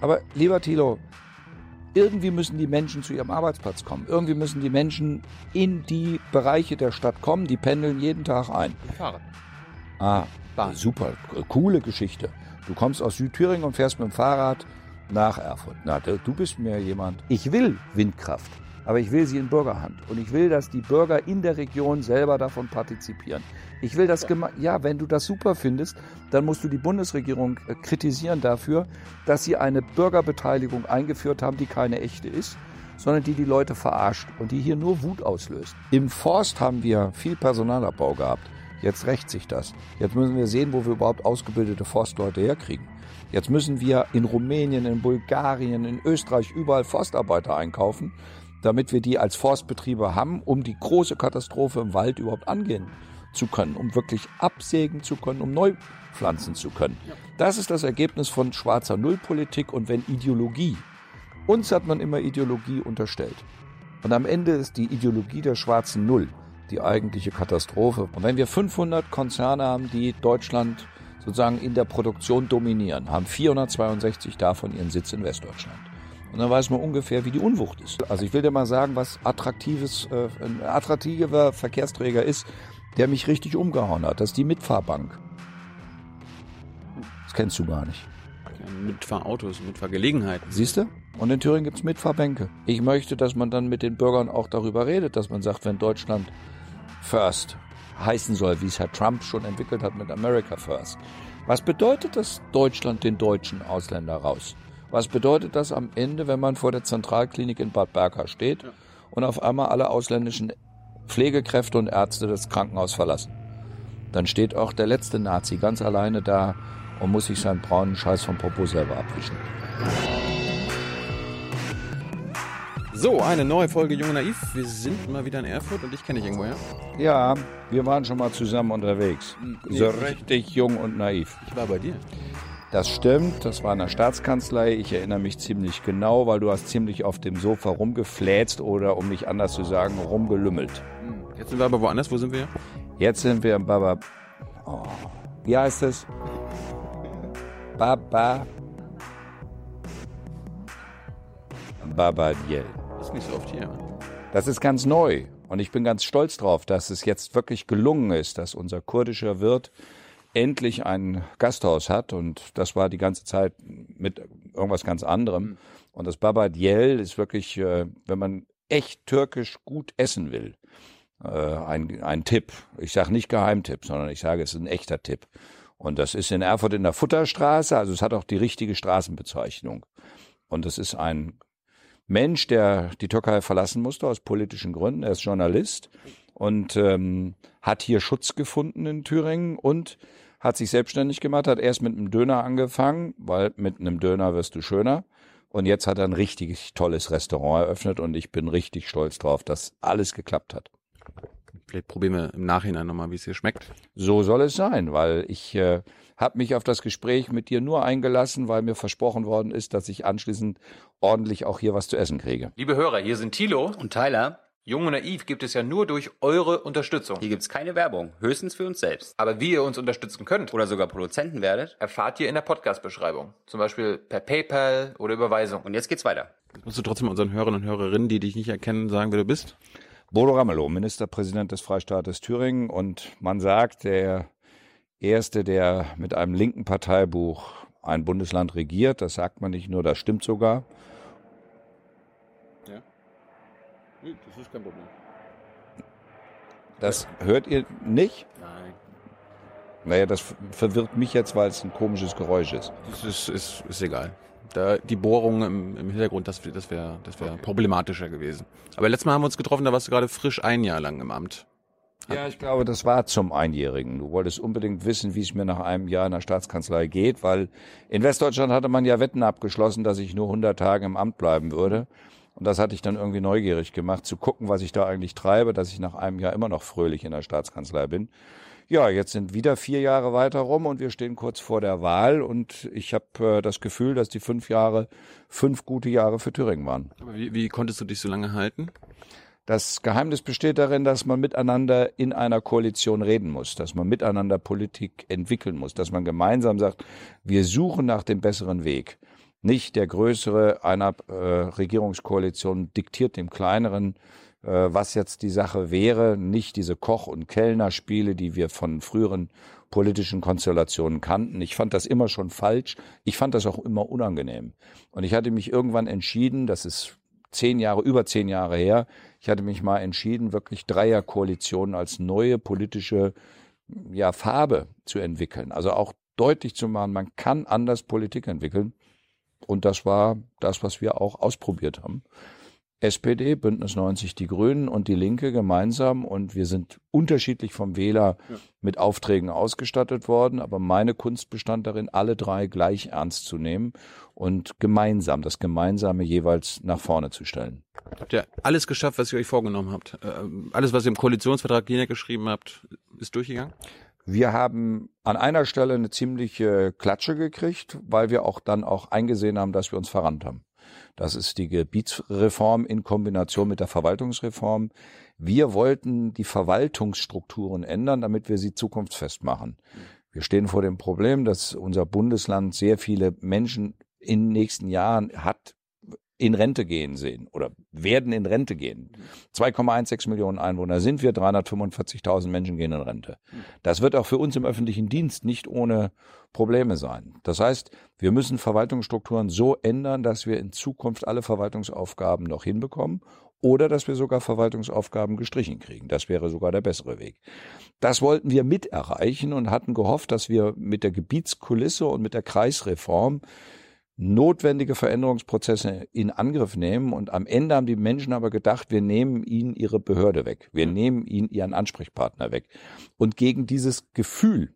Aber lieber Thilo, irgendwie müssen die Menschen zu ihrem Arbeitsplatz kommen. Irgendwie müssen die Menschen in die Bereiche der Stadt kommen. Die pendeln jeden Tag ein. Fahrrad. Ah, super, coole Geschichte. Du kommst aus Südthüringen und fährst mit dem Fahrrad nach Erfurt. Na, du bist mir jemand. Ich will Windkraft, aber ich will sie in Bürgerhand. Und ich will, dass die Bürger in der Region selber davon partizipieren. Ich will das, ja, wenn du das super findest, dann musst du die Bundesregierung äh, kritisieren dafür, dass sie eine Bürgerbeteiligung eingeführt haben, die keine echte ist, sondern die die Leute verarscht und die hier nur Wut auslöst. Im Forst haben wir viel Personalabbau gehabt. Jetzt rächt sich das. Jetzt müssen wir sehen, wo wir überhaupt ausgebildete Forstleute herkriegen. Jetzt müssen wir in Rumänien, in Bulgarien, in Österreich überall Forstarbeiter einkaufen, damit wir die als Forstbetriebe haben, um die große Katastrophe im Wald überhaupt angehen zu können, um wirklich absägen zu können, um neu pflanzen zu können. Das ist das Ergebnis von schwarzer Nullpolitik und wenn Ideologie, uns hat man immer Ideologie unterstellt. Und am Ende ist die Ideologie der schwarzen Null die eigentliche Katastrophe. Und wenn wir 500 Konzerne haben, die Deutschland sozusagen in der Produktion dominieren, haben 462 davon ihren Sitz in Westdeutschland. Und dann weiß man ungefähr, wie die Unwucht ist. Also ich will dir mal sagen, was attraktives, äh, ein attraktiver Verkehrsträger ist, der mich richtig umgehauen hat. Das ist die Mitfahrbank. Das kennst du gar nicht. Mitfahrautos, Mitfahrgelegenheiten. Siehst du? Und in Thüringen gibt es Mitfahrbänke. Ich möchte, dass man dann mit den Bürgern auch darüber redet, dass man sagt, wenn Deutschland First heißen soll, wie es Herr Trump schon entwickelt hat mit America First. Was bedeutet das Deutschland den deutschen Ausländer raus? Was bedeutet das am Ende, wenn man vor der Zentralklinik in Bad Berka steht ja. und auf einmal alle ausländischen Pflegekräfte und Ärzte das Krankenhaus verlassen? Dann steht auch der letzte Nazi ganz alleine da und muss sich seinen braunen Scheiß vom Popo selber abwischen. So, eine neue Folge Junge Naiv. Wir sind mal wieder in Erfurt und ich kenne dich irgendwo, ja? Ja, wir waren schon mal zusammen unterwegs. Hm, nee, so richtig jung und naiv. Ich war bei dir. Das stimmt, das war in der Staatskanzlei. Ich erinnere mich ziemlich genau, weil du hast ziemlich auf dem Sofa rumgefläzt oder, um nicht anders zu sagen, rumgelümmelt. Hm, jetzt sind wir aber woanders. Wo sind wir? Jetzt sind wir im Baba... Oh. Wie heißt es? Baba... Babadiel ist nicht so oft hier. Das ist ganz neu. Und ich bin ganz stolz drauf, dass es jetzt wirklich gelungen ist, dass unser kurdischer Wirt endlich ein Gasthaus hat. Und das war die ganze Zeit mit irgendwas ganz anderem. Mhm. Und das Baba Diel ist wirklich, äh, wenn man echt türkisch gut essen will, äh, ein, ein Tipp. Ich sage nicht Geheimtipp, sondern ich sage, es ist ein echter Tipp. Und das ist in Erfurt in der Futterstraße, also es hat auch die richtige Straßenbezeichnung. Und es ist ein Mensch, der die Türkei verlassen musste aus politischen Gründen. Er ist Journalist und ähm, hat hier Schutz gefunden in Thüringen und hat sich selbstständig gemacht, hat erst mit einem Döner angefangen, weil mit einem Döner wirst du schöner. Und jetzt hat er ein richtig tolles Restaurant eröffnet und ich bin richtig stolz drauf, dass alles geklappt hat. Vielleicht probieren wir im Nachhinein nochmal, wie es hier schmeckt. So soll es sein, weil ich äh, habe mich auf das Gespräch mit dir nur eingelassen, weil mir versprochen worden ist, dass ich anschließend ordentlich auch hier was zu essen kriege. Liebe Hörer, hier sind Thilo und Tyler. Jung und Naiv gibt es ja nur durch eure Unterstützung. Hier gibt es keine Werbung, höchstens für uns selbst. Aber wie ihr uns unterstützen könnt oder sogar Produzenten werdet, erfahrt ihr in der Podcast-Beschreibung. Zum Beispiel per PayPal oder Überweisung. Und jetzt geht's weiter. Jetzt musst du trotzdem unseren Hörern und Hörerinnen, die dich nicht erkennen, sagen, wer du bist. Bodo Ramelow, Ministerpräsident des Freistaates Thüringen. Und man sagt, der Erste, der mit einem linken Parteibuch ein Bundesland regiert. Das sagt man nicht nur, das stimmt sogar. Ja. Das ist kein Problem. Das hört ihr nicht? Nein. Naja, das verwirrt mich jetzt, weil es ein komisches Geräusch ist. Das ist, ist, ist egal. Da, die Bohrung im, im Hintergrund, das, das wäre das wär okay. problematischer gewesen. Aber letztes Mal haben wir uns getroffen, da warst du gerade frisch ein Jahr lang im Amt. Ja, ich glaube, das war zum Einjährigen. Du wolltest unbedingt wissen, wie es mir nach einem Jahr in der Staatskanzlei geht, weil in Westdeutschland hatte man ja Wetten abgeschlossen, dass ich nur 100 Tage im Amt bleiben würde. Und das hatte ich dann irgendwie neugierig gemacht, zu gucken, was ich da eigentlich treibe, dass ich nach einem Jahr immer noch fröhlich in der Staatskanzlei bin. Ja, jetzt sind wieder vier Jahre weiter rum und wir stehen kurz vor der Wahl und ich habe äh, das Gefühl, dass die fünf Jahre fünf gute Jahre für Thüringen waren. Aber wie, wie konntest du dich so lange halten? Das Geheimnis besteht darin, dass man miteinander in einer Koalition reden muss, dass man miteinander Politik entwickeln muss, dass man gemeinsam sagt, wir suchen nach dem besseren Weg. Nicht der Größere einer äh, Regierungskoalition diktiert dem Kleineren, äh, was jetzt die Sache wäre. Nicht diese Koch- und Kellnerspiele, die wir von früheren politischen Konstellationen kannten. Ich fand das immer schon falsch. Ich fand das auch immer unangenehm. Und ich hatte mich irgendwann entschieden, das ist zehn Jahre, über zehn Jahre her, ich hatte mich mal entschieden, wirklich Dreierkoalitionen als neue politische ja, Farbe zu entwickeln. Also auch deutlich zu machen, man kann anders Politik entwickeln. Und das war das, was wir auch ausprobiert haben. SPD, Bündnis 90, die Grünen und die Linke gemeinsam. Und wir sind unterschiedlich vom Wähler ja. mit Aufträgen ausgestattet worden. Aber meine Kunst bestand darin, alle drei gleich ernst zu nehmen und gemeinsam, das Gemeinsame jeweils nach vorne zu stellen. Habt ihr alles geschafft, was ihr euch vorgenommen habt? Äh, alles, was ihr im Koalitionsvertrag niedergeschrieben habt, ist durchgegangen? Wir haben an einer Stelle eine ziemliche Klatsche gekriegt, weil wir auch dann auch eingesehen haben, dass wir uns verrannt haben. Das ist die Gebietsreform in Kombination mit der Verwaltungsreform. Wir wollten die Verwaltungsstrukturen ändern, damit wir sie zukunftsfest machen. Wir stehen vor dem Problem, dass unser Bundesland sehr viele Menschen in den nächsten Jahren hat in Rente gehen sehen oder werden in Rente gehen. 2,16 Millionen Einwohner sind wir, 345.000 Menschen gehen in Rente. Das wird auch für uns im öffentlichen Dienst nicht ohne Probleme sein. Das heißt, wir müssen Verwaltungsstrukturen so ändern, dass wir in Zukunft alle Verwaltungsaufgaben noch hinbekommen oder dass wir sogar Verwaltungsaufgaben gestrichen kriegen. Das wäre sogar der bessere Weg. Das wollten wir mit erreichen und hatten gehofft, dass wir mit der Gebietskulisse und mit der Kreisreform notwendige Veränderungsprozesse in Angriff nehmen. Und am Ende haben die Menschen aber gedacht, wir nehmen ihnen ihre Behörde weg. Wir nehmen ihnen ihren Ansprechpartner weg. Und gegen dieses Gefühl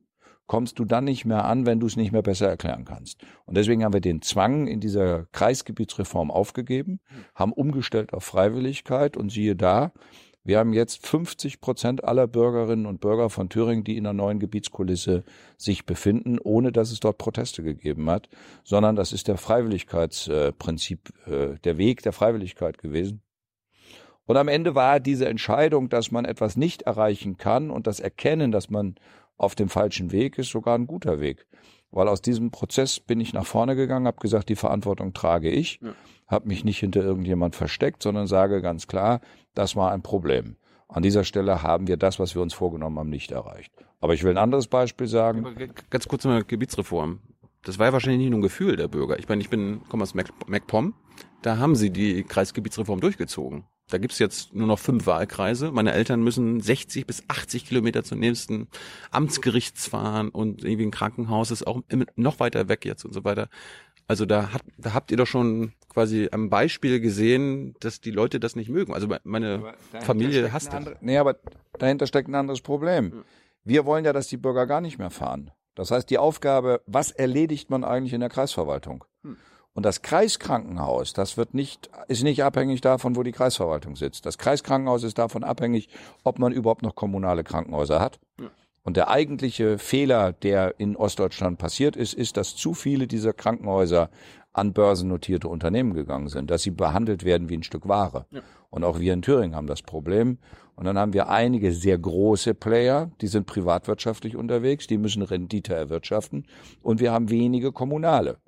kommst du dann nicht mehr an, wenn du es nicht mehr besser erklären kannst. Und deswegen haben wir den Zwang in dieser Kreisgebietsreform aufgegeben, haben umgestellt auf Freiwilligkeit und siehe da, wir haben jetzt 50 Prozent aller Bürgerinnen und Bürger von Thüringen, die in einer neuen Gebietskulisse sich befinden, ohne dass es dort Proteste gegeben hat, sondern das ist der Freiwilligkeitsprinzip, äh, der Weg der Freiwilligkeit gewesen. Und am Ende war diese Entscheidung, dass man etwas nicht erreichen kann und das Erkennen, dass man auf dem falschen Weg ist, sogar ein guter Weg. Weil aus diesem Prozess bin ich nach vorne gegangen, habe gesagt, die Verantwortung trage ich, ja. habe mich nicht hinter irgendjemand versteckt, sondern sage ganz klar, das war ein Problem. An dieser Stelle haben wir das, was wir uns vorgenommen haben, nicht erreicht. Aber ich will ein anderes Beispiel sagen. Ganz kurz mal Gebietsreform. Das war ja wahrscheinlich nicht nur ein Gefühl der Bürger. Ich meine, ich bin, komme aus MacPom. Da haben sie die Kreisgebietsreform durchgezogen. Da gibt's jetzt nur noch fünf Wahlkreise. Meine Eltern müssen 60 bis 80 Kilometer zum nächsten Amtsgericht fahren und irgendwie ein Krankenhaus ist auch noch weiter weg jetzt und so weiter. Also da, hat, da habt ihr doch schon quasi am Beispiel gesehen, dass die Leute das nicht mögen. Also meine Familie hasst das. Nee, aber dahinter steckt ein anderes Problem. Wir wollen ja, dass die Bürger gar nicht mehr fahren. Das heißt, die Aufgabe, was erledigt man eigentlich in der Kreisverwaltung? Hm. Und das Kreiskrankenhaus, das wird nicht, ist nicht abhängig davon, wo die Kreisverwaltung sitzt. Das Kreiskrankenhaus ist davon abhängig, ob man überhaupt noch kommunale Krankenhäuser hat. Ja. Und der eigentliche Fehler, der in Ostdeutschland passiert ist, ist, dass zu viele dieser Krankenhäuser an börsennotierte Unternehmen gegangen sind, dass sie behandelt werden wie ein Stück Ware. Ja. Und auch wir in Thüringen haben das Problem. Und dann haben wir einige sehr große Player, die sind privatwirtschaftlich unterwegs, die müssen Rendite erwirtschaften. Und wir haben wenige kommunale.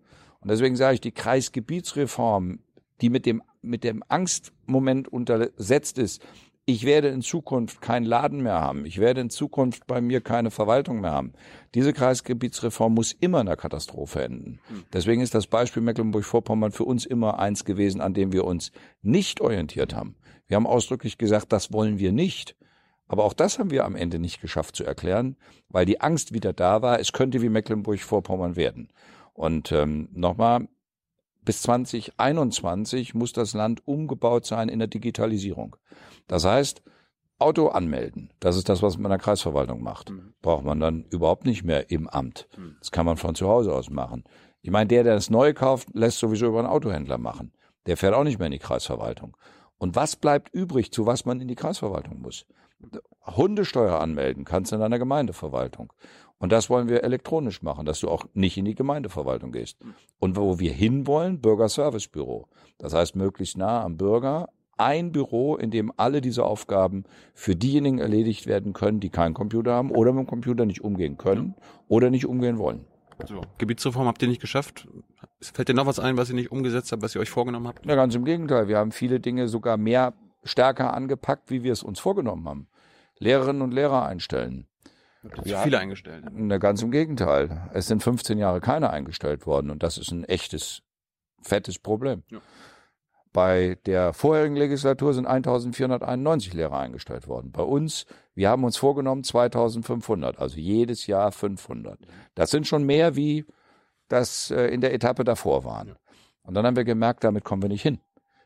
Und deswegen sage ich, die Kreisgebietsreform, die mit dem, mit dem Angstmoment untersetzt ist, ich werde in Zukunft keinen Laden mehr haben. Ich werde in Zukunft bei mir keine Verwaltung mehr haben. Diese Kreisgebietsreform muss immer in der Katastrophe enden. Deswegen ist das Beispiel Mecklenburg-Vorpommern für uns immer eins gewesen, an dem wir uns nicht orientiert haben. Wir haben ausdrücklich gesagt, das wollen wir nicht. Aber auch das haben wir am Ende nicht geschafft zu erklären, weil die Angst wieder da war, es könnte wie Mecklenburg-Vorpommern werden. Und ähm, nochmal, bis 2021 muss das Land umgebaut sein in der Digitalisierung. Das heißt, Auto anmelden, das ist das, was man in der Kreisverwaltung macht. Mhm. Braucht man dann überhaupt nicht mehr im Amt. Mhm. Das kann man von zu Hause aus machen. Ich meine, der, der das Neue kauft, lässt sowieso über einen Autohändler machen. Der fährt auch nicht mehr in die Kreisverwaltung. Und was bleibt übrig, zu was man in die Kreisverwaltung muss? Hundesteuer anmelden kannst du in deiner Gemeindeverwaltung. Und das wollen wir elektronisch machen, dass du auch nicht in die Gemeindeverwaltung gehst. Und wo wir hinwollen, Bürgerservicebüro. Das heißt, möglichst nah am Bürger, ein Büro, in dem alle diese Aufgaben für diejenigen erledigt werden können, die keinen Computer haben oder mit dem Computer nicht umgehen können oder nicht umgehen wollen. So, Gebietsreform habt ihr nicht geschafft. Fällt dir noch was ein, was ihr nicht umgesetzt habt, was ihr euch vorgenommen habt? Ja, ganz im Gegenteil. Wir haben viele Dinge sogar mehr stärker angepackt, wie wir es uns vorgenommen haben. Lehrerinnen und Lehrer einstellen. Zu viele eingestellt. Na, ganz im Gegenteil. Es sind 15 Jahre keine eingestellt worden und das ist ein echtes, fettes Problem. Ja. Bei der vorherigen Legislatur sind 1491 Lehrer eingestellt worden. Bei uns, wir haben uns vorgenommen 2500, also jedes Jahr 500. Das sind schon mehr, wie das äh, in der Etappe davor waren. Und dann haben wir gemerkt, damit kommen wir nicht hin.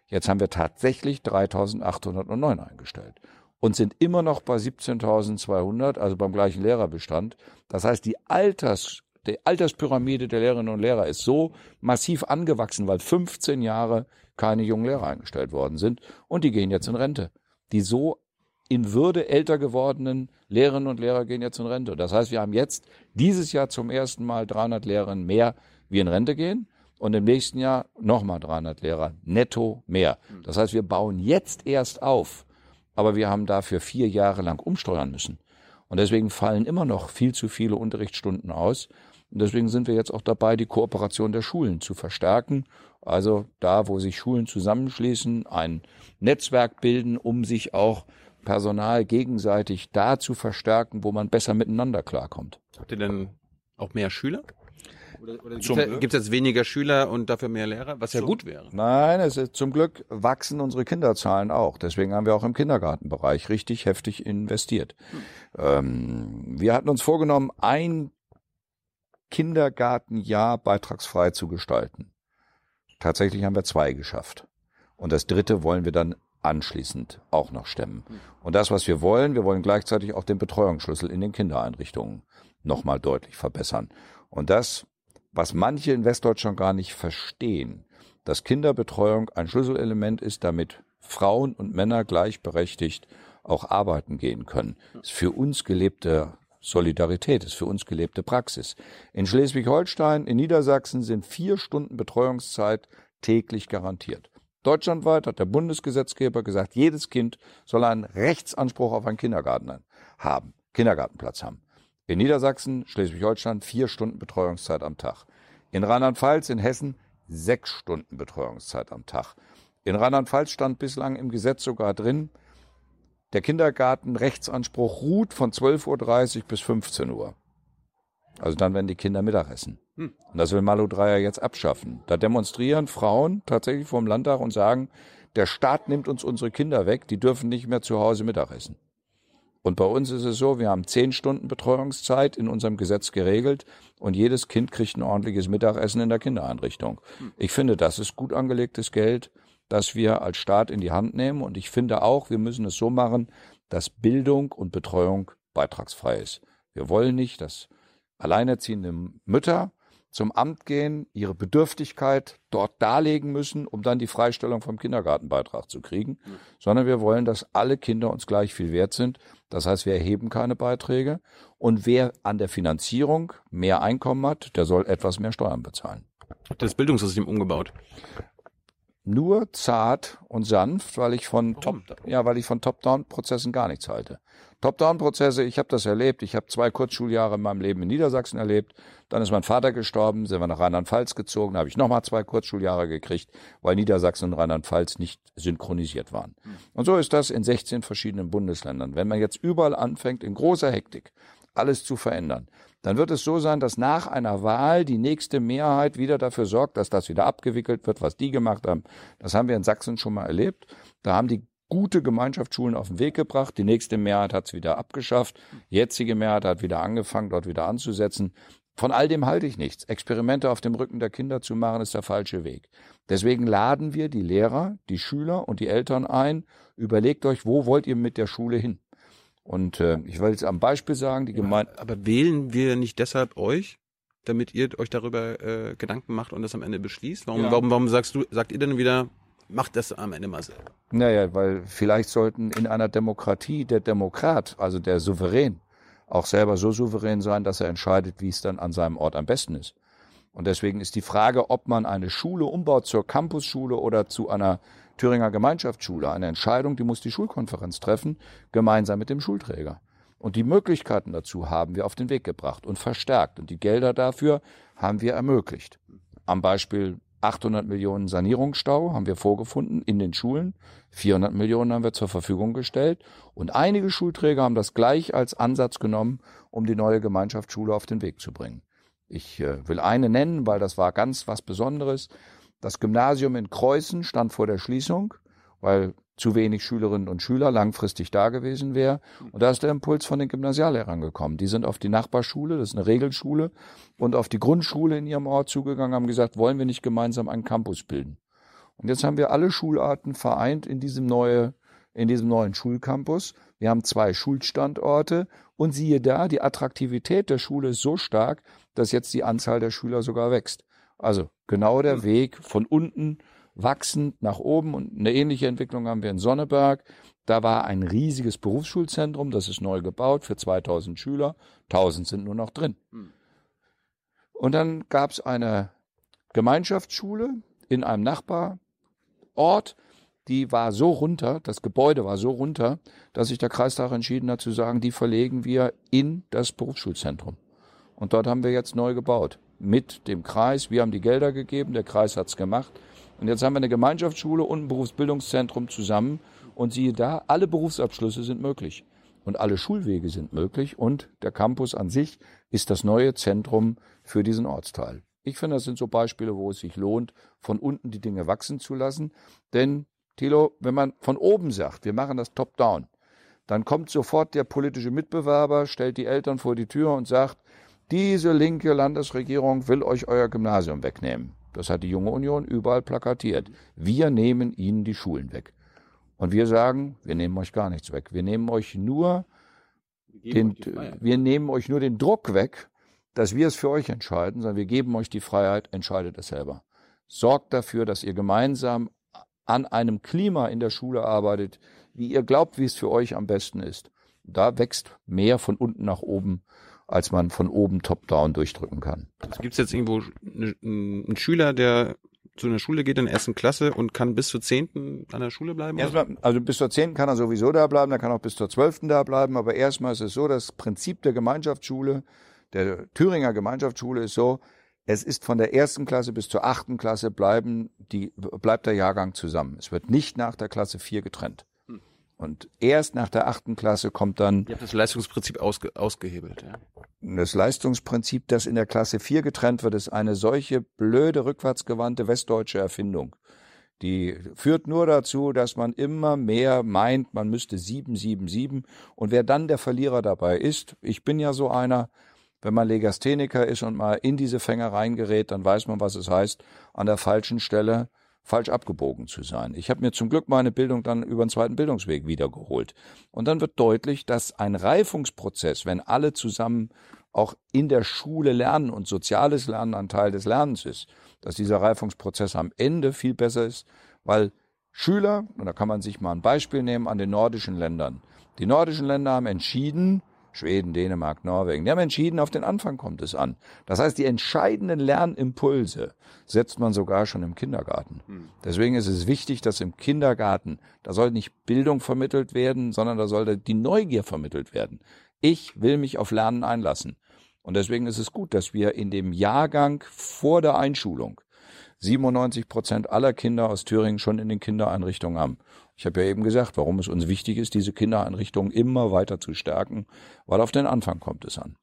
Jetzt haben wir tatsächlich 3809 eingestellt und sind immer noch bei 17.200, also beim gleichen Lehrerbestand. Das heißt, die Alters, die Alterspyramide der Lehrerinnen und Lehrer ist so massiv angewachsen, weil 15 Jahre keine jungen Lehrer eingestellt worden sind und die gehen jetzt in Rente. Die so in Würde älter gewordenen Lehrerinnen und Lehrer gehen jetzt in Rente. Das heißt, wir haben jetzt dieses Jahr zum ersten Mal 300 Lehrerinnen mehr, wie in Rente gehen und im nächsten Jahr nochmal 300 Lehrer netto mehr. Das heißt, wir bauen jetzt erst auf, aber wir haben dafür vier Jahre lang umsteuern müssen. Und deswegen fallen immer noch viel zu viele Unterrichtsstunden aus. Und deswegen sind wir jetzt auch dabei, die Kooperation der Schulen zu verstärken. Also da, wo sich Schulen zusammenschließen, ein Netzwerk bilden, um sich auch Personal gegenseitig da zu verstärken, wo man besser miteinander klarkommt. Habt ihr denn auch mehr Schüler? Oder, oder gibt es jetzt weniger Schüler und dafür mehr Lehrer? Was ja gut wäre. Nein, es ist, zum Glück wachsen unsere Kinderzahlen auch. Deswegen haben wir auch im Kindergartenbereich richtig heftig investiert. Ähm, wir hatten uns vorgenommen, ein Kindergartenjahr beitragsfrei zu gestalten. Tatsächlich haben wir zwei geschafft. Und das dritte wollen wir dann anschließend auch noch stemmen. Und das, was wir wollen, wir wollen gleichzeitig auch den Betreuungsschlüssel in den Kindereinrichtungen nochmal deutlich verbessern. Und das, was manche in Westdeutschland gar nicht verstehen, dass Kinderbetreuung ein Schlüsselelement ist, damit Frauen und Männer gleichberechtigt auch arbeiten gehen können. Das ist für uns gelebte Solidarität, ist für uns gelebte Praxis. In Schleswig-Holstein, in Niedersachsen sind vier Stunden Betreuungszeit täglich garantiert. Deutschlandweit hat der Bundesgesetzgeber gesagt, jedes Kind soll einen Rechtsanspruch auf einen Kindergarten haben, Kindergartenplatz haben. In Niedersachsen, Schleswig-Holstein vier Stunden Betreuungszeit am Tag. In Rheinland-Pfalz, in Hessen sechs Stunden Betreuungszeit am Tag. In Rheinland-Pfalz stand bislang im Gesetz sogar drin, der Kindergartenrechtsanspruch ruht von 12.30 Uhr bis 15 Uhr. Also dann, wenn die Kinder Mittagessen. Hm. Und das will Malu Dreyer jetzt abschaffen. Da demonstrieren Frauen tatsächlich vor dem Landtag und sagen, der Staat nimmt uns unsere Kinder weg, die dürfen nicht mehr zu Hause Mittagessen. Und bei uns ist es so, wir haben zehn Stunden Betreuungszeit in unserem Gesetz geregelt und jedes Kind kriegt ein ordentliches Mittagessen in der Kindereinrichtung. Ich finde, das ist gut angelegtes Geld, das wir als Staat in die Hand nehmen. Und ich finde auch, wir müssen es so machen, dass Bildung und Betreuung beitragsfrei ist. Wir wollen nicht, dass alleinerziehende Mütter zum Amt gehen, ihre Bedürftigkeit dort darlegen müssen, um dann die Freistellung vom Kindergartenbeitrag zu kriegen, sondern wir wollen, dass alle Kinder uns gleich viel wert sind. Das heißt, wir erheben keine Beiträge und wer an der Finanzierung mehr Einkommen hat, der soll etwas mehr Steuern bezahlen. Das Bildungssystem umgebaut? Nur zart und sanft, weil ich von Top, ja, weil ich von Top-Down-Prozessen gar nichts halte. Top-Down-Prozesse, ich habe das erlebt. Ich habe zwei Kurzschuljahre in meinem Leben in Niedersachsen erlebt. Dann ist mein Vater gestorben, sind wir nach Rheinland-Pfalz gezogen, da habe ich nochmal zwei Kurzschuljahre gekriegt, weil Niedersachsen und Rheinland-Pfalz nicht synchronisiert waren. Und so ist das in 16 verschiedenen Bundesländern. Wenn man jetzt überall anfängt, in großer Hektik alles zu verändern, dann wird es so sein, dass nach einer Wahl die nächste Mehrheit wieder dafür sorgt, dass das wieder abgewickelt wird, was die gemacht haben. Das haben wir in Sachsen schon mal erlebt. Da haben die gute Gemeinschaftsschulen auf den Weg gebracht. Die nächste Mehrheit hat es wieder abgeschafft. Die jetzige Mehrheit hat wieder angefangen, dort wieder anzusetzen. Von all dem halte ich nichts. Experimente auf dem Rücken der Kinder zu machen, ist der falsche Weg. Deswegen laden wir die Lehrer, die Schüler und die Eltern ein. Überlegt euch, wo wollt ihr mit der Schule hin? Und äh, ich will jetzt am Beispiel sagen, die Gemeinde. Aber wählen wir nicht deshalb euch, damit ihr euch darüber äh, Gedanken macht und das am Ende beschließt? Warum, Ja. warum, warum sagst du, sagt ihr denn wieder, macht das am Ende mal selber? Naja, weil vielleicht sollten in einer Demokratie der Demokrat, also der Souverän, auch selber so souverän sein, dass er entscheidet, wie es dann an seinem Ort am besten ist. Und deswegen ist die Frage, ob man eine Schule umbaut zur Campusschule oder zu einer Thüringer Gemeinschaftsschule, eine Entscheidung, die muss die Schulkonferenz treffen, gemeinsam mit dem Schulträger. Und die Möglichkeiten dazu haben wir auf den Weg gebracht und verstärkt. Und die Gelder dafür haben wir ermöglicht. am Beispiel 800 Millionen Sanierungsstau haben wir vorgefunden in den Schulen. 400 Millionen haben wir zur Verfügung gestellt. Und einige Schulträger haben das gleich als Ansatz genommen, um die neue Gemeinschaftsschule auf den Weg zu bringen. Ich äh, will eine nennen, weil das war ganz was Besonderes. Das Gymnasium in Kreuzen stand vor der Schließung, weil zu wenig Schülerinnen und Schüler langfristig da gewesen wäre. Und da ist der Impuls von den Gymnasiallehrern gekommen. Die sind auf die Nachbarschule, das ist eine Regelschule, und auf die Grundschule in ihrem Ort zugegangen, haben gesagt, wollen wir nicht gemeinsam einen Campus bilden? Und jetzt haben wir alle Schularten vereint in diesem neue, in diesem neuen Schulcampus. Wir haben zwei Schulstandorte und siehe da, die Attraktivität der Schule ist so stark, dass jetzt die Anzahl der Schüler sogar wächst. Also genau der Weg von unten wachsend nach oben und eine ähnliche Entwicklung haben wir in Sonneberg. Da war ein riesiges Berufsschulzentrum, das ist neu gebaut für 2000 Schüler. 1000 sind nur noch drin. Und dann gab es eine Gemeinschaftsschule in einem Nachbarort, die war so runter, das Gebäude war so runter, dass sich der Kreistag entschieden hat zu sagen, die verlegen wir in das Berufsschulzentrum. Und dort haben wir jetzt neu gebaut. Mit dem Kreis. Wir haben die Gelder gegeben, der Kreis hat's gemacht. Und jetzt haben wir eine Gemeinschaftsschule und ein Berufsbildungszentrum zusammen. Und siehe da, alle Berufsabschlüsse sind möglich. Und alle Schulwege sind möglich. Und der Campus an sich ist das neue Zentrum für diesen Ortsteil. Ich finde, das sind so Beispiele, wo es sich lohnt, von unten die Dinge wachsen zu lassen. Denn, Thilo, wenn man von oben sagt, wir machen das top-down, dann kommt sofort der politische Mitbewerber, stellt die Eltern vor die Tür und sagt, diese linke Landesregierung will euch euer Gymnasium wegnehmen. Das hat die junge Union überall plakatiert. Wir nehmen ihnen die Schulen weg. Und wir sagen, wir nehmen euch gar nichts weg. Wir nehmen euch nur den, wir nehmen euch nur den Druck weg, dass wir es für euch entscheiden, sondern wir geben euch die Freiheit, entscheidet es selber. Sorgt dafür, dass ihr gemeinsam an einem Klima in der Schule arbeitet, wie ihr glaubt, wie es für euch am besten ist. Da wächst mehr von unten nach oben als man von oben top-down durchdrücken kann. Also Gibt es jetzt irgendwo einen Schüler, der zu einer Schule geht in der ersten Klasse und kann bis zur zehnten an der Schule bleiben? Erstmal, also bis zur zehnten kann er sowieso da bleiben, er kann auch bis zur zwölften da bleiben, aber erstmal ist es so, das Prinzip der Gemeinschaftsschule, der Thüringer Gemeinschaftsschule ist so, es ist von der ersten Klasse bis zur achten Klasse bleiben die, bleibt der Jahrgang zusammen. Es wird nicht nach der Klasse vier getrennt. Und erst nach der achten Klasse kommt dann. Ihr habt das Leistungsprinzip ausge, ausgehebelt, ja. Das Leistungsprinzip, das in der Klasse 4 getrennt wird, ist eine solche blöde, rückwärtsgewandte westdeutsche Erfindung. Die führt nur dazu, dass man immer mehr meint, man müsste 7, 7, 7. Und wer dann der Verlierer dabei ist, ich bin ja so einer, wenn man Legastheniker ist und mal in diese Fänger reingerät, dann weiß man, was es heißt, an der falschen Stelle falsch abgebogen zu sein. Ich habe mir zum Glück meine Bildung dann über den zweiten Bildungsweg wiedergeholt. Und dann wird deutlich, dass ein Reifungsprozess, wenn alle zusammen auch in der Schule lernen und soziales Lernen ein Teil des Lernens ist, dass dieser Reifungsprozess am Ende viel besser ist, weil Schüler, und da kann man sich mal ein Beispiel nehmen an den nordischen Ländern. Die nordischen Länder haben entschieden, Schweden, Dänemark, Norwegen. Die haben entschieden, auf den Anfang kommt es an. Das heißt, die entscheidenden Lernimpulse setzt man sogar schon im Kindergarten. Hm. Deswegen ist es wichtig, dass im Kindergarten, da soll nicht Bildung vermittelt werden, sondern da soll die Neugier vermittelt werden. Ich will mich auf Lernen einlassen. Und deswegen ist es gut, dass wir in dem Jahrgang vor der Einschulung 97 Prozent aller Kinder aus Thüringen schon in den Kindereinrichtungen haben. Ich habe ja eben gesagt, warum es uns wichtig ist, diese Kindereinrichtungen immer weiter zu stärken, weil auf den Anfang kommt es an.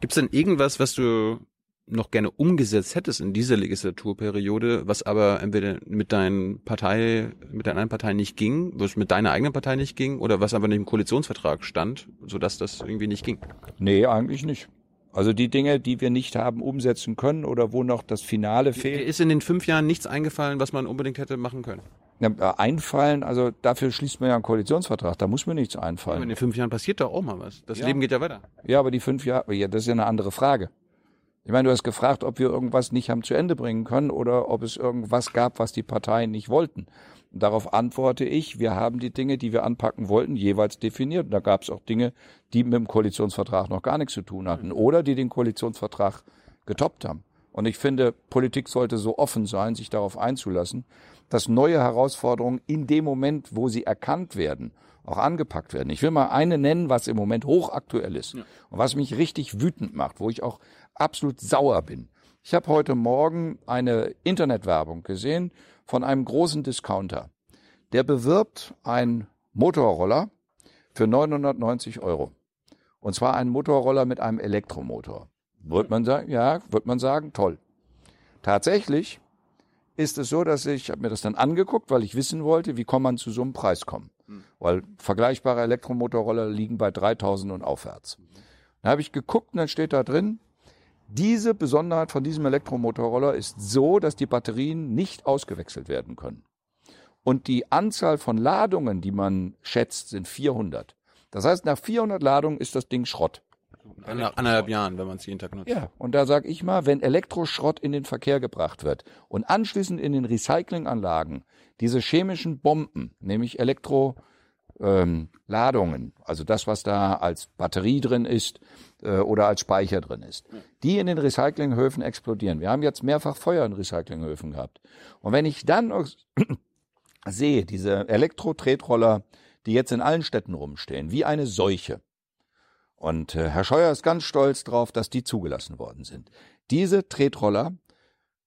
Gibt es denn irgendwas, was du noch gerne umgesetzt hättest in dieser Legislaturperiode, was aber entweder mit deinen Partei, mit deiner Partei nicht ging, was mit deiner eigenen Partei nicht ging, oder was einfach nicht im Koalitionsvertrag stand, sodass das irgendwie nicht ging? Nee, eigentlich nicht. Also die Dinge, die wir nicht haben umsetzen können oder wo noch das Finale fehlt. Ist in den fünf Jahren nichts eingefallen, was man unbedingt hätte machen können? Ja, einfallen, also dafür schließt man ja einen Koalitionsvertrag, da muss mir nichts einfallen. Aber in den fünf Jahren passiert doch auch mal was. Das ja. Leben geht ja weiter. Ja, aber die fünf Jahre, ja, das ist ja eine andere Frage. Ich meine, du hast gefragt, ob wir irgendwas nicht haben zu Ende bringen können oder ob es irgendwas gab, was die Parteien nicht wollten. Darauf antworte ich, wir haben die Dinge, die wir anpacken wollten, jeweils definiert. Und da gab es auch Dinge, die mit dem Koalitionsvertrag noch gar nichts zu tun hatten oder die den Koalitionsvertrag getoppt haben. Und ich finde, Politik sollte so offen sein, sich darauf einzulassen, dass neue Herausforderungen in dem Moment, wo sie erkannt werden, auch angepackt werden. Ich will mal eine nennen, was im Moment hochaktuell ist ja. und was mich richtig wütend macht, wo ich auch absolut sauer bin. Ich habe heute Morgen eine Internetwerbung gesehen von einem großen Discounter. Der bewirbt einen Motorroller für 990 Euro. Und zwar einen Motorroller mit einem Elektromotor. Wird man sagen, ja, wird man sagen, toll. Tatsächlich ist es so, dass ich, ich habe mir das dann angeguckt, weil ich wissen wollte, wie kann man zu so einem Preis kommen. Weil vergleichbare Elektromotorroller liegen bei 3000 und aufwärts. Dann habe ich geguckt und dann steht da drin, diese Besonderheit von diesem Elektromotorroller ist so, dass die Batterien nicht ausgewechselt werden können. Und die Anzahl von Ladungen, die man schätzt, sind 400. Das heißt, nach 400 Ladungen ist das Ding Schrott. Nach anderthalb Jahren, wenn man es jeden Tag nutzt. Ja, und da sage ich mal, wenn Elektroschrott in den Verkehr gebracht wird und anschließend in den Recyclinganlagen diese chemischen Bomben, nämlich Elektroladungen, ähm, also das, was da als Batterie drin ist äh, oder als Speicher drin ist, die in den Recyclinghöfen explodieren. Wir haben jetzt mehrfach Feuer in Recyclinghöfen gehabt. Und wenn ich dann sehe, diese Elektro-Tretroller, die jetzt in allen Städten rumstehen, wie eine Seuche, und äh, Herr Scheuer ist ganz stolz drauf, dass die zugelassen worden sind. Diese Tretroller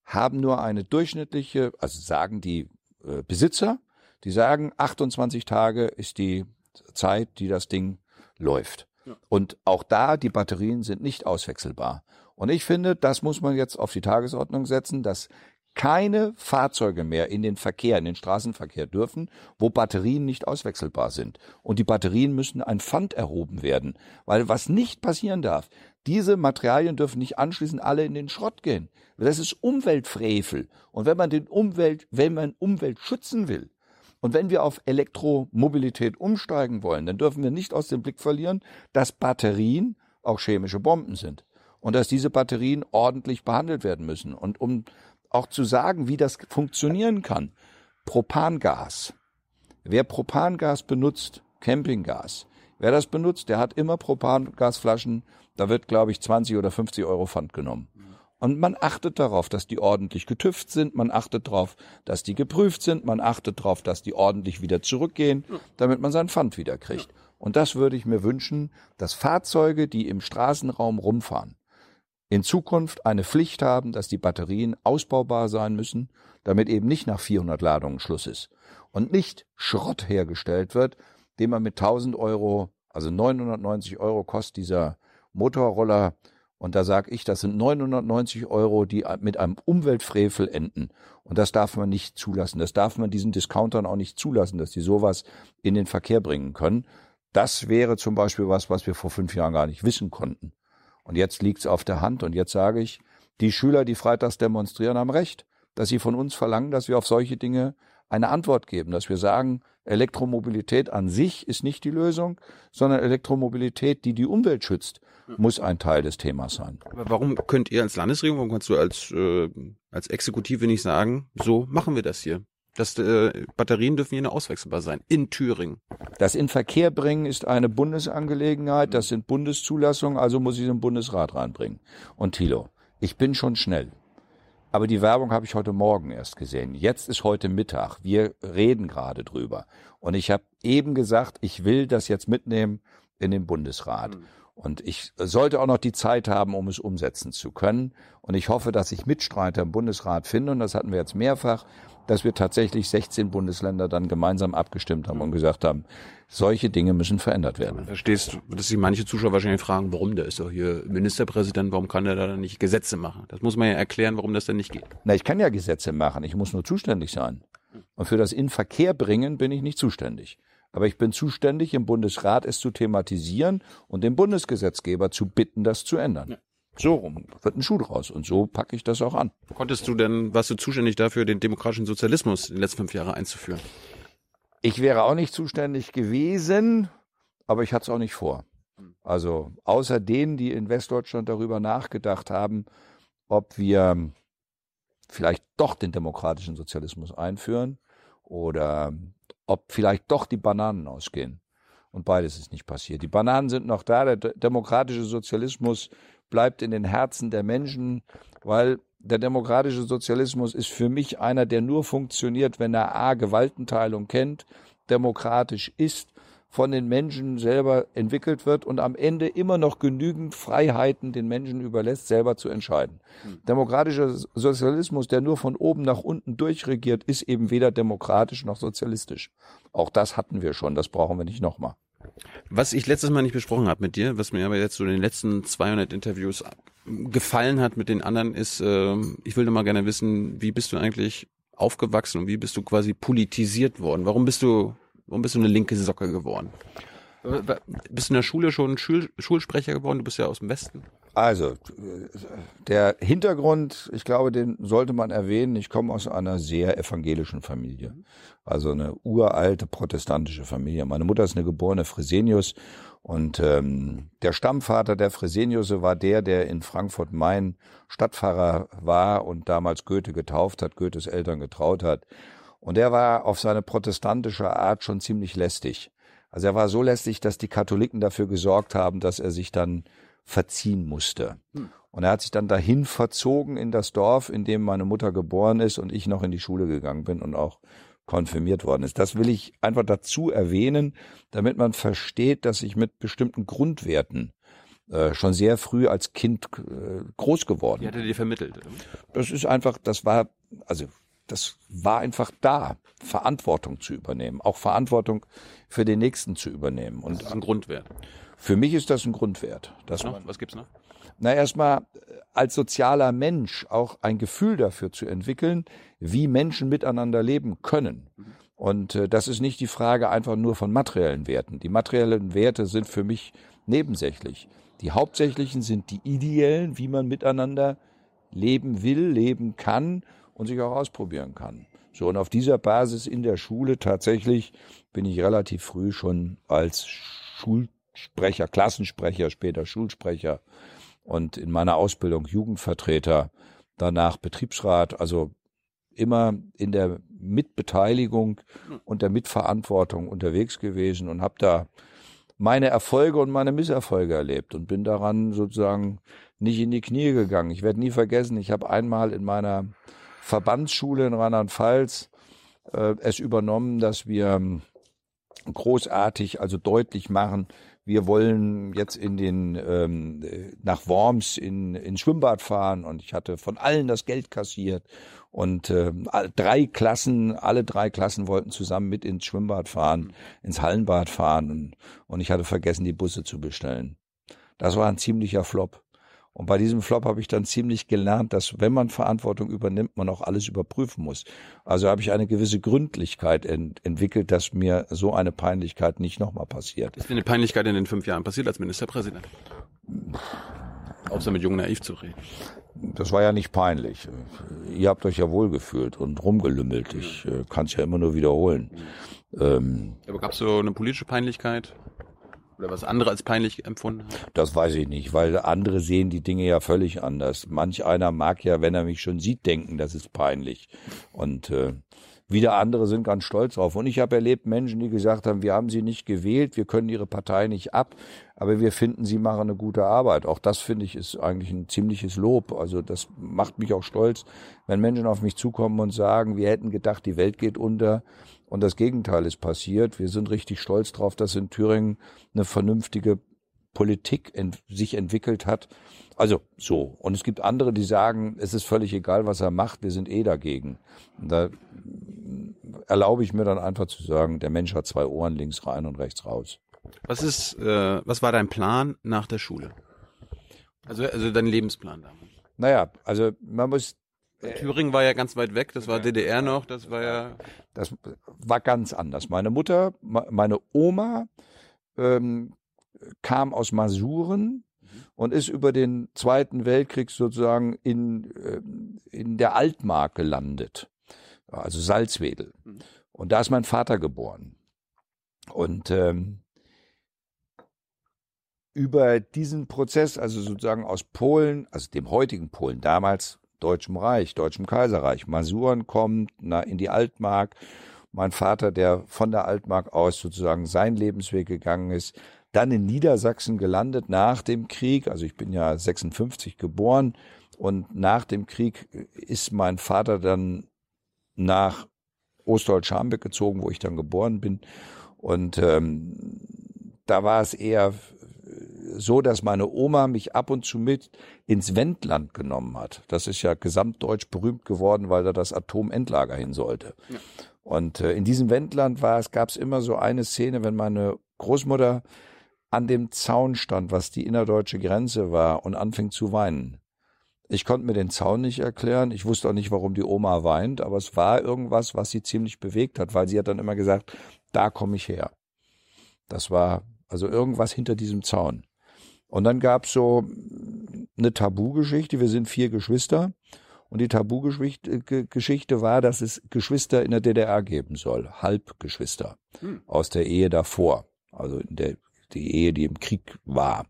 haben nur eine durchschnittliche, also sagen die äh, Besitzer, die sagen, 28 Tage ist die Zeit, die das Ding läuft. Ja. Und auch da, die Batterien sind nicht auswechselbar. Und ich finde, das muss man jetzt auf die Tagesordnung setzen, dass keine Fahrzeuge mehr in den Verkehr, in den Straßenverkehr dürfen, wo Batterien nicht auswechselbar sind. Und die Batterien müssen ein Pfand erhoben werden. Weil was nicht passieren darf, diese Materialien dürfen nicht anschließend alle in den Schrott gehen. Das ist Umweltfrevel. Und wenn man den Umwelt, wenn man Umwelt schützen will, und wenn wir auf Elektromobilität umsteigen wollen, dann dürfen wir nicht aus dem Blick verlieren, dass Batterien auch chemische Bomben sind. Und dass diese Batterien ordentlich behandelt werden müssen. Und um auch zu sagen, wie das funktionieren kann. Propangas. Wer Propangas benutzt, Campinggas, wer das benutzt, der hat immer Propangasflaschen, da wird, glaube ich, 20 oder 50 Euro Pfand genommen. Und man achtet darauf, dass die ordentlich getüft sind, man achtet darauf, dass die geprüft sind, man achtet darauf, dass die ordentlich wieder zurückgehen, damit man sein Pfand wieder kriegt. Und das würde ich mir wünschen, dass Fahrzeuge, die im Straßenraum rumfahren, in Zukunft eine Pflicht haben, dass die Batterien ausbaubar sein müssen, damit eben nicht nach 400 Ladungen Schluss ist. Und nicht Schrott hergestellt wird, den man mit 1000 Euro, also 990 Euro kostet dieser Motorroller und da sage ich, das sind 990 Euro, die mit einem Umweltfrevel enden. Und das darf man nicht zulassen. Das darf man diesen Discountern auch nicht zulassen, dass die sowas in den Verkehr bringen können. Das wäre zum Beispiel was, was wir vor fünf Jahren gar nicht wissen konnten. Und jetzt liegt's auf der Hand. Und jetzt sage ich, die Schüler, die freitags demonstrieren, haben recht, dass sie von uns verlangen, dass wir auf solche Dinge eine Antwort geben, dass wir sagen, Elektromobilität an sich ist nicht die Lösung, sondern Elektromobilität, die die Umwelt schützt, muss ein Teil des Themas sein. Aber warum könnt ihr als Landesregierung, warum kannst du als, äh, als Exekutive nicht sagen, so machen wir das hier? Das, äh, Batterien dürfen hier nur auswechselbar sein. In Thüringen. Das in Verkehr bringen ist eine Bundesangelegenheit. Das sind Bundeszulassungen. Also muss ich es im Bundesrat reinbringen. Und Thilo, ich bin schon schnell. Aber die Werbung habe ich heute Morgen erst gesehen. Jetzt ist heute Mittag. Wir reden gerade drüber. Und ich habe eben gesagt, ich will das jetzt mitnehmen in den Bundesrat. Mhm. Und ich sollte auch noch die Zeit haben, um es umsetzen zu können. Und ich hoffe, dass ich Mitstreiter im Bundesrat finde. Und das hatten wir jetzt mehrfach, dass wir tatsächlich 16 Bundesländer dann gemeinsam abgestimmt haben und gesagt haben, solche Dinge müssen verändert werden. Verstehst du, dass sich manche Zuschauer wahrscheinlich fragen, warum der ist doch hier Ministerpräsident, warum kann er da nicht Gesetze machen? Das muss man ja erklären, warum das denn nicht geht. Na, ich kann ja Gesetze machen, ich muss nur zuständig sein. Und für das in Verkehr bringen bin ich nicht zuständig. Aber ich bin zuständig, im Bundesrat es zu thematisieren und den Bundesgesetzgeber zu bitten, das zu ändern. Ja. So rum wird ein Schuh draus und so packe ich das auch an. Konntest du denn, warst du zuständig dafür, den demokratischen Sozialismus in den letzten fünf Jahren einzuführen? Ich wäre auch nicht zuständig gewesen, aber ich hatte es auch nicht vor. Also außer denen, die in Westdeutschland darüber nachgedacht haben, ob wir vielleicht doch den demokratischen Sozialismus einführen oder ob vielleicht doch die Bananen ausgehen. Und beides ist nicht passiert. Die Bananen sind noch da. Der demokratische Sozialismus bleibt in den Herzen der Menschen, weil der demokratische Sozialismus ist für mich einer, der nur funktioniert, wenn er A, Gewaltenteilung kennt, demokratisch ist, von den Menschen selber entwickelt wird und am Ende immer noch genügend Freiheiten den Menschen überlässt, selber zu entscheiden. Hm. Demokratischer Sozialismus, der nur von oben nach unten durchregiert, ist eben weder demokratisch noch sozialistisch. Auch das hatten wir schon, das brauchen wir nicht nochmal. Was ich letztes Mal nicht besprochen habe mit dir, was mir aber jetzt so in den letzten 200 Interviews gefallen hat mit den anderen, ist, äh, ich will noch mal gerne wissen, wie bist du eigentlich aufgewachsen und wie bist du quasi politisiert worden? Warum bist du Warum bist du eine linke Socke geworden? Bist du in der Schule schon Schul Schulsprecher geworden? Du bist ja aus dem Westen. Also, der Hintergrund, ich glaube, den sollte man erwähnen. Ich komme aus einer sehr evangelischen Familie. Also eine uralte protestantische Familie. Meine Mutter ist eine geborene Fresenius und ähm, der Stammvater der Freseniusse war der, der in Frankfurt-Main Stadtpfarrer war und damals Goethe getauft hat, Goethes Eltern getraut hat. Und er war auf seine protestantische Art schon ziemlich lästig. Also er war so lästig, dass die Katholiken dafür gesorgt haben, dass er sich dann verziehen musste. Hm. Und er hat sich dann dahin verzogen in das Dorf, in dem meine Mutter geboren ist und ich noch in die Schule gegangen bin und auch konfirmiert worden ist. Das will ich einfach dazu erwähnen, damit man versteht, dass ich mit bestimmten Grundwerten äh, schon sehr früh als Kind äh, groß geworden. Die hat er dir vermittelt? Das ist einfach, das war, also das war einfach da, Verantwortung zu übernehmen, auch Verantwortung für den Nächsten zu übernehmen. Und das ist ein Grundwert. Für mich ist das ein Grundwert. Was, noch? Was gibt's noch? Na, erstmal äh, als sozialer Mensch auch ein Gefühl dafür zu entwickeln, wie Menschen miteinander leben können. Und äh, das ist nicht die Frage einfach nur von materiellen Werten. Die materiellen Werte sind für mich nebensächlich. Die hauptsächlichen sind die ideellen, wie man miteinander leben will, leben kann und sich auch ausprobieren kann. So, und auf dieser Basis in der Schule tatsächlich bin ich relativ früh schon als Schulsprecher, Klassensprecher, später Schulsprecher und in meiner Ausbildung Jugendvertreter, danach Betriebsrat, also immer in der Mitbeteiligung und der Mitverantwortung unterwegs gewesen und habe da meine Erfolge und meine Misserfolge erlebt und bin daran sozusagen nicht in die Knie gegangen. Ich werde nie vergessen, ich habe einmal in meiner Verbandsschule in Rheinland-Pfalz äh, es übernommen, dass wir ähm, großartig, also deutlich machen, wir wollen jetzt in den ähm, nach Worms in ins Schwimmbad fahren und ich hatte von allen das Geld kassiert und äh, drei Klassen, alle drei Klassen wollten zusammen mit ins Schwimmbad fahren, ins Hallenbad fahren und, und ich hatte vergessen, die Busse zu bestellen. Das war ein ziemlicher Flop. Und bei diesem Flop habe ich dann ziemlich gelernt, dass wenn man Verantwortung übernimmt, man auch alles überprüfen muss. Also habe ich eine gewisse Gründlichkeit ent entwickelt, dass mir so eine Peinlichkeit nicht nochmal passiert. Ist dir eine Peinlichkeit in den fünf Jahren passiert als Ministerpräsident? Außer mit Jung Naiv zu reden. Das war ja nicht peinlich. Ihr habt euch ja wohlgefühlt und rumgelümmelt. Ich äh, kann es ja immer nur wiederholen. Ähm, Aber gab es so eine politische Peinlichkeit? Oder was andere als peinlich empfunden haben? Das weiß ich nicht, weil andere sehen die Dinge ja völlig anders. Manch einer mag ja, wenn er mich schon sieht, denken, das ist peinlich. Und äh, wieder andere sind ganz stolz drauf. Und ich habe erlebt Menschen, die gesagt haben, wir haben sie nicht gewählt, wir können ihre Partei nicht ab, aber wir finden, sie machen eine gute Arbeit. Auch das finde ich ist eigentlich ein ziemliches Lob. Also das macht mich auch stolz, wenn Menschen auf mich zukommen und sagen, wir hätten gedacht, die Welt geht unter und das Gegenteil ist passiert. Wir sind richtig stolz drauf, dass in Thüringen eine vernünftige Politik ent sich entwickelt hat. Also so. Und es gibt andere, die sagen, es ist völlig egal, was er macht, wir sind eh dagegen. Und da erlaube ich mir dann einfach zu sagen, der Mensch hat zwei Ohren links rein und rechts raus. Was ist, äh, was war dein Plan nach der Schule? Also, also dein Lebensplan damals? Naja, also man muss Thüringen war ja ganz weit weg, das war DDR noch, das war ja. Das war ganz anders. Meine Mutter, meine Oma ähm, kam aus Masuren und ist über den Zweiten Weltkrieg sozusagen in, ähm, in der Altmark gelandet, also Salzwedel. Mhm. Und da ist mein Vater geboren. Und ähm, über diesen Prozess, also sozusagen aus Polen, also dem heutigen Polen damals, Deutschem Reich, Deutschem Kaiserreich. Masuren kommt in die Altmark. Mein Vater, der von der Altmark aus sozusagen seinen Lebensweg gegangen ist, dann in Niedersachsen gelandet nach dem Krieg. Also ich bin ja 56 geboren und nach dem Krieg ist mein Vater dann nach Ostdeutsch-Scharmbeck gezogen, wo ich dann geboren bin Und ähm, da war es eher so, dass meine Oma mich ab und zu mit ins Wendland genommen hat. Das ist ja gesamtdeutsch berühmt geworden, weil da das Atomendlager hin sollte. Ja. Und äh, in diesem Wendland war es, gab es immer so eine Szene, wenn meine Großmutter an dem Zaun stand, was die innerdeutsche Grenze war, und anfing zu weinen. Ich konnte mir den Zaun nicht erklären. Ich wusste auch nicht, warum die Oma weint, aber es war irgendwas, was sie ziemlich bewegt hat, weil sie hat dann immer gesagt, da komme ich her. Das war also irgendwas hinter diesem Zaun. Und dann gab's so eine Tabugeschichte. Wir sind vier Geschwister. Und die Tabugeschichte war, dass es Geschwister in der DDR geben soll. Halbgeschwister. Hm. Aus der Ehe davor. Also in der, die Ehe, die im Krieg war.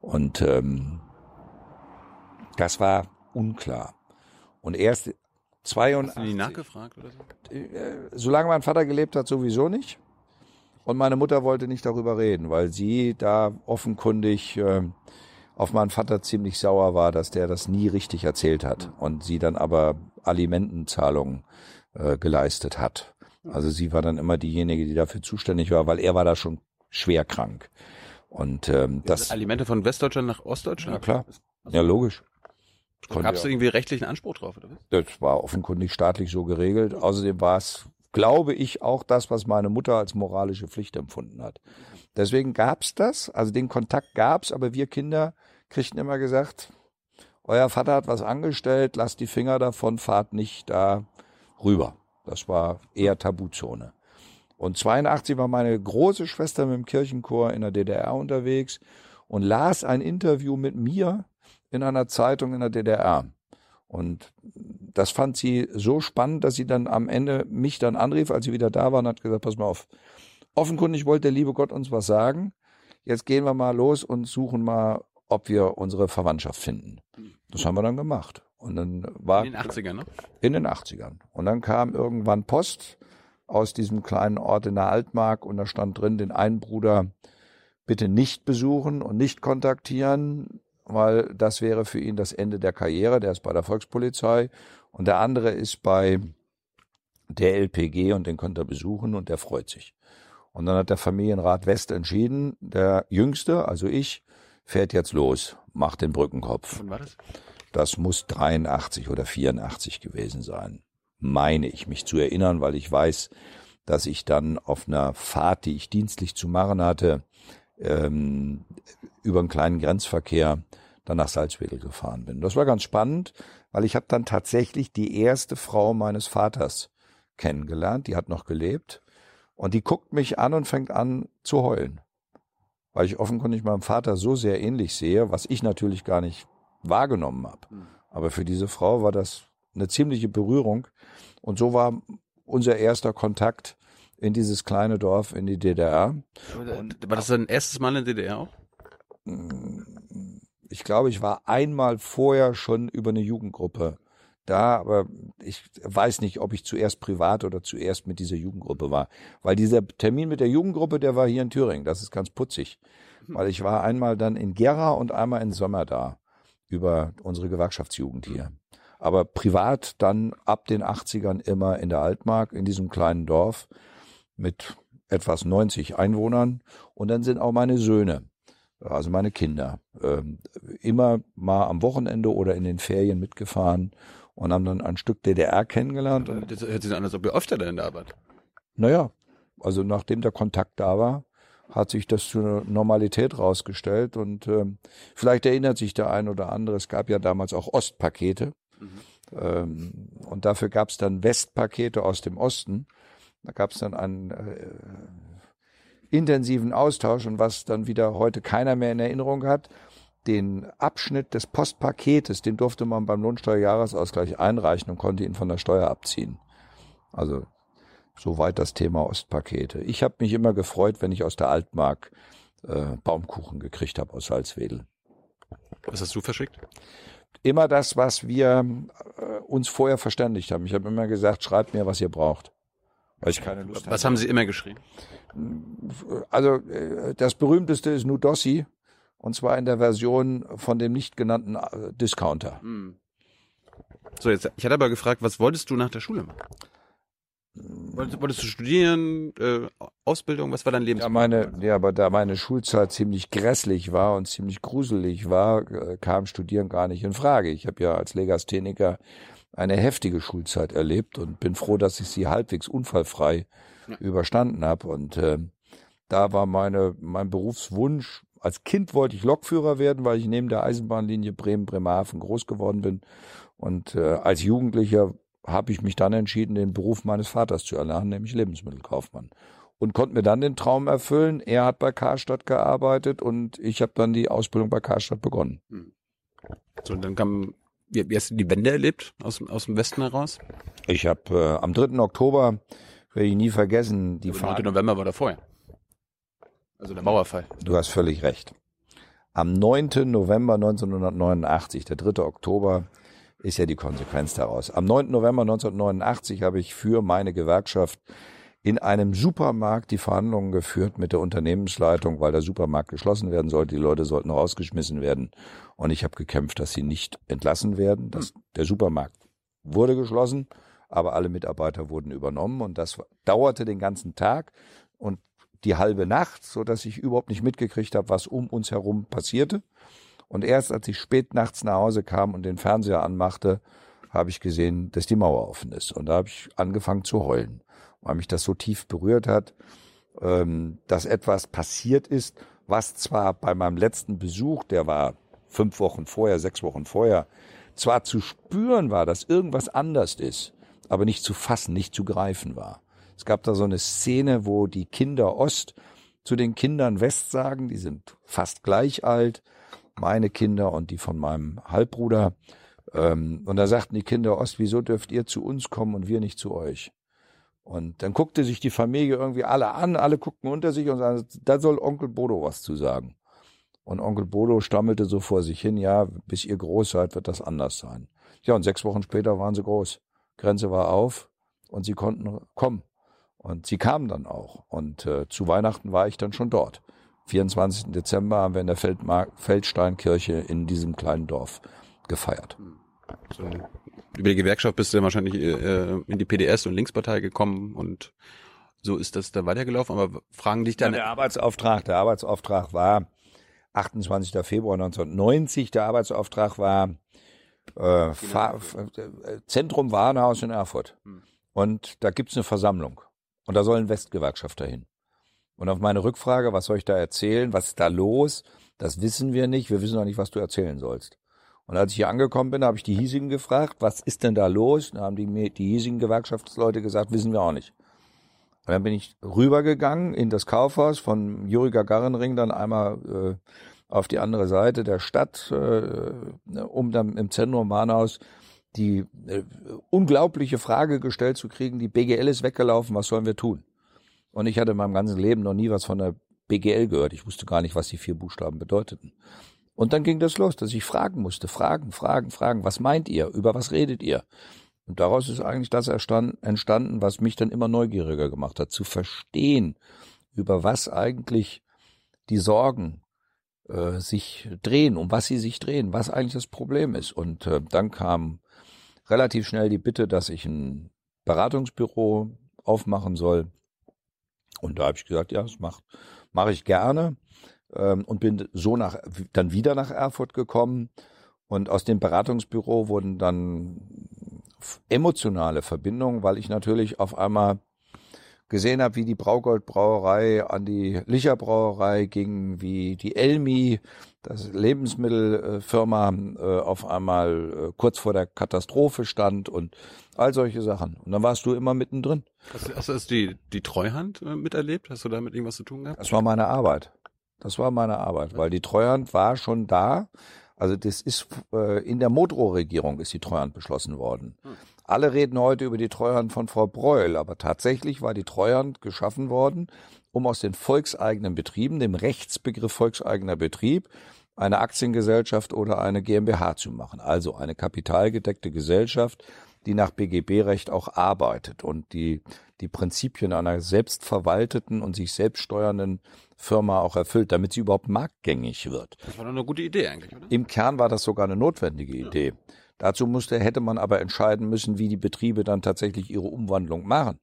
Und ähm, das war unklar. Und erst 82. Hast du nie nachgefragt oder so? Äh, solange mein Vater gelebt hat, sowieso nicht. Und meine Mutter wollte nicht darüber reden, weil sie da offenkundig äh, auf meinen Vater ziemlich sauer war, dass der das nie richtig erzählt hat und sie dann aber Alimentenzahlungen äh, geleistet hat. Also sie war dann immer diejenige, die dafür zuständig war, weil er war da schon schwer krank. Und ähm, das, das Alimente von Westdeutschland nach Ostdeutschland? Ja klar, ja logisch. Gab es irgendwie rechtlichen Anspruch drauf? Oder? Das war offenkundig staatlich so geregelt. Außerdem war es glaube ich, auch das, was meine Mutter als moralische Pflicht empfunden hat. Deswegen gab's das, also den Kontakt gab's, aber wir Kinder kriegten immer gesagt, euer Vater hat was angestellt, lasst die Finger davon, fahrt nicht da rüber. Das war eher Tabuzone. Und 82 war meine große Schwester mit dem Kirchenchor in der DDR unterwegs und las ein Interview mit mir in einer Zeitung in der DDR. Und das fand sie so spannend, dass sie dann am Ende mich dann anrief, als sie wieder da war und hat gesagt, pass mal auf. Offenkundig wollte der liebe Gott uns was sagen. Jetzt gehen wir mal los und suchen mal, ob wir unsere Verwandtschaft finden. Das haben wir dann gemacht. Und dann war in den 80ern, ne? In den 80ern. Und dann kam irgendwann Post aus diesem kleinen Ort in der Altmark und da stand drin, den einen Bruder bitte nicht besuchen und nicht kontaktieren weil das wäre für ihn das Ende der Karriere. Der ist bei der Volkspolizei und der andere ist bei der LPG und den konnte er besuchen und der freut sich. Und dann hat der Familienrat West entschieden, der Jüngste, also ich, fährt jetzt los, macht den Brückenkopf. Wann war das? Das muss 83 oder 84 gewesen sein, meine ich mich zu erinnern, weil ich weiß, dass ich dann auf einer Fahrt, die ich dienstlich zu machen hatte, ähm, über einen kleinen Grenzverkehr dann nach Salzwedel gefahren bin. Das war ganz spannend, weil ich habe dann tatsächlich die erste Frau meines Vaters kennengelernt, die hat noch gelebt und die guckt mich an und fängt an zu heulen, weil ich offenkundig meinem Vater so sehr ähnlich sehe, was ich natürlich gar nicht wahrgenommen habe. Hm. Aber für diese Frau war das eine ziemliche Berührung und so war unser erster Kontakt in dieses kleine Dorf in die DDR. Und war das dein erstes Mal in der DDR auch? Ich glaube, ich war einmal vorher schon über eine Jugendgruppe da, aber ich weiß nicht, ob ich zuerst privat oder zuerst mit dieser Jugendgruppe war. Weil dieser Termin mit der Jugendgruppe, der war hier in Thüringen. Das ist ganz putzig. Weil ich war einmal dann in Gera und einmal in Sommer da über unsere Gewerkschaftsjugend hier. Aber privat dann ab den 80ern immer in der Altmark, in diesem kleinen Dorf mit etwas 90 Einwohnern. Und dann sind auch meine Söhne also meine Kinder, ähm, immer mal am Wochenende oder in den Ferien mitgefahren und haben dann ein Stück DDR kennengelernt. Das hört sich an, als ob ihr öfter denn da wart. Naja, also nachdem der Kontakt da war, hat sich das zu einer Normalität rausgestellt und ähm, vielleicht erinnert sich der ein oder andere, es gab ja damals auch Ostpakete mhm. ähm, und dafür gab es dann Westpakete aus dem Osten. Da gab es dann ein äh, intensiven Austausch und was dann wieder heute keiner mehr in Erinnerung hat, den Abschnitt des Postpaketes, den durfte man beim Lohnsteuerjahresausgleich einreichen und konnte ihn von der Steuer abziehen. Also soweit das Thema Ostpakete. Ich habe mich immer gefreut, wenn ich aus der Altmark äh, Baumkuchen gekriegt habe aus Salzwedel. Was hast du verschickt? Immer das, was wir äh, uns vorher verständigt haben. Ich habe immer gesagt, schreibt mir, was ihr braucht. Weil ich keine Lust Was hatte. haben Sie immer geschrieben? Also äh, das berühmteste ist Nudossi und zwar in der Version von dem nicht genannten äh, Discounter. Hm. So, jetzt, ich hatte aber gefragt, was wolltest du nach der Schule machen? Wolltest, wolltest du studieren, äh, Ausbildung, was war dein Lebens? Ja, meine, ja, aber da meine Schulzeit ziemlich grässlich war und ziemlich gruselig war, äh, kam Studieren gar nicht in Frage. Ich habe ja als Legastheniker eine heftige Schulzeit erlebt und bin froh, dass ich sie halbwegs unfallfrei Ja. überstanden habe. Und äh, da war meine mein Berufswunsch. Als Kind wollte ich Lokführer werden, weil ich neben der Eisenbahnlinie Bremen-Bremerhaven groß geworden bin. Und äh, als Jugendlicher habe ich mich dann entschieden, den Beruf meines Vaters zu erlernen, nämlich Lebensmittelkaufmann. Und konnte mir dann den Traum erfüllen. Er hat bei Karstadt gearbeitet und ich habe dann die Ausbildung bei Karstadt begonnen. So, dann kam, wie, wie hast du die Wende erlebt aus, dem- aus dem Westen heraus? Ich habe äh, am 3. Oktober, werde ich nie vergessen, die Der 9. Fahrt. November war da vorher. Also der Mauerfall. Du hast völlig recht. Am 9. November 1989, der 3. Oktober, ist ja die Konsequenz daraus. Am 9. November 1989 habe ich für meine Gewerkschaft in einem Supermarkt die Verhandlungen geführt mit der Unternehmensleitung, weil der Supermarkt geschlossen werden sollte. Die Leute sollten rausgeschmissen werden. Und ich habe gekämpft, dass sie nicht entlassen werden. Das, der Supermarkt wurde geschlossen, aber alle Mitarbeiter wurden übernommen. Und das dauerte den ganzen Tag und die halbe Nacht, so dass ich überhaupt nicht mitgekriegt habe, was um uns herum passierte. Und erst als ich spät nachts nach Hause kam und den Fernseher anmachte, habe ich gesehen, dass die Mauer offen ist. Und da habe ich angefangen zu heulen, weil mich das so tief berührt hat, ähm, dass etwas passiert ist, was zwar bei meinem letzten Besuch, der war fünf Wochen vorher, sechs Wochen vorher, zwar zu spüren war, dass irgendwas anders ist, aber nicht zu fassen, nicht zu greifen war. Es gab da so eine Szene, wo die Kinder Ost zu den Kindern West sagen, die sind fast gleich alt, meine Kinder und die von meinem Halbbruder. Ähm, und da sagten die Kinder Ost, wieso dürft ihr zu uns kommen und wir nicht zu euch? Und dann guckte sich die Familie irgendwie alle an, alle guckten unter sich und sagten, da soll Onkel Bodo was zu sagen. Und Onkel Bodo stammelte so vor sich hin, ja, bis ihr groß seid, wird das anders sein. Ja, und sechs Wochen später waren sie groß. Grenze war auf und sie konnten kommen. Und sie kamen dann auch. Und äh, zu Weihnachten war ich dann schon dort. 24. Dezember haben wir in der Feldmar Feldsteinkirche in diesem kleinen Dorf gefeiert. So, über die Gewerkschaft bist du dann wahrscheinlich äh, in die PDS und Linkspartei gekommen und so ist das dann weitergelaufen. Aber fragen dich dann, der Arbeitsauftrag, der Arbeitsauftrag war 28. Februar 1990. Der Arbeitsauftrag war äh, äh, Zentrum Warenhaus in Erfurt. Und da gibt's eine Versammlung. Und da sollen Westgewerkschafter hin. Und auf meine Rückfrage, was soll ich da erzählen, was ist da los, das wissen wir nicht. Wir wissen auch nicht, was du erzählen sollst. Und als ich hier angekommen bin, habe ich die hiesigen gefragt, was ist denn da los? Da haben die, die hiesigen Gewerkschaftsleute gesagt, wissen wir auch nicht. Und dann bin ich rübergegangen in das Kaufhaus von Juri Gagarin-Ring, dann einmal äh, auf die andere Seite der Stadt, äh, um dann im Zentrum Warnhaus die äh, unglaubliche Frage gestellt zu kriegen, die BGL ist weggelaufen, was sollen wir tun? Und ich hatte in meinem ganzen Leben noch nie was von der BGL gehört. Ich wusste gar nicht, was die vier Buchstaben bedeuteten. Und dann ging das los, dass ich fragen musste, fragen, fragen, fragen, was meint ihr, über was redet ihr? Und daraus ist eigentlich das entstanden, was mich dann immer neugieriger gemacht hat, zu verstehen, über was eigentlich die Sorgen äh, sich drehen, um was sie sich drehen, was eigentlich das Problem ist. Und äh, dann kam relativ schnell die Bitte, dass ich ein Beratungsbüro aufmachen soll. Und da habe ich gesagt, ja, das macht mache ich gerne ähm, und bin so nach dann wieder nach Erfurt gekommen. Und aus dem Beratungsbüro wurden dann emotionale Verbindungen, weil ich natürlich auf einmal gesehen habe, wie die Braugold Brauerei an die Licher Brauerei ging, wie die Elmi, das Lebensmittelfirma, äh, auf einmal äh, kurz vor der Katastrophe stand und all solche Sachen. Und dann warst du immer mittendrin. hast, du- hast du die, die Treuhand äh, miterlebt? Hast du damit irgendwas zu tun gehabt? Das war meine Arbeit. Das war meine Arbeit, weil die Treuhand war schon da. Also das ist äh, in der Modrow-Regierung ist die Treuhand beschlossen worden. Alle reden heute über die Treuhand von Frau Breul, aber tatsächlich war die Treuhand geschaffen worden, um aus den volkseigenen Betrieben, dem Rechtsbegriff volkseigener Betrieb, eine Aktiengesellschaft oder eine GmbH zu machen. Also eine kapitalgedeckte Gesellschaft, die nach BGB-Recht auch arbeitet und die die Prinzipien einer selbstverwalteten und sich selbst steuernden Firma auch erfüllt, damit sie überhaupt marktgängig wird. Das war doch eine gute Idee eigentlich, oder? Im Kern war das sogar eine notwendige Idee. Dazu musste, hätte man aber entscheiden müssen, wie die Betriebe dann tatsächlich ihre Umwandlung machen.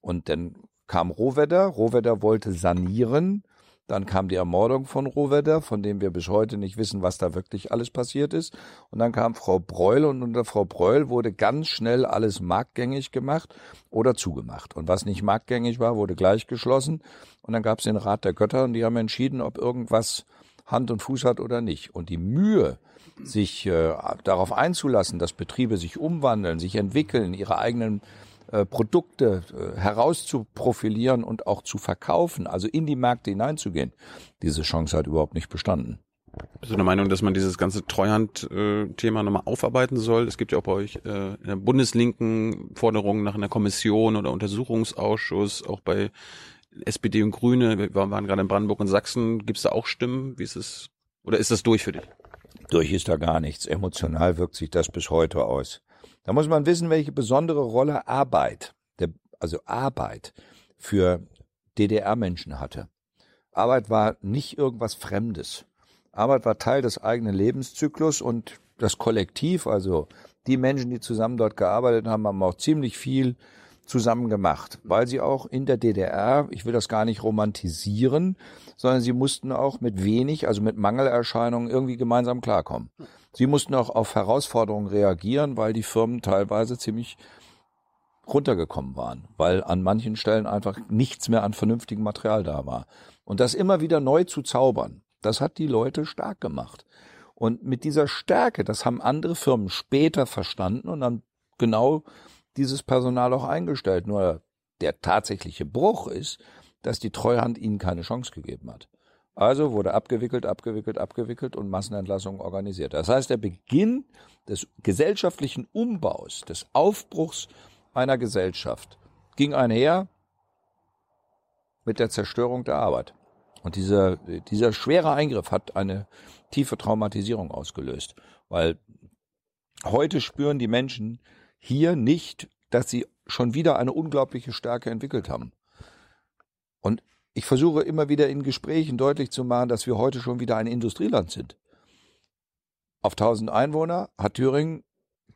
Und dann kam Rohwedder. Rohwedder wollte sanieren. Dann kam die Ermordung von Rohwedder, von dem wir bis heute nicht wissen, was da wirklich alles passiert ist. Und dann kam Frau Breul und unter Frau Breul wurde ganz schnell alles marktgängig gemacht oder zugemacht. Und was nicht marktgängig war, wurde gleich geschlossen. Und dann gab es den Rat der Götter und die haben entschieden, ob irgendwas Hand und Fuß hat oder nicht. Und die Mühe, sich äh, darauf einzulassen, dass Betriebe sich umwandeln, sich entwickeln, ihre eigenen äh, Produkte äh, herauszuprofilieren und auch zu verkaufen, also in die Märkte hineinzugehen, diese Chance hat überhaupt nicht bestanden. Bist du der Meinung, dass man dieses ganze Treuhand-Thema nochmal aufarbeiten soll? Es gibt ja auch bei euch äh, in der Bundeslinken Forderungen nach einer Kommission oder Untersuchungsausschuss, auch bei SPD und Grüne. Wir waren gerade in Brandenburg und Sachsen. Gibt es da auch Stimmen? Wie ist es? Oder ist das durch für dich? Durch ist da gar nichts. Emotional wirkt sich das bis heute aus. Da muss man wissen, welche besondere Rolle Arbeit, der, also Arbeit für DDR-Menschen hatte. Arbeit war nicht irgendwas Fremdes. Arbeit war Teil des eigenen Lebenszyklus und das Kollektiv, also die Menschen, die zusammen dort gearbeitet haben, haben auch ziemlich viel zusammen gemacht, weil sie auch in der DDR, ich will das gar nicht romantisieren, sondern sie mussten auch mit wenig, also mit Mangelerscheinungen irgendwie gemeinsam klarkommen. Sie mussten auch auf Herausforderungen reagieren, weil die Firmen teilweise ziemlich runtergekommen waren, weil an manchen Stellen einfach nichts mehr an vernünftigem Material da war. Und das immer wieder neu zu zaubern, das hat die Leute stark gemacht. Und mit dieser Stärke, das haben andere Firmen später verstanden und dann genau dieses Personal auch eingestellt. Nur der tatsächliche Bruch ist, dass die Treuhand ihnen keine Chance gegeben hat. Also wurde abgewickelt, abgewickelt, abgewickelt und Massenentlassungen organisiert. Das heißt, der Beginn des gesellschaftlichen Umbaus, des Aufbruchs einer Gesellschaft ging einher mit der Zerstörung der Arbeit. Und dieser, dieser schwere Eingriff hat eine tiefe Traumatisierung ausgelöst, weil heute spüren die Menschen hier nicht, dass sie schon wieder eine unglaubliche Stärke entwickelt haben. Und ich versuche immer wieder in Gesprächen deutlich zu machen, dass wir heute schon wieder ein Industrieland sind. Auf 1000 Einwohner hat Thüringen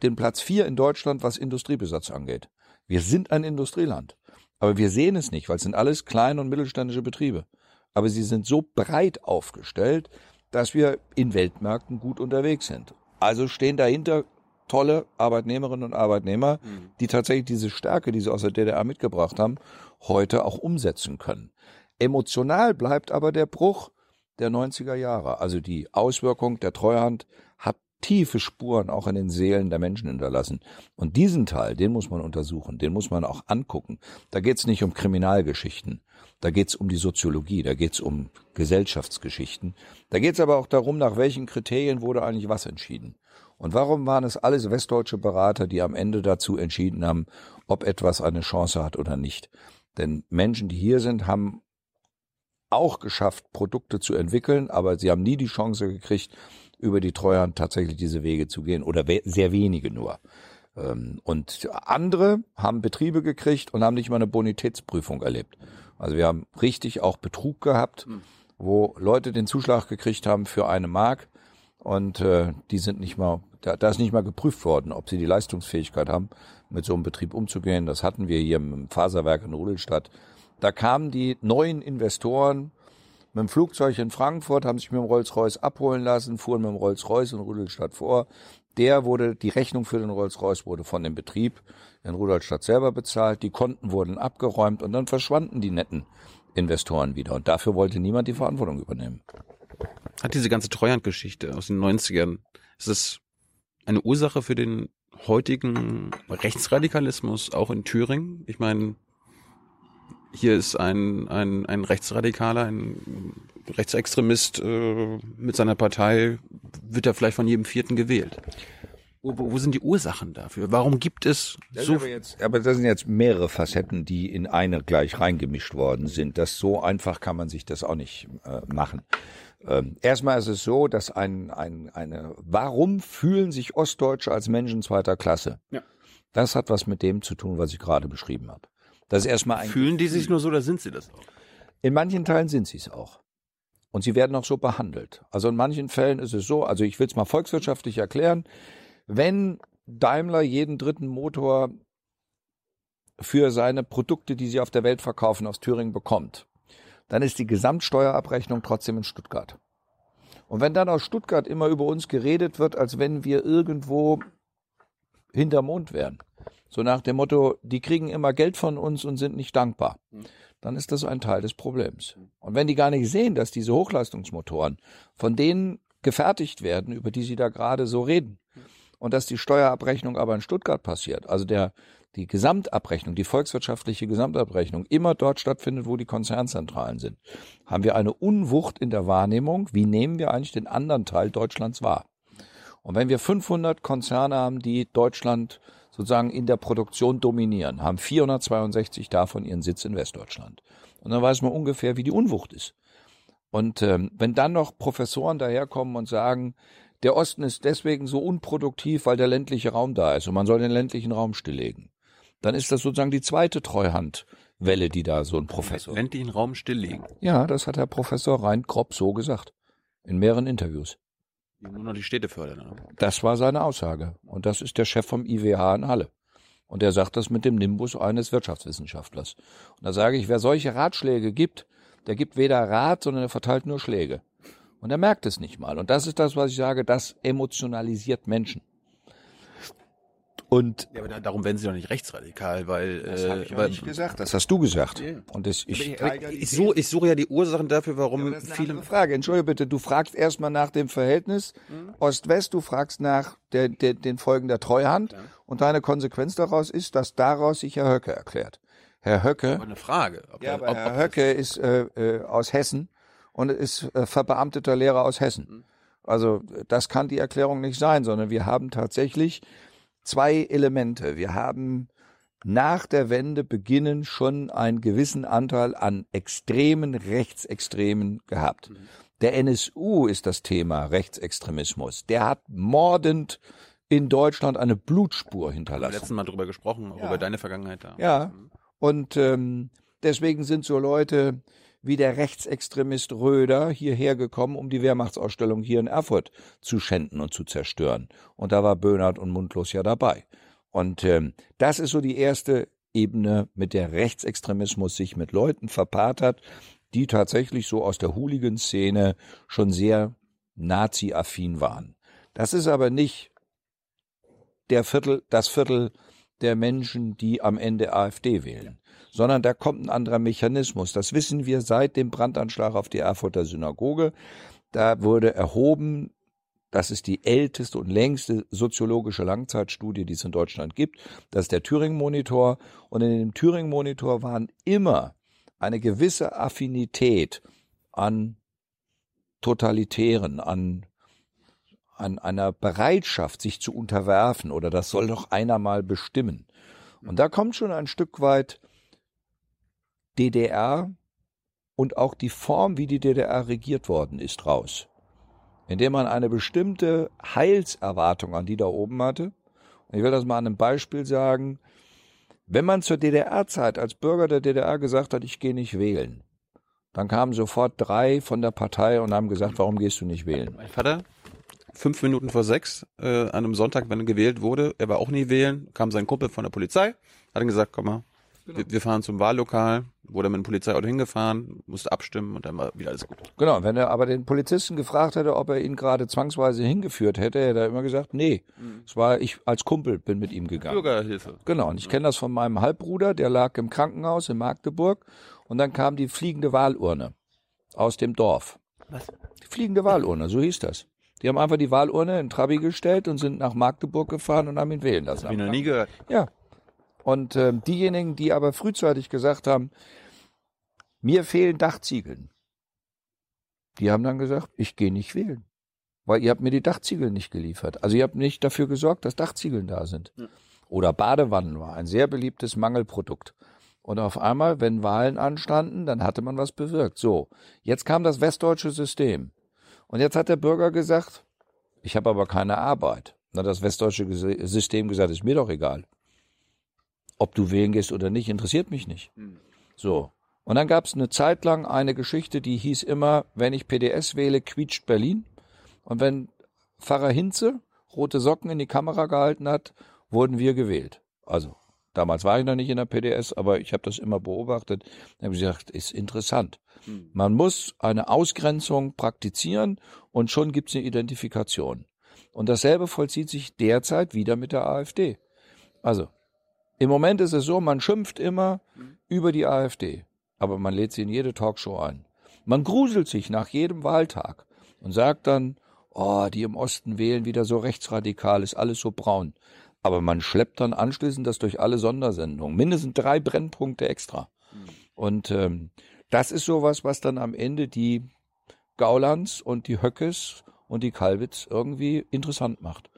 den Platz 4 in Deutschland, was Industriebesatz angeht. Wir sind ein Industrieland. Aber wir sehen es nicht, weil es sind alles kleine und mittelständische Betriebe. Aber sie sind so breit aufgestellt, dass wir in Weltmärkten gut unterwegs sind. Also stehen dahinter tolle Arbeitnehmerinnen und Arbeitnehmer, mhm. die tatsächlich diese Stärke, die sie aus der DDR mitgebracht haben, heute auch umsetzen können. Emotional bleibt aber der Bruch der 90er Jahre. Also die Auswirkung der Treuhand hat tiefe Spuren auch in den Seelen der Menschen hinterlassen. Und diesen Teil, den muss man untersuchen, den muss man auch angucken. Da geht es nicht um Kriminalgeschichten, da geht es um die Soziologie, da geht es um Gesellschaftsgeschichten. Da geht es aber auch darum, nach welchen Kriterien wurde eigentlich was entschieden. Und warum waren es alles westdeutsche Berater, die am Ende dazu entschieden haben, ob etwas eine Chance hat oder nicht? Denn Menschen, die hier sind, haben auch geschafft, Produkte zu entwickeln, aber sie haben nie die Chance gekriegt, über die Treuhand tatsächlich diese Wege zu gehen oder sehr wenige nur. Ähm, und andere haben Betriebe gekriegt und haben nicht mal eine Bonitätsprüfung erlebt. Also wir haben richtig auch Betrug gehabt, hm. wo Leute den Zuschlag gekriegt haben für eine Mark und äh, die sind nicht mal, da, da ist nicht mal geprüft worden, ob sie die Leistungsfähigkeit haben, mit so einem Betrieb umzugehen. Das hatten wir hier im Faserwerk in Rudelstadt. Da kamen die neuen Investoren mit dem Flugzeug in Frankfurt, haben sich mit dem Rolls-Royce abholen lassen, fuhren mit dem Rolls-Royce in Rudelstadt vor. Der wurde, die Rechnung für den Rolls-Royce wurde von dem Betrieb in Rudolstadt selber bezahlt. Die Konten wurden abgeräumt und dann verschwanden die netten Investoren wieder. Und dafür wollte niemand die Verantwortung übernehmen hat diese ganze Treuhandgeschichte aus den 90ern, ist es eine Ursache für den heutigen Rechtsradikalismus auch in Thüringen? Ich meine, hier ist ein, ein, ein Rechtsradikaler, ein Rechtsextremist äh, mit seiner Partei, wird er vielleicht von jedem Vierten gewählt. Wo, wo, wo sind die Ursachen dafür? Warum gibt es das so? Aber, jetzt, aber das sind jetzt mehrere Facetten, die in eine gleich reingemischt worden sind. Das so einfach kann man sich das auch nicht äh, machen. Ähm, erstmal ist es so, dass ein, ein, eine, warum fühlen sich Ostdeutsche als Menschen zweiter Klasse? Ja. Das hat was mit dem zu tun, was ich gerade beschrieben habe. Das ist erstmal ein Fühlen die sich nur so oder sind sie das auch? In manchen Teilen sind sie es auch. Und sie werden auch so behandelt. Also in manchen Fällen ist es so, also ich will es mal volkswirtschaftlich erklären, wenn Daimler jeden dritten Motor für seine Produkte, die sie auf der Welt verkaufen, aus Thüringen bekommt, dann ist die Gesamtsteuerabrechnung trotzdem in Stuttgart. Und wenn dann aus Stuttgart immer über uns geredet wird, als wenn wir irgendwo hinter Mond wären, so nach dem Motto, die kriegen immer Geld von uns und sind nicht dankbar, dann ist das ein Teil des Problems. Und wenn die gar nicht sehen, dass diese Hochleistungsmotoren von denen gefertigt werden, über die sie da gerade so reden, und dass die Steuerabrechnung aber in Stuttgart passiert, also der die Gesamtabrechnung, die volkswirtschaftliche Gesamtabrechnung immer dort stattfindet, wo die Konzernzentralen sind, haben wir eine Unwucht in der Wahrnehmung, wie nehmen wir eigentlich den anderen Teil Deutschlands wahr. Und wenn wir 500 Konzerne haben, die Deutschland sozusagen in der Produktion dominieren, haben 462 davon ihren Sitz in Westdeutschland. Und dann weiß man ungefähr, wie die Unwucht ist. Und ähm, wenn dann noch Professoren daherkommen und sagen, der Osten ist deswegen so unproduktiv, weil der ländliche Raum da ist und man soll den ländlichen Raum stilllegen dann ist das sozusagen die zweite Treuhandwelle, die da so ein Professor. Ländlichen Raum stilllegen. Ja, das hat Herr Professor Rein Kropp so gesagt. In mehreren Interviews. Die nur noch die Städte fördern. Das war seine Aussage. Und das ist der Chef vom IWH in Halle. Und er sagt das mit dem Nimbus eines Wirtschaftswissenschaftlers. Und da sage ich, wer solche Ratschläge gibt, der gibt weder Rat, sondern er verteilt nur Schläge. Und er merkt es nicht mal. Und das ist das, was ich sage, das emotionalisiert Menschen. Und ja, aber darum werden sie doch nicht rechtsradikal, weil das äh, habe ich weil, nicht gesagt. Das hast du gesagt. Ja. Und das, ich, ich, ich, suche, ich suche ja die Ursachen dafür, warum das ist eine viele. Frage. Entschuldige bitte, du fragst erstmal nach dem Verhältnis Ost-West, du fragst nach der, der, den Folgen der Treuhand und deine Konsequenz daraus ist, dass daraus sich Herr Höcke erklärt. Herr Höcke, Aber eine Frage. Ob ja, der- aber ob, Herr ob, Höcke ist äh, äh, aus Hessen und ist äh, verbeamteter Lehrer aus Hessen. Also das kann die Erklärung nicht sein, sondern wir haben tatsächlich zwei Elemente. Wir haben nach der Wende beginnen schon einen gewissen Anteil an extremen Rechtsextremen gehabt. Der NSU ist das Thema Rechtsextremismus. Der hat mordend in Deutschland eine Blutspur wir haben hinterlassen. letzten Mal drüber gesprochen, auch Ja. über deine Vergangenheit da. Ja, und ähm, deswegen sind so Leute wie der Rechtsextremist Röder hierher gekommen, um die Wehrmachtsausstellung hier in Erfurt zu schänden und zu zerstören. Und da war Böhnert und Mundlos ja dabei. Und ähm, das ist so die erste Ebene, mit der Rechtsextremismus sich mit Leuten verpaart hat, die tatsächlich so aus der Hooligan-Szene schon sehr nazi-affin waren. Das ist aber nicht der Viertel, das Viertel der Menschen, die am Ende AfD wählen, sondern da kommt ein anderer Mechanismus. Das wissen wir seit dem Brandanschlag auf die Erfurter Synagoge. Da wurde erhoben, das ist die älteste und längste soziologische Langzeitstudie, die es in Deutschland gibt. Das ist der Thüringen-Monitor. Und in dem Thüringen-Monitor waren immer eine gewisse Affinität an Totalitären, an an einer Bereitschaft, sich zu unterwerfen oder das soll doch einer mal bestimmen. Und da kommt schon ein Stück weit DDR und auch die Form, wie die DDR regiert worden ist, raus. Indem man eine bestimmte Heilserwartung an die da oben hatte. Und ich will das mal an einem Beispiel sagen. Wenn man zur DDR-Zeit als Bürger der DDR gesagt hat, ich gehe nicht wählen, dann kamen sofort drei von der Partei und haben gesagt, warum gehst du nicht wählen? Mein Vater, fünf Minuten vor sechs, äh, an einem Sonntag, wenn er gewählt wurde, er war auch nie wählen, kam sein Kumpel von der Polizei, hat ihm gesagt, komm mal, Genau. wir, wir fahren zum Wahllokal, wurde mit dem Polizeiauto hingefahren, musste abstimmen und dann war wieder alles gut. Genau, wenn er aber den Polizisten gefragt hätte, ob er ihn gerade zwangsweise hingeführt hätte, hätte er immer gesagt, nee, es war ich als Kumpel bin mit ihm gegangen. Bürgerhilfe. Genau, und ich kenne das von meinem Halbbruder, der lag im Krankenhaus in Magdeburg und dann kam die fliegende Wahlurne aus dem Dorf. Was? Die fliegende Wahlurne, so hieß das. Die haben einfach die Wahlurne in Trabi gestellt und sind nach Magdeburg gefahren und haben ihn wählen lassen. Hab ich noch nie gehört. Ja. Und ähm, diejenigen, die aber frühzeitig gesagt haben, mir fehlen Dachziegeln, die haben dann gesagt, ich gehe nicht wählen. Weil ihr habt mir die Dachziegel nicht geliefert. Also ihr habt nicht dafür gesorgt, dass Dachziegeln da sind. Oder Badewannen war ein sehr beliebtes Mangelprodukt. Und auf einmal, wenn Wahlen anstanden, dann hatte man was bewirkt. So, jetzt kam das westdeutsche System. Und jetzt hat der Bürger gesagt, ich habe aber keine Arbeit. Na, das westdeutsche System gesagt, ist mir doch egal. Ob du wählen gehst oder nicht, interessiert mich nicht. So. Und dann gab es eine Zeit lang eine Geschichte, die hieß immer, wenn ich PDS wähle, quietscht Berlin. Und wenn Pfarrer Hinze rote Socken in die Kamera gehalten hat, wurden wir gewählt. Also Damals war ich noch nicht in der PDS, aber ich habe das immer beobachtet. Da habe ich gesagt, ist interessant. Hm. Man muss eine Ausgrenzung praktizieren und schon gibt es eine Identifikation. Und dasselbe vollzieht sich derzeit wieder mit der AfD. Also, im Moment ist es so, man schimpft immer über die AfD, aber man lädt sie in jede Talkshow ein. Man gruselt sich nach jedem Wahltag und sagt dann, oh, die im Osten wählen wieder so rechtsradikal, ist alles so braun. Aber man schleppt dann anschließend das durch alle Sondersendungen. Mindestens drei Brennpunkte extra. Und ähm, das ist sowas, was dann am Ende die Gaulands und die Höckes und die Kalwitz irgendwie interessant macht.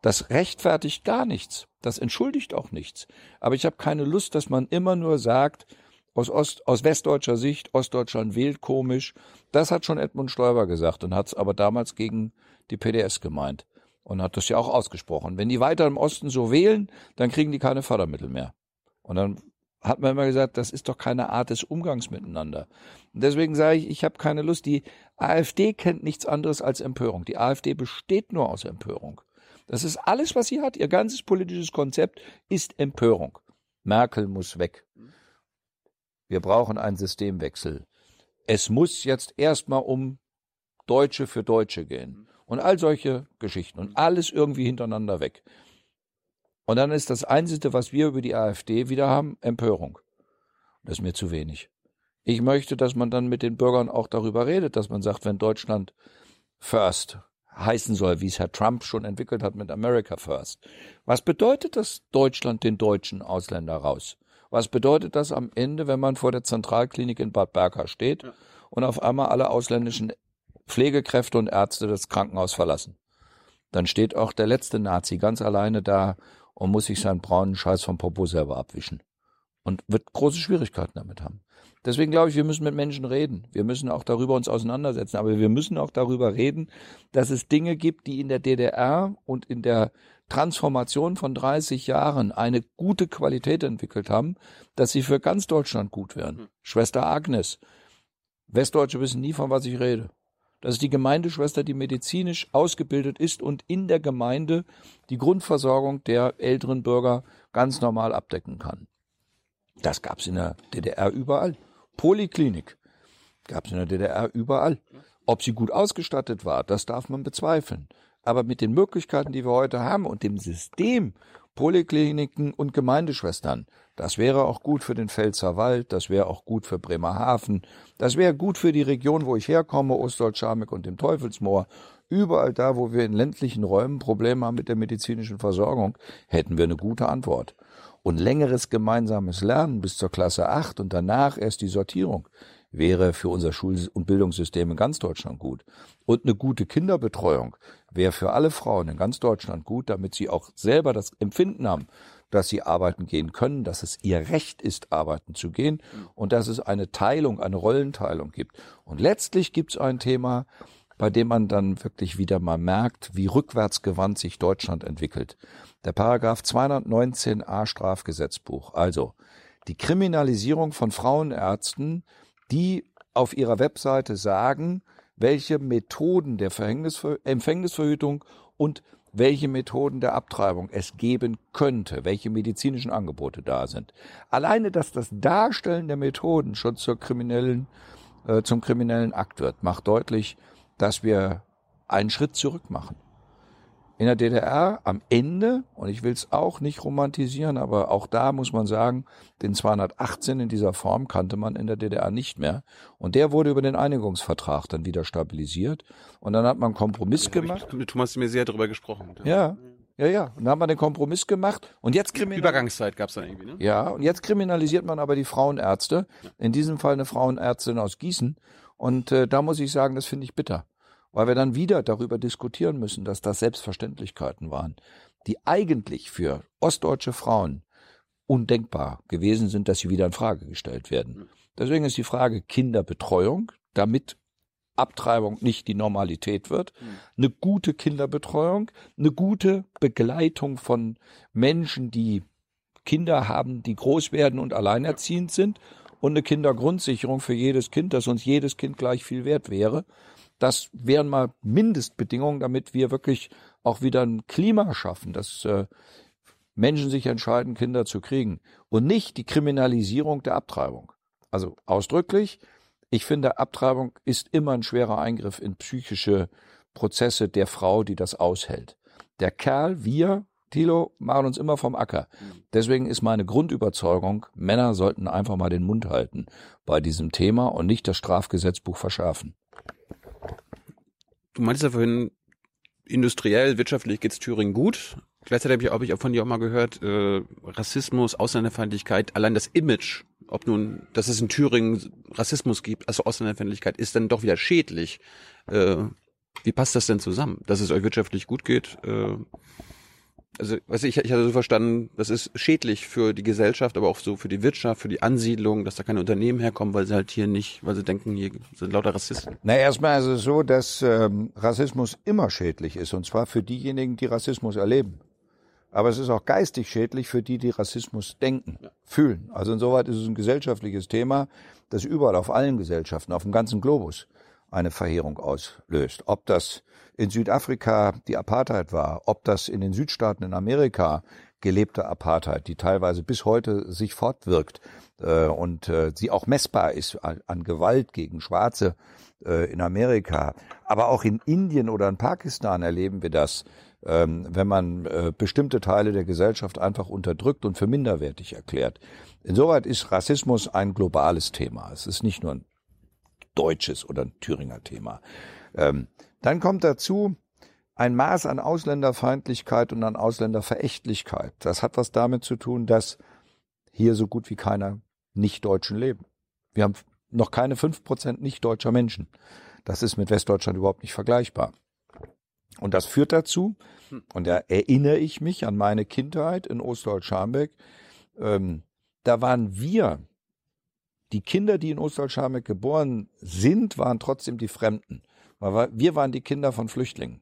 Das rechtfertigt gar nichts. Das entschuldigt auch nichts. Aber ich habe keine Lust, dass man immer nur sagt, aus, Ost, aus westdeutscher Sicht, Ostdeutschland wählt komisch. Das hat schon Edmund Stoiber gesagt und hat es aber damals gegen die PDS gemeint und hat das ja auch ausgesprochen. Wenn die weiter im Osten so wählen, dann kriegen die keine Fördermittel mehr. Und dann hat man immer gesagt, das ist doch keine Art des Umgangs miteinander. Und deswegen sage ich, ich habe keine Lust. Die AfD kennt nichts anderes als Empörung. Die AfD besteht nur aus Empörung. Das ist alles, was sie hat. Ihr ganzes politisches Konzept ist Empörung. Merkel muss weg. Wir brauchen einen Systemwechsel. Es muss jetzt erstmal um Deutsche für Deutsche gehen. Und all solche Geschichten. Und alles irgendwie hintereinander weg. Und dann ist das Einzige, was wir über die AfD wieder haben, Empörung. Das ist mir zu wenig. Ich möchte, dass man dann mit den Bürgern auch darüber redet, dass man sagt, wenn Deutschland first heißen soll, wie es Herr Trump schon entwickelt hat mit America First. Was bedeutet das Deutschland den deutschen Ausländer raus? Was bedeutet das am Ende, wenn man vor der Zentralklinik in Bad Berka steht und auf einmal alle ausländischen Pflegekräfte und Ärzte das Krankenhaus verlassen? Dann steht auch der letzte Nazi ganz alleine da und muss sich seinen braunen Scheiß vom Popo selber abwischen. Und wird große Schwierigkeiten damit haben. Deswegen glaube ich, wir müssen mit Menschen reden. Wir müssen auch darüber uns auseinandersetzen. Aber wir müssen auch darüber reden, dass es Dinge gibt, die in der DDR und in der Transformation von 30 Jahren eine gute Qualität entwickelt haben, dass sie für ganz Deutschland gut wären. Schwester Agnes. Westdeutsche wissen nie, von was ich rede. Das ist die Gemeindeschwester, die medizinisch ausgebildet ist und in der Gemeinde die Grundversorgung der älteren Bürger ganz normal abdecken kann. Das gab es in der DDR überall. Poliklinik gab es in der DDR überall. Ob sie gut ausgestattet war, das darf man bezweifeln. Aber mit den Möglichkeiten, die wir heute haben und dem System Polikliniken und Gemeindeschwestern, das wäre auch gut für den Pfälzer Wald, das wäre auch gut für Bremerhaven, das wäre gut für die Region, wo ich herkomme, Ostdeutsch-Scharmbeck und dem Teufelsmoor. Überall da, wo wir in ländlichen Räumen Probleme haben mit der medizinischen Versorgung, hätten wir eine gute Antwort. Und längeres gemeinsames Lernen bis zur Klasse 8 und danach erst die Sortierung wäre für unser Schul- und Bildungssystem in ganz Deutschland gut. Und eine gute Kinderbetreuung wäre für alle Frauen in ganz Deutschland gut, damit sie auch selber das Empfinden haben, dass sie arbeiten gehen können, dass es ihr Recht ist, arbeiten zu gehen und dass es eine Teilung, eine Rollenteilung gibt. Und letztlich gibt es ein Thema, bei dem man dann wirklich wieder mal merkt, wie rückwärtsgewandt sich Deutschland entwickelt. Der Paragraph 219a Strafgesetzbuch, also die Kriminalisierung von Frauenärzten, die auf ihrer Webseite sagen, welche Methoden der Verhängnisver Empfängnisverhütung und welche Methoden der Abtreibung es geben könnte, welche medizinischen Angebote da sind. Alleine, dass das Darstellen der Methoden schon zur kriminellen, äh, zum kriminellen Akt wird, macht deutlich, dass wir einen Schritt zurück machen. In der DDR am Ende, und ich will es auch nicht romantisieren, aber auch da muss man sagen, den 218 in dieser Form kannte man in der DDR nicht mehr. Und der wurde über den Einigungsvertrag dann wieder stabilisiert. Und dann hat man einen Kompromiss gemacht. Ich, mit Thomas mir sehr darüber gesprochen. Ja, ja, ja. Und dann hat man den Kompromiss gemacht. Und jetzt kriminalisiert. Übergangszeit gab's dann irgendwie, ne? Ja, und jetzt kriminalisiert man aber die Frauenärzte. In diesem Fall eine Frauenärztin aus Gießen. Und äh, da muss ich sagen, das finde ich bitter. Weil wir dann wieder darüber diskutieren müssen, dass das Selbstverständlichkeiten waren, die eigentlich für ostdeutsche Frauen undenkbar gewesen sind, dass sie wieder in Frage gestellt werden. Deswegen ist die Frage Kinderbetreuung, damit Abtreibung nicht die Normalität wird, eine gute Kinderbetreuung, eine gute Begleitung von Menschen, die Kinder haben, die groß werden und alleinerziehend sind und eine Kindergrundsicherung für jedes Kind, dass uns jedes Kind gleich viel wert wäre. Das wären mal Mindestbedingungen, damit wir wirklich auch wieder ein Klima schaffen, das äh, Menschen sich entscheiden, Kinder zu kriegen und nicht die Kriminalisierung der Abtreibung. Also ausdrücklich, ich finde, Abtreibung ist immer ein schwerer Eingriff in psychische Prozesse der Frau, die das aushält. Der Kerl, wir, Thilo, machen uns immer vom Acker. Deswegen ist meine Grundüberzeugung, Männer sollten einfach mal den Mund halten bei diesem Thema und nicht das Strafgesetzbuch verschärfen. Du meintest ja vorhin, industriell, wirtschaftlich geht's Thüringen gut. Gleichzeitig habe ich, hab ich auch von dir auch mal gehört, äh, Rassismus, Ausländerfeindlichkeit, allein das Image, ob nun, dass es in Thüringen Rassismus gibt, also Ausländerfeindlichkeit, ist dann doch wieder schädlich. Äh, wie passt das denn zusammen, dass es euch wirtschaftlich gut geht? Äh, also, weiß ich, ich hatte so verstanden, das ist schädlich für die Gesellschaft, aber auch so für die Wirtschaft, für die Ansiedlung, dass da keine Unternehmen herkommen, weil sie halt hier nicht, weil sie denken, hier sind lauter Rassisten. Na, erstmal ist es so, dass ähm, Rassismus immer schädlich ist, und zwar für diejenigen, die Rassismus erleben. Aber es ist auch geistig schädlich für die, die Rassismus denken, ja. fühlen. Also insoweit ist es ein gesellschaftliches Thema, das überall auf allen Gesellschaften, auf dem ganzen Globus eine Verheerung auslöst. Ob das in Südafrika die Apartheid war, ob das in den Südstaaten in Amerika gelebte Apartheid, die teilweise bis heute sich fortwirkt äh, und äh, sie auch messbar ist an, an Gewalt gegen Schwarze äh, in Amerika, aber auch in Indien oder in Pakistan erleben wir das, ähm, wenn man äh, bestimmte Teile der Gesellschaft einfach unterdrückt und für minderwertig erklärt. Insoweit ist Rassismus ein globales Thema. Es ist nicht nur ein deutsches oder ein Thüringer Thema. Ähm, dann kommt dazu ein Maß an Ausländerfeindlichkeit und an Ausländerverächtlichkeit. Das hat was damit zu tun, dass hier so gut wie keiner Nicht-Deutschen leben. Wir haben noch keine fünf Prozent nicht-deutscher Menschen. Das ist mit Westdeutschland überhaupt nicht vergleichbar. Und das führt dazu, und da erinnere ich mich an meine Kindheit in Ostdeutsch-Scharmbeck, ähm, da waren wir, die Kinder, die in Ostdeutsch-Scharmbeck geboren sind, waren trotzdem die Fremden. Wir waren die Kinder von Flüchtlingen,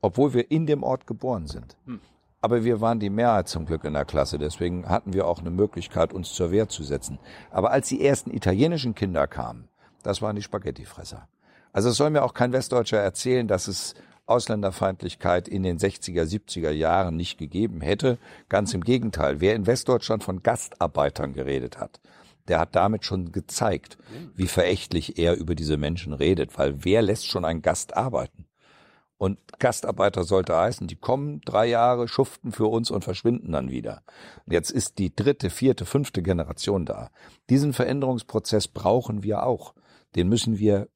obwohl wir in dem Ort geboren sind. Hm. Aber wir waren die Mehrheit zum Glück in der Klasse, deswegen hatten wir auch eine Möglichkeit, uns zur Wehr zu setzen. Aber als die ersten italienischen Kinder kamen, das waren die Spaghettifresser. Also es soll mir auch kein Westdeutscher erzählen, dass es Ausländerfeindlichkeit in den 60er, 70er Jahren nicht gegeben hätte. Ganz im Gegenteil. Wer in Westdeutschland von Gastarbeitern geredet hat, der hat damit schon gezeigt, wie verächtlich er über diese Menschen redet, weil wer lässt schon einen Gast arbeiten? Und Gastarbeiter sollte heißen, die kommen drei Jahre, schuften für uns und verschwinden dann wieder. Jetzt ist die dritte, vierte, fünfte Generation da. Diesen Veränderungsprozess brauchen wir auch. Den müssen wir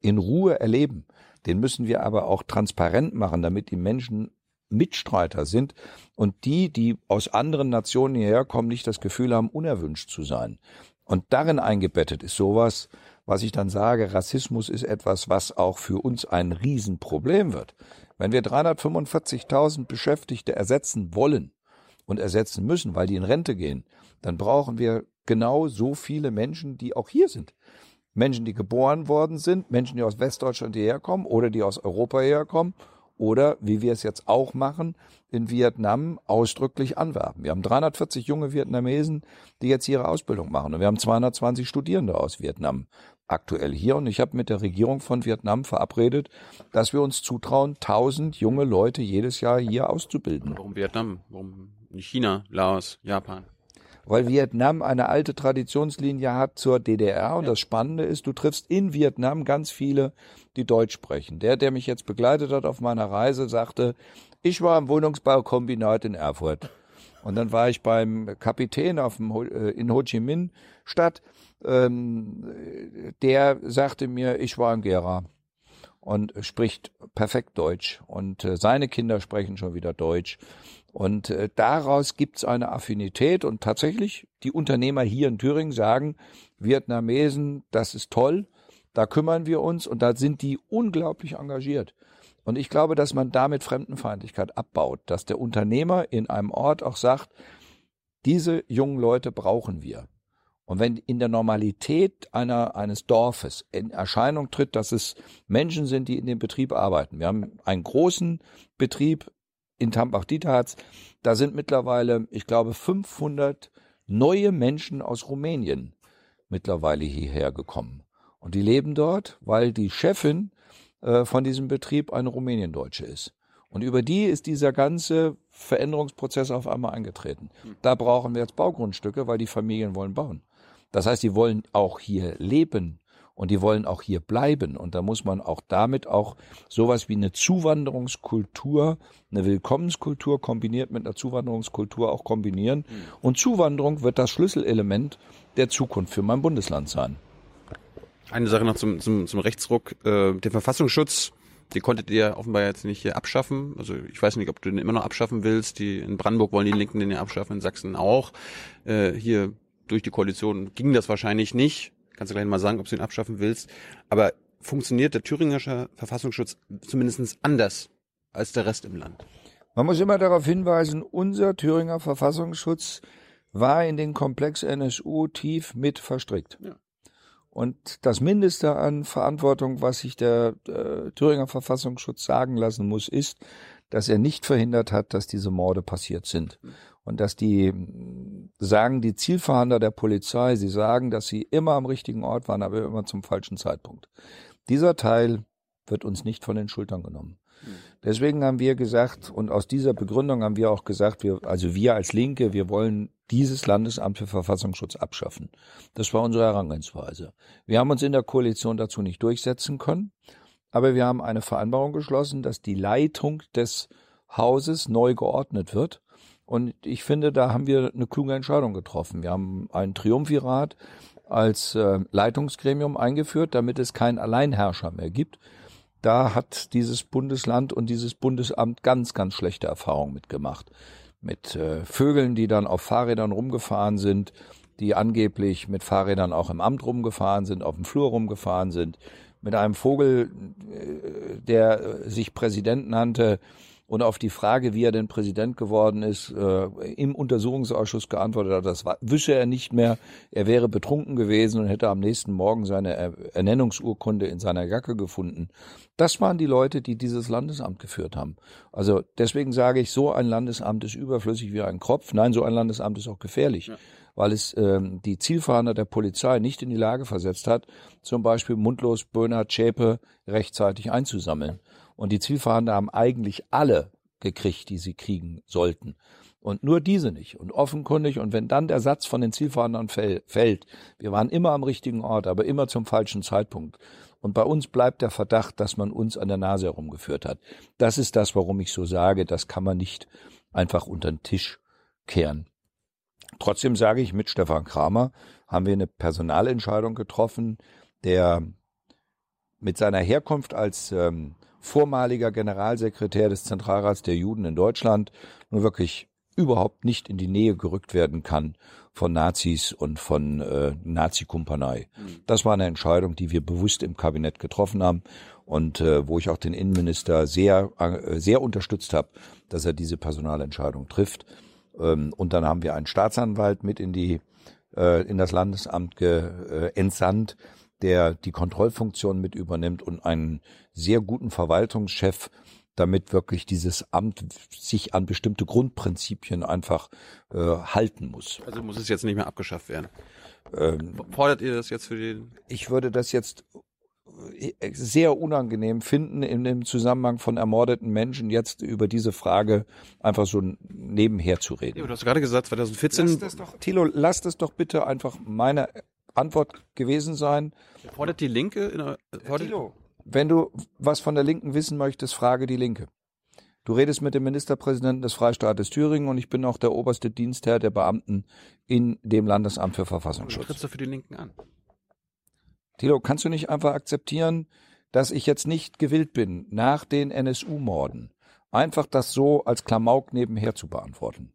in Ruhe erleben. Den müssen wir aber auch transparent machen, damit die Menschen Mitstreiter sind und die, die aus anderen Nationen hierher kommen, nicht das Gefühl haben, unerwünscht zu sein. Und darin eingebettet ist sowas, was ich dann sage, Rassismus ist etwas, was auch für uns ein Riesenproblem wird. Wenn wir 345.000 Beschäftigte ersetzen wollen und ersetzen müssen, weil die in Rente gehen, dann brauchen wir genau so viele Menschen, die auch hier sind. Menschen, die geboren worden sind, Menschen, die aus Westdeutschland hierher kommen oder die aus Europa herkommen oder, wie wir es jetzt auch machen, in Vietnam ausdrücklich anwerben. Wir haben 340 junge Vietnamesen, die jetzt ihre Ausbildung machen. Und wir haben 220 Studierende aus Vietnam aktuell hier. Und ich habe mit der Regierung von Vietnam verabredet, dass wir uns zutrauen, 1000 junge Leute jedes Jahr hier auszubilden. Warum Vietnam? Warum China, Laos, Japan? Weil Vietnam eine alte Traditionslinie hat zur DDR. Und ja. das Spannende ist, du triffst in Vietnam ganz viele, die Deutsch sprechen. Der, der mich jetzt begleitet hat auf meiner Reise, sagte, ich war im Wohnungsbaukombinat in Erfurt. Und dann war ich beim Kapitän auf dem, äh, in Ho Chi Minh Stadt. Ähm, der sagte mir, ich war in Gera und spricht perfekt Deutsch. Und äh, seine Kinder sprechen schon wieder Deutsch. Und äh, daraus gibt es eine Affinität und tatsächlich die Unternehmer hier in Thüringen sagen, Vietnamesen, das ist toll, da kümmern wir uns und da sind die unglaublich engagiert. Und ich glaube, dass man damit Fremdenfeindlichkeit abbaut, dass der Unternehmer in einem Ort auch sagt, diese jungen Leute brauchen wir. Und wenn in der Normalität einer, eines Dorfes in Erscheinung tritt, dass es Menschen sind, die in dem Betrieb arbeiten. Wir haben einen großen Betrieb in Tambach-Dietharz, da sind mittlerweile, ich glaube, 500 neue Menschen aus Rumänien mittlerweile hierher gekommen. Und die leben dort, weil die Chefin äh, von diesem Betrieb eine Rumäniendeutsche ist. Und über die ist dieser ganze Veränderungsprozess auf einmal eingetreten. Da brauchen wir jetzt Baugrundstücke, weil die Familien wollen bauen. Das heißt, die wollen auch hier leben und die wollen auch hier bleiben. Und da muss man auch damit auch sowas wie eine Zuwanderungskultur, eine Willkommenskultur kombiniert mit einer Zuwanderungskultur auch kombinieren. Und Zuwanderung wird das Schlüsselelement der Zukunft für mein Bundesland sein. Eine Sache noch zum, zum, zum Rechtsruck. Äh, den Verfassungsschutz, den konntet ihr offenbar jetzt nicht hier abschaffen. Also ich weiß nicht, ob du den immer noch abschaffen willst. Die in Brandenburg wollen die Linken den ja abschaffen, in Sachsen auch. Äh, hier durch die Koalition ging das wahrscheinlich nicht. Kannst du gleich mal sagen, ob du ihn abschaffen willst. Aber funktioniert der thüringische Verfassungsschutz zumindest anders als der Rest im Land? Man muss immer darauf hinweisen, unser Thüringer Verfassungsschutz war in den Komplex NSU tief mit verstrickt. Ja. Und das Mindeste an Verantwortung, was sich der äh, Thüringer Verfassungsschutz sagen lassen muss, ist, dass er nicht verhindert hat, dass diese Morde passiert sind. Und dass die sagen, die Zielverhandler der Polizei, sie sagen, dass sie immer am richtigen Ort waren, aber immer zum falschen Zeitpunkt. Dieser Teil wird uns nicht von den Schultern genommen. Deswegen haben wir gesagt, und aus dieser Begründung haben wir auch gesagt, wir, also wir als Linke, wir wollen dieses Landesamt für Verfassungsschutz abschaffen. Das war unsere Herangehensweise. Wir haben uns in der Koalition dazu nicht durchsetzen können, aber wir haben eine Vereinbarung geschlossen, dass die Leitung des Hauses neu geordnet wird. Und ich finde, da haben wir eine kluge Entscheidung getroffen. Wir haben einen Triumvirat als äh, Leitungsgremium eingeführt, damit es keinen Alleinherrscher mehr gibt. Da hat dieses Bundesland und dieses Bundesamt ganz, ganz schlechte Erfahrungen mitgemacht. Mit äh, Vögeln, die dann auf Fahrrädern rumgefahren sind, die angeblich mit Fahrrädern auch im Amt rumgefahren sind, auf dem Flur rumgefahren sind, mit einem Vogel, äh, der äh, sich Präsident nannte und auf die Frage, wie er denn Präsident geworden ist, äh, im Untersuchungsausschuss geantwortet hat, das war, wüsste er nicht mehr, er wäre betrunken gewesen und hätte am nächsten Morgen seine Er- Ernennungsurkunde in seiner Jacke gefunden. Das waren die Leute, die dieses Landesamt geführt haben. Also deswegen sage ich, so ein Landesamt ist überflüssig wie ein Kropf. Nein, so ein Landesamt ist auch gefährlich, weil es ähm, die Zielfahnder der Polizei nicht in die Lage versetzt hat, zum Beispiel Mundlos, Böhner, Zschäpe rechtzeitig einzusammeln. Und die Zielfahnder haben eigentlich alle gekriegt, die sie kriegen sollten. Und nur diese nicht. Und offenkundig, und wenn dann der Satz von den fäll- fällt, wir waren immer am richtigen Ort, aber immer zum falschen Zeitpunkt. Und bei uns bleibt der Verdacht, dass man uns an der Nase herumgeführt hat. Das ist das, warum ich so sage, das kann man nicht einfach unter den Tisch kehren. Trotzdem sage ich, mit Stefan Kramer haben wir eine Personalentscheidung getroffen, der mit seiner Herkunft als ähm, vormaliger Generalsekretär des Zentralrats der Juden in Deutschland nun wirklich überhaupt nicht in die Nähe gerückt werden kann von Nazis und von äh, Nazi-Kumpanei. Das war eine Entscheidung, die wir bewusst im Kabinett getroffen haben und äh, wo ich auch den Innenminister sehr, äh, sehr unterstützt habe, dass er diese Personalentscheidung trifft. Ähm, und dann haben wir einen Staatsanwalt mit in die äh, in das Landesamt ge, äh, entsandt, der die Kontrollfunktion mit übernimmt und einen sehr guten Verwaltungschef, damit wirklich dieses Amt sich an bestimmte Grundprinzipien einfach äh, halten muss. Also muss es jetzt nicht mehr abgeschafft werden. Ähm, Fordert ihr das jetzt für den? ich würde das jetzt äh, sehr unangenehm finden, in dem Zusammenhang von ermordeten Menschen jetzt über diese Frage einfach so nebenher zu Ja, reden. du hast gerade gesagt, 2014 Thilo, lass das doch bitte einfach meine Antwort gewesen sein. fordert die Linke in der, fordert, Wenn du was von der Linken wissen möchtest, frage die Linke. Du redest mit dem Ministerpräsidenten des Freistaates Thüringen und ich bin auch der oberste Dienstherr der Beamten in dem Landesamt für Verfassungsschutz. trittst du für die Linken an. Thilo, kannst du nicht einfach akzeptieren, dass ich jetzt nicht gewillt bin, nach den NSU-Morden einfach das so als Klamauk nebenher zu beantworten?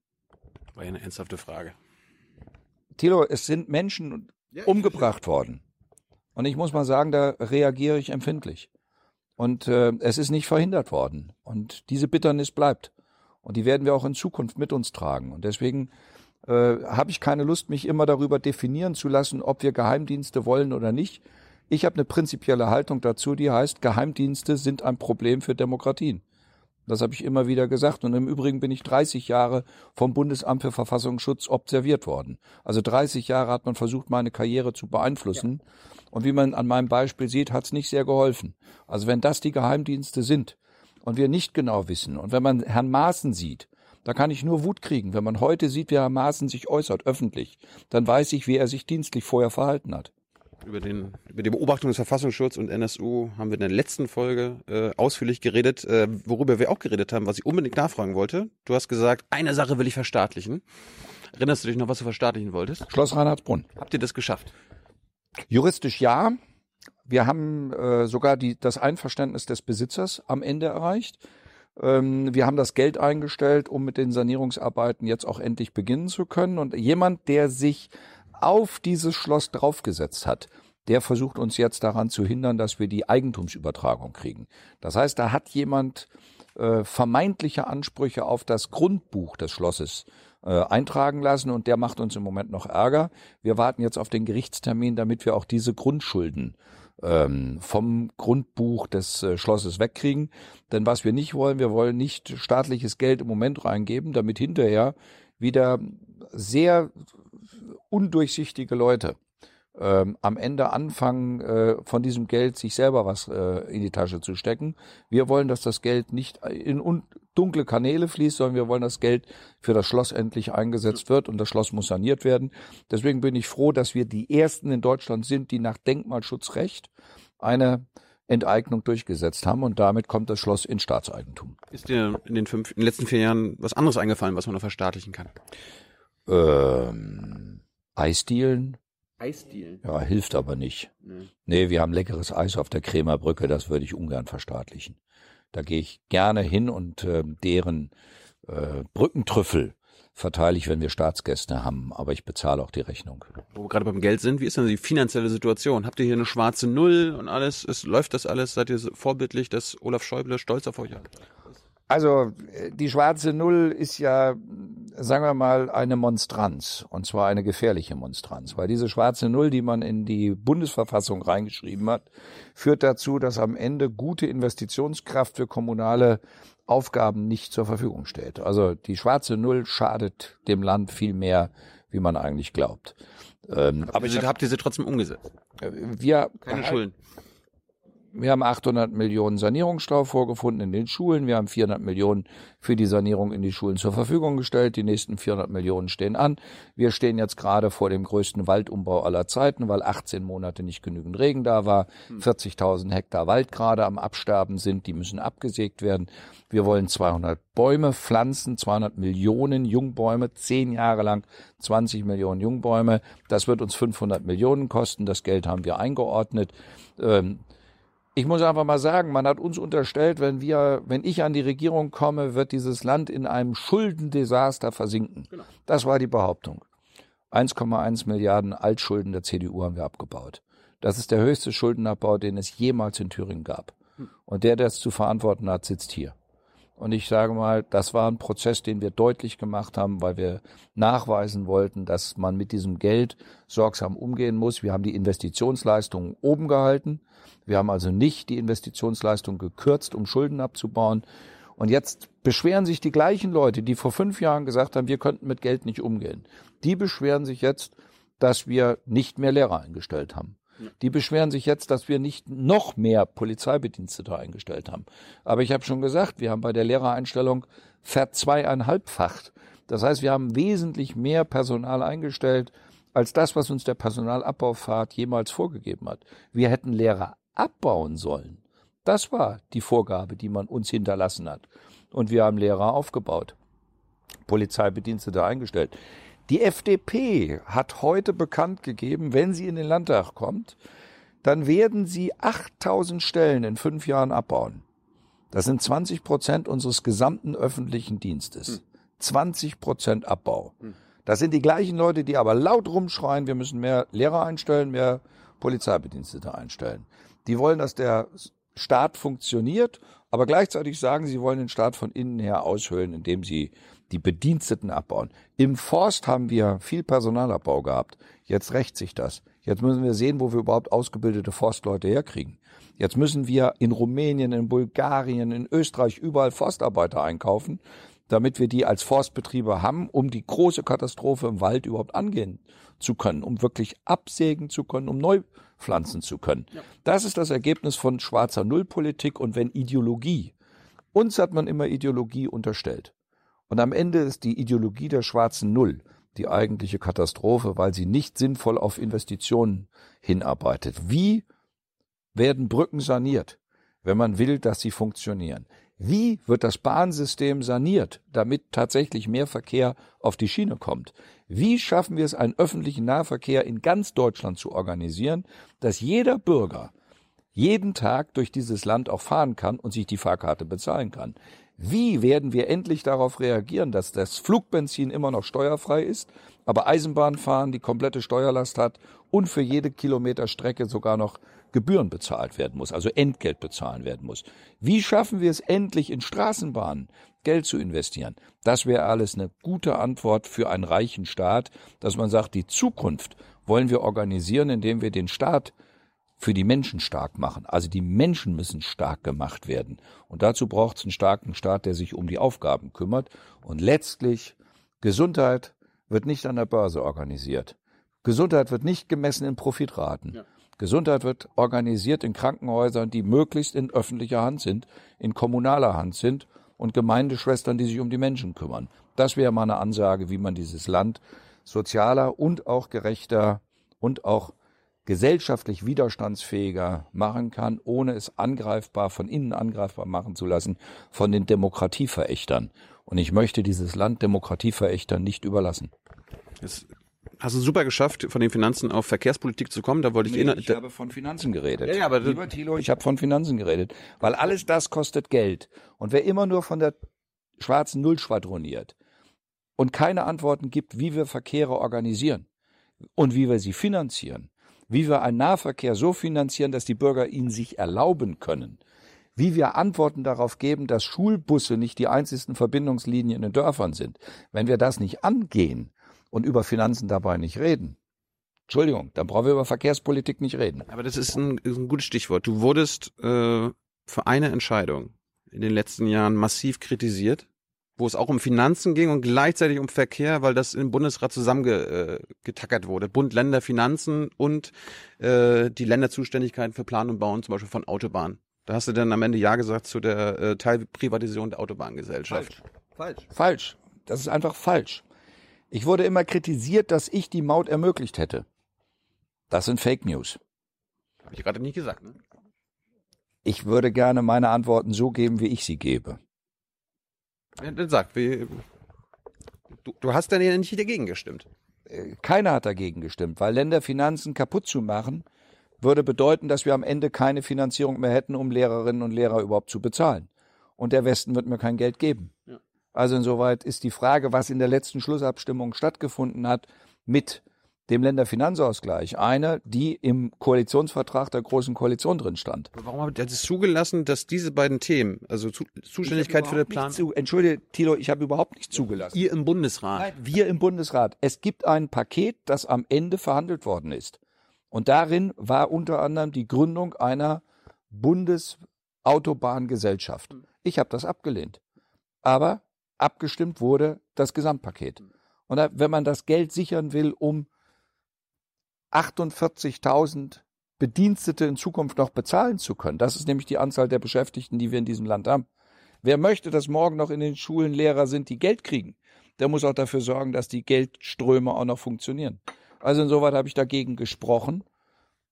War ja eine ernsthafte Frage. Thilo, es sind Menschen umgebracht worden. Und ich muss mal sagen, da reagiere ich empfindlich. Und äh, es ist nicht verhindert worden. Und diese Bitternis bleibt. Und die werden wir auch in Zukunft mit uns tragen. Und deswegen äh, habe ich keine Lust, mich immer darüber definieren zu lassen, ob wir Geheimdienste wollen oder nicht. Ich habe eine prinzipielle Haltung dazu, die heißt, Geheimdienste sind ein Problem für Demokratien. Das habe ich immer wieder gesagt. Und im Übrigen bin ich 30 Jahre vom Bundesamt für Verfassungsschutz observiert worden. Also 30 Jahre hat man versucht, meine Karriere zu beeinflussen. Und wie man an meinem Beispiel sieht, hat es nicht sehr geholfen. Also wenn das die Geheimdienste sind, und wir nicht genau wissen und wenn man Herrn Maaßen sieht, da kann ich nur Wut kriegen. Wenn man heute sieht, wie Herr Maaßen sich äußert, öffentlich, dann weiß ich, wie er sich dienstlich vorher verhalten hat. Über, den, über die Beobachtung des Verfassungsschutzes und NSU haben wir in der letzten Folge äh, ausführlich geredet, äh, worüber wir auch geredet haben, was ich unbedingt nachfragen wollte. Du hast gesagt, eine Sache will ich verstaatlichen. Erinnerst du dich noch, was du verstaatlichen wolltest? Schloss Reinhardsbrunn. Habt ihr das geschafft? Juristisch ja. Wir haben äh, sogar die, das Einverständnis des Besitzers am Ende erreicht. Ähm, wir haben das Geld eingestellt, um mit den Sanierungsarbeiten jetzt auch endlich beginnen zu können. Und jemand, der sich auf dieses Schloss draufgesetzt hat, der versucht uns jetzt daran zu hindern, dass wir die Eigentumsübertragung kriegen. Das heißt, da hat jemand äh, vermeintliche Ansprüche auf das Grundbuch des Schlosses äh, eintragen lassen und der macht uns im Moment noch Ärger. Wir warten jetzt auf den Gerichtstermin, damit wir auch diese Grundschulden ähm, vom Grundbuch des äh, Schlosses wegkriegen. Denn was wir nicht wollen, wir wollen nicht staatliches Geld im Moment reingeben, damit hinterher wieder sehr undurchsichtige Leute ähm, am Ende anfangen, äh, von diesem Geld sich selber was äh, in die Tasche zu stecken. Wir wollen, dass das Geld nicht in un dunkle Kanäle fließt, sondern wir wollen, dass Geld für das Schloss endlich eingesetzt wird und das Schloss muss saniert werden. Deswegen bin ich froh, dass wir die ersten in Deutschland sind, die nach Denkmalschutzrecht eine Enteignung durchgesetzt haben und damit kommt das Schloss in Staatseigentum. Ist dir in den, fünf, in den letzten vier Jahren was anderes eingefallen, was man noch verstaatlichen kann? Ähm, Eisdielen? Eisdielen? Ja, hilft aber nicht. Nee. nee, wir haben leckeres Eis auf der Kremer Brücke, das würde ich ungern verstaatlichen. Da gehe ich gerne hin und äh, deren äh, Brückentrüffel verteile ich, wenn wir Staatsgäste haben, aber ich bezahle auch die Rechnung. Wo wir gerade beim Geld sind, wie ist denn die finanzielle Situation? Habt ihr hier eine schwarze Null und alles? Es läuft das alles? Seid ihr vorbildlich, dass Olaf Schäuble stolz auf euch hat? Also die schwarze Null ist ja, sagen wir mal, eine Monstranz und zwar eine gefährliche Monstranz, weil diese schwarze Null, die man in die Bundesverfassung reingeschrieben hat, führt dazu, dass am Ende gute Investitionskraft für kommunale Aufgaben nicht zur Verfügung steht. Also die schwarze Null schadet dem Land viel mehr, wie man eigentlich glaubt. Ähm, aber ihr, habt ihr sie trotzdem umgesetzt? Wir keine Schulden. Wir haben 800 Millionen Sanierungsstau vorgefunden in den Schulen. Wir haben 400 Millionen für die Sanierung in die Schulen zur Verfügung gestellt. Die nächsten 400 Millionen stehen an. Wir stehen jetzt gerade vor dem größten Waldumbau aller Zeiten, weil 18 Monate nicht genügend Regen da war. 40.000 hm. Hektar Wald gerade am Absterben sind. Die müssen abgesägt werden. Wir wollen 200 Bäume pflanzen, 200 Millionen Jungbäume, zehn Jahre lang 20 Millionen Jungbäume. Das wird uns 500 Millionen kosten. Das Geld haben wir eingeordnet. Ähm, ich muss einfach mal sagen, man hat uns unterstellt, wenn wir, wenn ich an die Regierung komme, wird dieses Land in einem Schuldendesaster versinken. Genau. Das war die Behauptung. 1,1 Milliarden Altschulden der CDU haben wir abgebaut. Das ist der höchste Schuldenabbau, den es jemals in Thüringen gab. Hm. Und der, der es zu verantworten hat, sitzt hier. Und ich sage mal, das war ein Prozess, den wir deutlich gemacht haben, weil wir nachweisen wollten, dass man mit diesem Geld sorgsam umgehen muss. Wir haben die Investitionsleistungen oben gehalten. Wir haben also nicht die Investitionsleistung gekürzt, um Schulden abzubauen. Und jetzt beschweren sich die gleichen Leute, die vor fünf Jahren gesagt haben, wir könnten mit Geld nicht umgehen. Die beschweren sich jetzt, dass wir nicht mehr Lehrer eingestellt haben. Die beschweren sich jetzt, dass wir nicht noch mehr Polizeibedienstete eingestellt haben. Aber ich habe schon gesagt, wir haben bei der Lehrereinstellung verzweieinhalbfacht. Das heißt, wir haben wesentlich mehr Personal eingestellt als das, was uns der Personalabbaufahrt jemals vorgegeben hat. Wir hätten Lehrer abbauen sollen. Das war die Vorgabe, die man uns hinterlassen hat. Und wir haben Lehrer aufgebaut, Polizeibedienstete eingestellt. Die FDP hat heute bekannt gegeben, wenn sie in den Landtag kommt, dann werden sie 8000 Stellen in fünf Jahren abbauen. Das sind 20 Prozent unseres gesamten öffentlichen Dienstes. 20 Prozent Abbau. Das sind die gleichen Leute, die aber laut rumschreien, wir müssen mehr Lehrer einstellen, mehr Polizeibedienstete einstellen. Die wollen, dass der Staat funktioniert, aber gleichzeitig sagen, sie wollen den Staat von innen her aushöhlen, indem sie die Bediensteten abbauen. Im Forst haben wir viel Personalabbau gehabt. Jetzt rächt sich das. Jetzt müssen wir sehen, wo wir überhaupt ausgebildete Forstleute herkriegen. Jetzt müssen wir in Rumänien, in Bulgarien, in Österreich überall Forstarbeiter einkaufen, damit wir die als Forstbetriebe haben, um die große Katastrophe im Wald überhaupt angehen zu können, um wirklich absägen zu können, um neu pflanzen zu können. Ja. Das ist das Ergebnis von schwarzer Nullpolitik und wenn Ideologie Uns hat man immer Ideologie unterstellt. Und am Ende ist die Ideologie der schwarzen Null die eigentliche Katastrophe, weil sie nicht sinnvoll auf Investitionen hinarbeitet. Wie werden Brücken saniert, wenn man will, dass sie funktionieren? Wie wird das Bahnsystem saniert, damit tatsächlich mehr Verkehr auf die Schiene kommt? Wie schaffen wir es, einen öffentlichen Nahverkehr in ganz Deutschland zu organisieren, dass jeder Bürger jeden Tag durch dieses Land auch fahren kann und sich die Fahrkarte bezahlen kann? Wie werden wir endlich darauf reagieren, dass das Flugbenzin immer noch steuerfrei ist, aber Eisenbahnfahren die komplette Steuerlast hat und für jede Kilometer Strecke sogar noch Gebühren bezahlt werden muss, also Entgelt bezahlen werden muss? Wie schaffen wir es endlich in Straßenbahnen Geld zu investieren? Das wäre alles eine gute Antwort für einen reichen Staat, dass man sagt, die Zukunft wollen wir organisieren, indem wir den Staat für die Menschen stark machen. Also die Menschen müssen stark gemacht werden. Und dazu braucht es einen starken Staat, der sich um die Aufgaben kümmert. Und letztlich, Gesundheit wird nicht an der Börse organisiert. Gesundheit wird nicht gemessen in Profitraten. Ja. Gesundheit wird organisiert in Krankenhäusern, die möglichst in öffentlicher Hand sind, in kommunaler Hand sind und Gemeindeschwestern, die sich um die Menschen kümmern. Das wäre mal eine Ansage, wie man dieses Land sozialer und auch gerechter und auch gesellschaftlich widerstandsfähiger machen kann, ohne es angreifbar, von innen angreifbar machen zu lassen von den Demokratieverächtern. Und ich möchte dieses Land Demokratieverächtern nicht überlassen. Jetzt hast du super geschafft, von den Finanzen auf Verkehrspolitik zu kommen. Da wollte ich nee, Ich habe von Finanzen geredet. Ja, ja, aber Lieber Thilo, ich habe von Finanzen geredet. Weil alles das kostet Geld. Und wer immer nur von der schwarzen Null schwadroniert und keine Antworten gibt, wie wir Verkehre organisieren und wie wir sie finanzieren, wie wir einen Nahverkehr so finanzieren, dass die Bürger ihn sich erlauben können, wie wir Antworten darauf geben, dass Schulbusse nicht die einzigsten Verbindungslinien in den Dörfern sind. Wenn wir das nicht angehen und über Finanzen dabei nicht reden, Entschuldigung, dann brauchen wir über Verkehrspolitik nicht reden. Aber das ist ein, ein gutes Stichwort. Du wurdest äh, für eine Entscheidung in den letzten Jahren massiv kritisiert wo es auch um Finanzen ging und gleichzeitig um Verkehr, weil das im Bundesrat zusammengetackert wurde. Bund, Länder, Finanzen und äh, die Länderzuständigkeiten für Plan und Bauen, zum Beispiel von Autobahnen. Da hast du dann am Ende Ja gesagt zu der äh, Teilprivatisierung der Autobahngesellschaft. Falsch. Falsch. Falsch. Das ist einfach falsch. Ich wurde immer kritisiert, dass ich die Maut ermöglicht hätte. Das sind Fake News. Habe ich gerade nicht gesagt, ne? Ich würde gerne meine Antworten so geben, wie ich sie gebe. Ja, dann sag, wie, du, du hast dann ja nicht dagegen gestimmt. Keiner hat dagegen gestimmt, weil Länderfinanzen kaputt zu machen, würde bedeuten, dass wir am Ende keine Finanzierung mehr hätten, um Lehrerinnen und Lehrer überhaupt zu bezahlen. Und der Westen wird mir kein Geld geben. Ja. Also insoweit ist die Frage, was in der letzten Schlussabstimmung stattgefunden hat, mit dem Länderfinanzausgleich. Eine, die im Koalitionsvertrag der Großen Koalition drin stand. Warum hat er es zugelassen, dass diese beiden Themen, also Zuständigkeit für den Plan... Zu, Entschuldige, Thilo, ich habe überhaupt nicht zugelassen. Ihr im Bundesrat? Nein, wir im Bundesrat. Es gibt ein Paket, das am Ende verhandelt worden ist. Und darin war unter anderem die Gründung einer Bundesautobahngesellschaft. Ich habe das abgelehnt. Aber abgestimmt wurde das Gesamtpaket. Und wenn man das Geld sichern will, um 48.000 Bedienstete in Zukunft noch bezahlen zu können. Das ist nämlich die Anzahl der Beschäftigten, die wir in diesem Land haben. Wer möchte, dass morgen noch in den Schulen Lehrer sind, die Geld kriegen, der muss auch dafür sorgen, dass die Geldströme auch noch funktionieren. Also insoweit habe ich dagegen gesprochen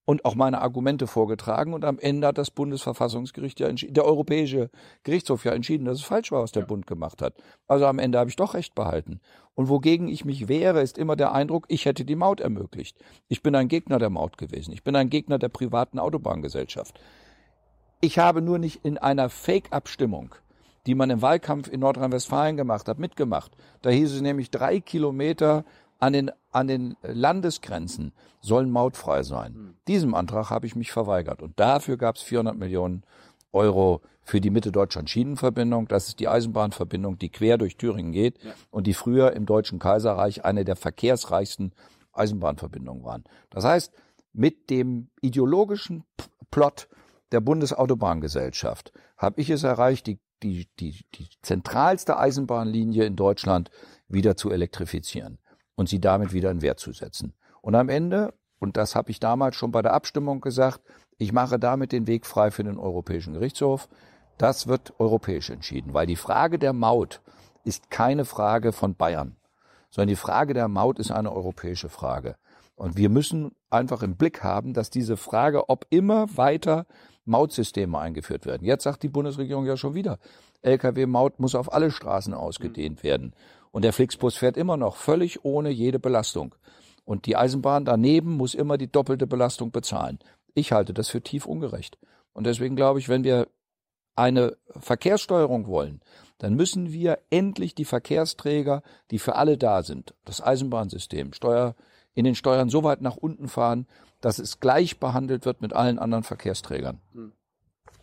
und auch meine Argumente vorgetragen und am Ende hat das Bundesverfassungsgericht ja entschieden, der Europäische Gerichtshof ja entschieden, dass es falsch war, was der ja. Bund gemacht hat. Also am Ende habe ich doch recht behalten. Und wogegen ich mich wehre, ist immer der Eindruck, ich hätte die Maut ermöglicht. Ich bin ein Gegner der Maut gewesen. Ich bin ein Gegner der privaten Autobahngesellschaft. Ich habe nur nicht in einer Fake-Abstimmung die man im Wahlkampf in Nordrhein-Westfalen gemacht hat, mitgemacht. Da hieß es nämlich drei Kilometer an den, an den Landesgrenzen sollen mautfrei sein. Mhm. Diesem Antrag habe ich mich verweigert. Und dafür gab es 400 Millionen Euro für die Mitte-Deutschland-Schienenverbindung. Das ist die Eisenbahnverbindung, die quer durch Thüringen geht ja. und die früher im Deutschen Kaiserreich eine der verkehrsreichsten Eisenbahnverbindungen waren. Das heißt, mit dem ideologischen Plot der Bundesautobahngesellschaft habe ich es erreicht, die, die, die, die zentralste Eisenbahnlinie in Deutschland wieder zu elektrifizieren und sie damit wieder in Wert zu setzen. Und am Ende, und das habe ich damals schon bei der Abstimmung gesagt, ich mache damit den Weg frei für den Europäischen Gerichtshof. Das wird europäisch entschieden, weil die Frage der Maut ist keine Frage von Bayern, sondern die Frage der Maut ist eine europäische Frage. Und wir müssen einfach im Blick haben, dass diese Frage, ob immer weiter Mautsysteme eingeführt werden. Jetzt sagt die Bundesregierung ja schon wieder, Lkw-Maut muss auf alle Straßen ausgedehnt werden. Und der Flixbus fährt immer noch völlig ohne jede Belastung. Und die Eisenbahn daneben muss immer die doppelte Belastung bezahlen. Ich halte das für tief ungerecht. Und deswegen glaube ich, wenn wir eine Verkehrssteuerung wollen, dann müssen wir endlich die Verkehrsträger, die für alle da sind, das Eisenbahnsystem, Steuer, in den Steuern so weit nach unten fahren, dass es gleich behandelt wird mit allen anderen Verkehrsträgern. Hm.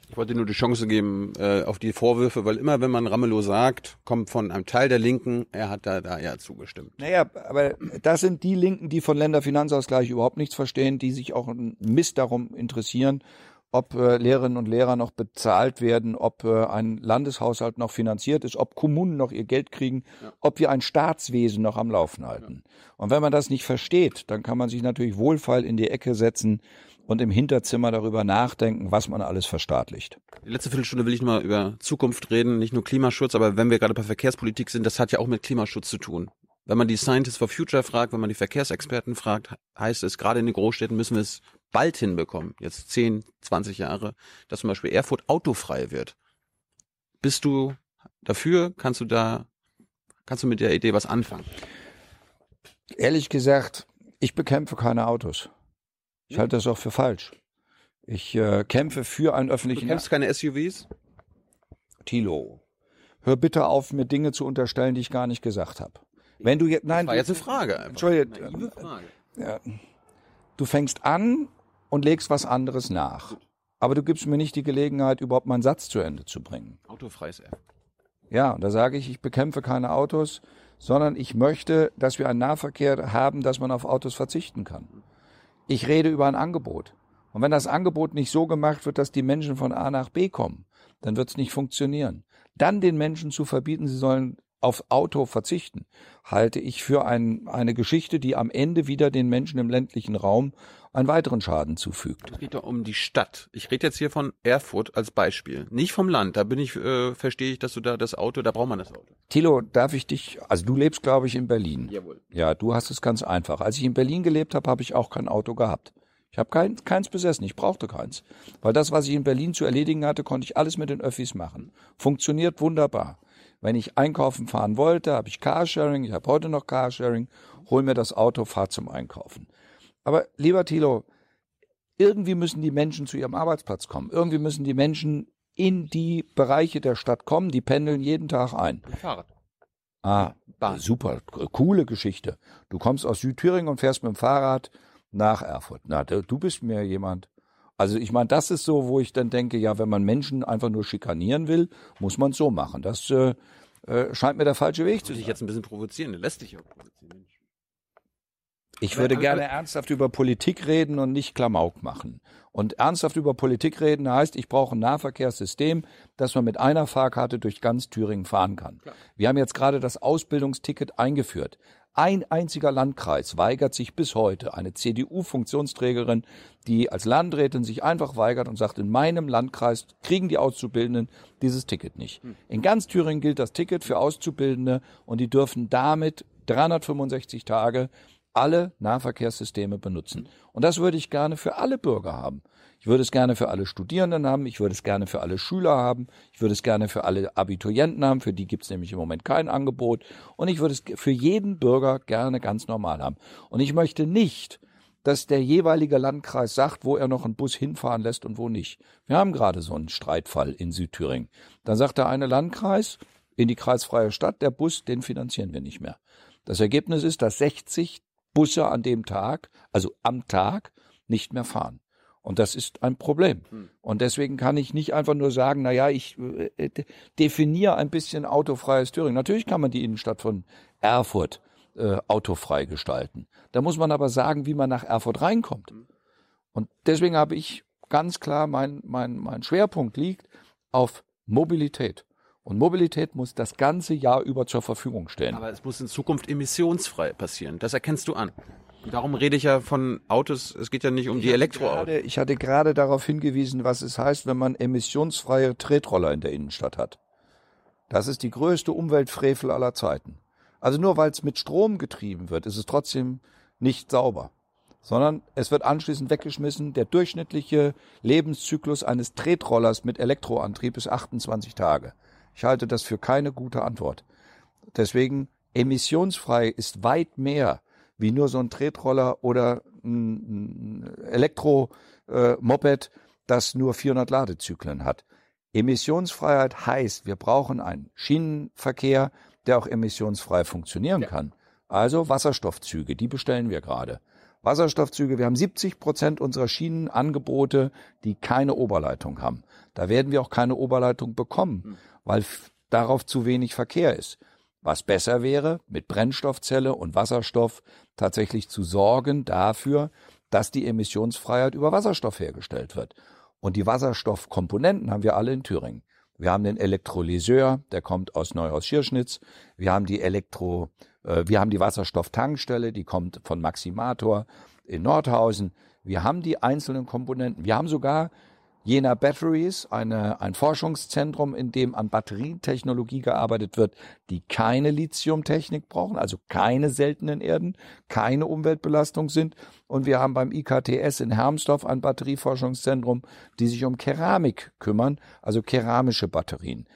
Ich wollte nur die Chance geben äh, auf die Vorwürfe, weil immer, wenn man Ramelow sagt, kommt von einem Teil der Linken, er hat da, da ja zugestimmt. Naja, aber das sind die Linken, die von Länderfinanzausgleich überhaupt nichts verstehen, die sich auch ein Mist darum interessieren, ob äh, Lehrerinnen und Lehrer noch bezahlt werden, ob äh, ein Landeshaushalt noch finanziert ist, ob Kommunen noch ihr Geld kriegen, ja. ob wir ein Staatswesen noch am Laufen halten. Ja. Und wenn man das nicht versteht, dann kann man sich natürlich wohlfeil in die Ecke setzen und im Hinterzimmer darüber nachdenken, was man alles verstaatlicht. Die letzte Viertelstunde will ich nochmal über Zukunft reden, nicht nur Klimaschutz, aber wenn wir gerade bei Verkehrspolitik sind, das hat ja auch mit Klimaschutz zu tun. Wenn man die Scientists for Future fragt, wenn man die Verkehrsexperten fragt, heißt es, gerade in den Großstädten müssen wir es bald hinbekommen, jetzt 10, 20 Jahre, dass zum Beispiel Erfurt autofrei wird. Bist du dafür? Kannst du da, kannst du mit der Idee was anfangen? Ehrlich gesagt, ich bekämpfe keine Autos. Ich halte das auch für falsch. Ich äh, kämpfe für einen öffentlichen. Du kämpfst keine SUVs? Tilo, hör bitte auf, mir Dinge zu unterstellen, die ich gar nicht gesagt habe. Wenn du jetzt, nein, das war jetzt eine Frage. Entschuldige, Frage. Ja, du fängst an und legst was anderes nach. Aber du gibst mir nicht die Gelegenheit, überhaupt meinen Satz zu Ende zu bringen. Autofreies App. Ja, und da sage ich, ich bekämpfe keine Autos, sondern ich möchte, dass wir einen Nahverkehr haben, dass man auf Autos verzichten kann. Ich rede über ein Angebot. Und wenn das Angebot nicht so gemacht wird, dass die Menschen von A nach B kommen, dann wird es nicht funktionieren. Dann den Menschen zu verbieten, sie sollen auf Auto verzichten, halte ich für ein, eine Geschichte, die am Ende wieder den Menschen im ländlichen Raum einen weiteren Schaden zufügt. Es geht doch um die Stadt. Ich rede jetzt hier von Erfurt als Beispiel, nicht vom Land. Da bin ich, äh, verstehe ich, dass du da das Auto, da braucht man das Auto. Thilo, darf ich dich, also du lebst, glaube ich, in Berlin. Jawohl. Ja, du hast es ganz einfach. Als ich in Berlin gelebt habe, habe ich auch kein Auto gehabt. Ich habe kein, keins besessen, ich brauchte keins. Weil das, was ich in Berlin zu erledigen hatte, konnte ich alles mit den Öffis machen. Funktioniert wunderbar. Wenn ich einkaufen fahren wollte, habe ich Carsharing, ich habe heute noch Carsharing, hol mir das Auto, fahr zum Einkaufen. Aber lieber Thilo, irgendwie müssen die Menschen zu ihrem Arbeitsplatz kommen. Irgendwie müssen die Menschen in die Bereiche der Stadt kommen, die pendeln jeden Tag ein. Fahrrad. Ah, Bahn. super, coole Geschichte. Du kommst aus Südthüringen und fährst mit dem Fahrrad nach Erfurt. Na, du bist mir jemand. Also ich meine, das ist so, wo ich dann denke, ja, wenn man Menschen einfach nur schikanieren will, muss man es so machen. Das äh, äh, scheint mir der falsche Weg zu sein. Ich jetzt ein bisschen provozieren, lässt dich auch provozieren. Ich würde gerne ernsthaft über Politik reden und nicht Klamauk machen. Und ernsthaft über Politik reden heißt, ich brauche ein Nahverkehrssystem, dass man mit einer Fahrkarte durch ganz Thüringen fahren kann. Klar. Wir haben jetzt gerade das Ausbildungsticket eingeführt. Ein einziger Landkreis weigert sich bis heute, eine CDU-Funktionsträgerin, die als Landrätin sich einfach weigert und sagt, in meinem Landkreis kriegen die Auszubildenden dieses Ticket nicht. Hm. In ganz Thüringen gilt das Ticket für Auszubildende und die dürfen damit 365 Tage alle Nahverkehrssysteme benutzen. Und das würde ich gerne für alle Bürger haben. Ich würde es gerne für alle Studierenden haben, ich würde es gerne für alle Schüler haben, ich würde es gerne für alle Abiturienten haben, für die gibt es nämlich im Moment kein Angebot. Und ich würde es für jeden Bürger gerne ganz normal haben. Und ich möchte nicht, dass der jeweilige Landkreis sagt, wo er noch einen Bus hinfahren lässt und wo nicht. Wir haben gerade so einen Streitfall in Südthüringen. Da sagt der eine Landkreis in die kreisfreie Stadt, der Bus, den finanzieren wir nicht mehr. Das Ergebnis ist, dass 60 Busse an dem Tag, also am Tag, nicht mehr fahren. Und das ist ein Problem. Hm. Und deswegen kann ich nicht einfach nur sagen, na ja, ich äh, definiere ein bisschen autofreies Thüringen. Natürlich kann man die Innenstadt von Erfurt äh, autofrei gestalten. Da muss man aber sagen, wie man nach Erfurt reinkommt. Hm. Und deswegen habe ich ganz klar, mein, mein, mein Schwerpunkt liegt auf Mobilität. Und Mobilität muss das ganze Jahr über zur Verfügung stehen. Aber es muss in Zukunft emissionsfrei passieren. Das erkennst du an. Darum rede ich ja von Autos, es geht ja nicht um die Elektroautos. Ich hatte gerade darauf hingewiesen, was es heißt, wenn man emissionsfreie Tretroller in der Innenstadt hat. Das ist die größte Umweltfrevel aller Zeiten. Also nur weil es mit Strom getrieben wird, ist es trotzdem nicht sauber, sondern es wird anschließend weggeschmissen. Der durchschnittliche Lebenszyklus eines Tretrollers mit Elektroantrieb ist 28 Tage. Ich halte das für keine gute Antwort. Deswegen emissionsfrei ist weit mehr wie nur so ein Tretroller oder ein Elektromoped, das nur 400 Ladezyklen hat. Emissionsfreiheit heißt, wir brauchen einen Schienenverkehr, der auch emissionsfrei funktionieren ja. kann. Also Wasserstoffzüge, die bestellen wir gerade. Wasserstoffzüge, wir haben 70 Prozent unserer Schienenangebote, die keine Oberleitung haben. Da werden wir auch keine Oberleitung bekommen, hm. weil darauf zu wenig Verkehr ist. Was besser wäre, mit Brennstoffzelle und Wasserstoff tatsächlich zu sorgen dafür, dass die Emissionsfreiheit über Wasserstoff hergestellt wird. Und die Wasserstoffkomponenten haben wir alle in Thüringen. Wir haben den Elektrolyseur, der kommt aus Neuhaus-Schirschnitz. Wir haben die Elektro, wir haben die Wasserstofftankstelle, die kommt von Maximator in Nordhausen. Wir haben die einzelnen Komponenten. Wir haben sogar Jena Batteries, eine, ein Forschungszentrum, in dem an Batterietechnologie gearbeitet wird, die keine Lithiumtechnik brauchen, also keine seltenen Erden, keine Umweltbelastung sind. Und wir haben beim IKTS in Hermsdorf ein Batterieforschungszentrum, die sich um Keramik kümmern, also keramische Batterien.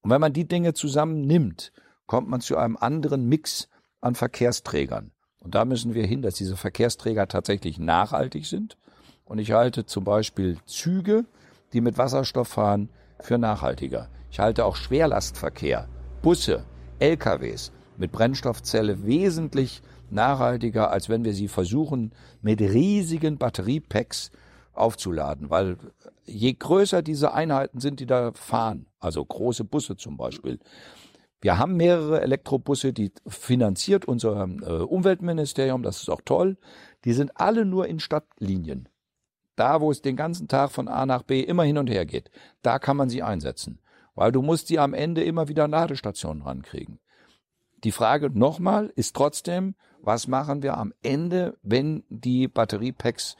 Und wenn man die Dinge zusammen nimmt, kommt man zu einem anderen Mix an Verkehrsträgern. Und da müssen wir hin, dass diese Verkehrsträger tatsächlich nachhaltig sind und ich halte zum Beispiel Züge, die mit Wasserstoff fahren, für nachhaltiger. Ich halte auch Schwerlastverkehr, Busse, LKWs mit Brennstoffzelle wesentlich nachhaltiger, als wenn wir sie versuchen, mit riesigen Batteriepacks aufzuladen. Weil je größer diese Einheiten sind, die da fahren, also große Busse zum Beispiel, wir haben mehrere Elektrobusse, die finanziert unser äh, Umweltministerium, das ist auch toll. Die sind alle nur in Stadtlinien. Da, wo es den ganzen Tag von A nach B immer hin und her geht, da kann man sie einsetzen. Weil du musst sie am Ende immer wieder an Ladestationen rankriegen. Die Frage nochmal ist trotzdem, was machen wir am Ende, wenn die Batteriepacks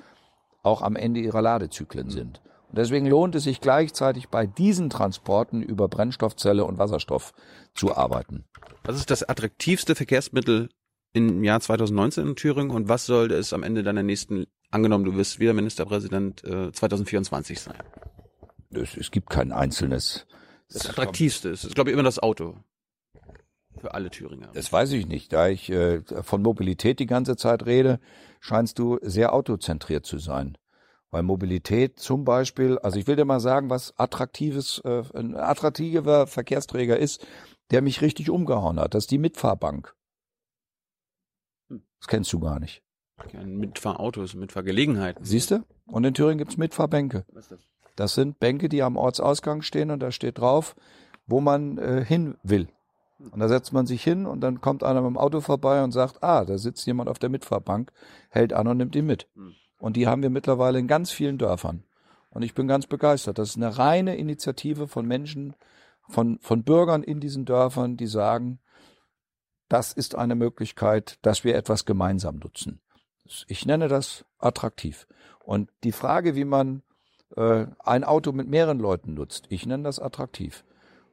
auch am Ende ihrer Ladezyklen mhm. sind? Und deswegen lohnt es sich gleichzeitig bei diesen Transporten über Brennstoffzelle und Wasserstoff zu arbeiten. Was ist das attraktivste Verkehrsmittel im Jahr 2019 in Thüringen und was sollte es am Ende deiner nächsten angenommen, du wirst wieder Ministerpräsident äh, 2024 sein? Es, es gibt kein einzelnes. Das attraktivste ist, ist glaube ich, immer das Auto. Für alle Thüringer. Das weiß ich nicht. Da ich äh, von Mobilität die ganze Zeit rede, scheinst du sehr autozentriert zu sein. Weil Mobilität zum Beispiel, also ich will dir mal sagen, was attraktives, äh, ein attraktiver Verkehrsträger ist, der mich richtig umgehauen hat. Das ist die Mitfahrbank. Hm. Das kennst du gar nicht. Mitfahrautos, Mitfahrgelegenheiten. Siehst du? Und in Thüringen gibt's Mitfahrbänke. Was ist das? Das sind Bänke, die am Ortsausgang stehen und da steht drauf, wo man äh, hin will. Und da setzt man sich hin und dann kommt einer mit dem Auto vorbei und sagt, ah, da sitzt jemand auf der Mitfahrbank, hält an und nimmt ihn mit. Hm. Und die haben wir mittlerweile in ganz vielen Dörfern. Und ich bin ganz begeistert. Das ist eine reine Initiative von Menschen, von, von Bürgern in diesen Dörfern, die sagen, das ist eine Möglichkeit, dass wir etwas gemeinsam nutzen. Ich nenne das attraktiv. Und die Frage, wie man äh, ein Auto mit mehreren Leuten nutzt, ich nenne das attraktiv.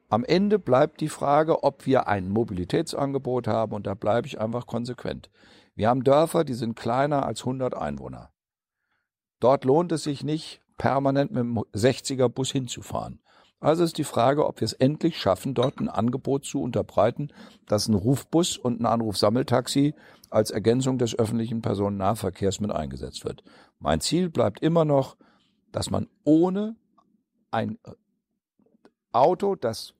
Am Ende bleibt die Frage, ob wir ein Mobilitätsangebot haben und da bleibe ich einfach konsequent. Wir haben Dörfer, die sind kleiner als 100 Einwohner. Dort lohnt es sich nicht, permanent mit dem 60er Bus hinzufahren. Also ist die Frage, ob wir es endlich schaffen, dort ein Angebot zu unterbreiten, dass ein Rufbus und ein Anrufsammeltaxi als Ergänzung des öffentlichen Personennahverkehrs mit eingesetzt wird. Mein Ziel bleibt immer noch, dass man ohne ein Auto, das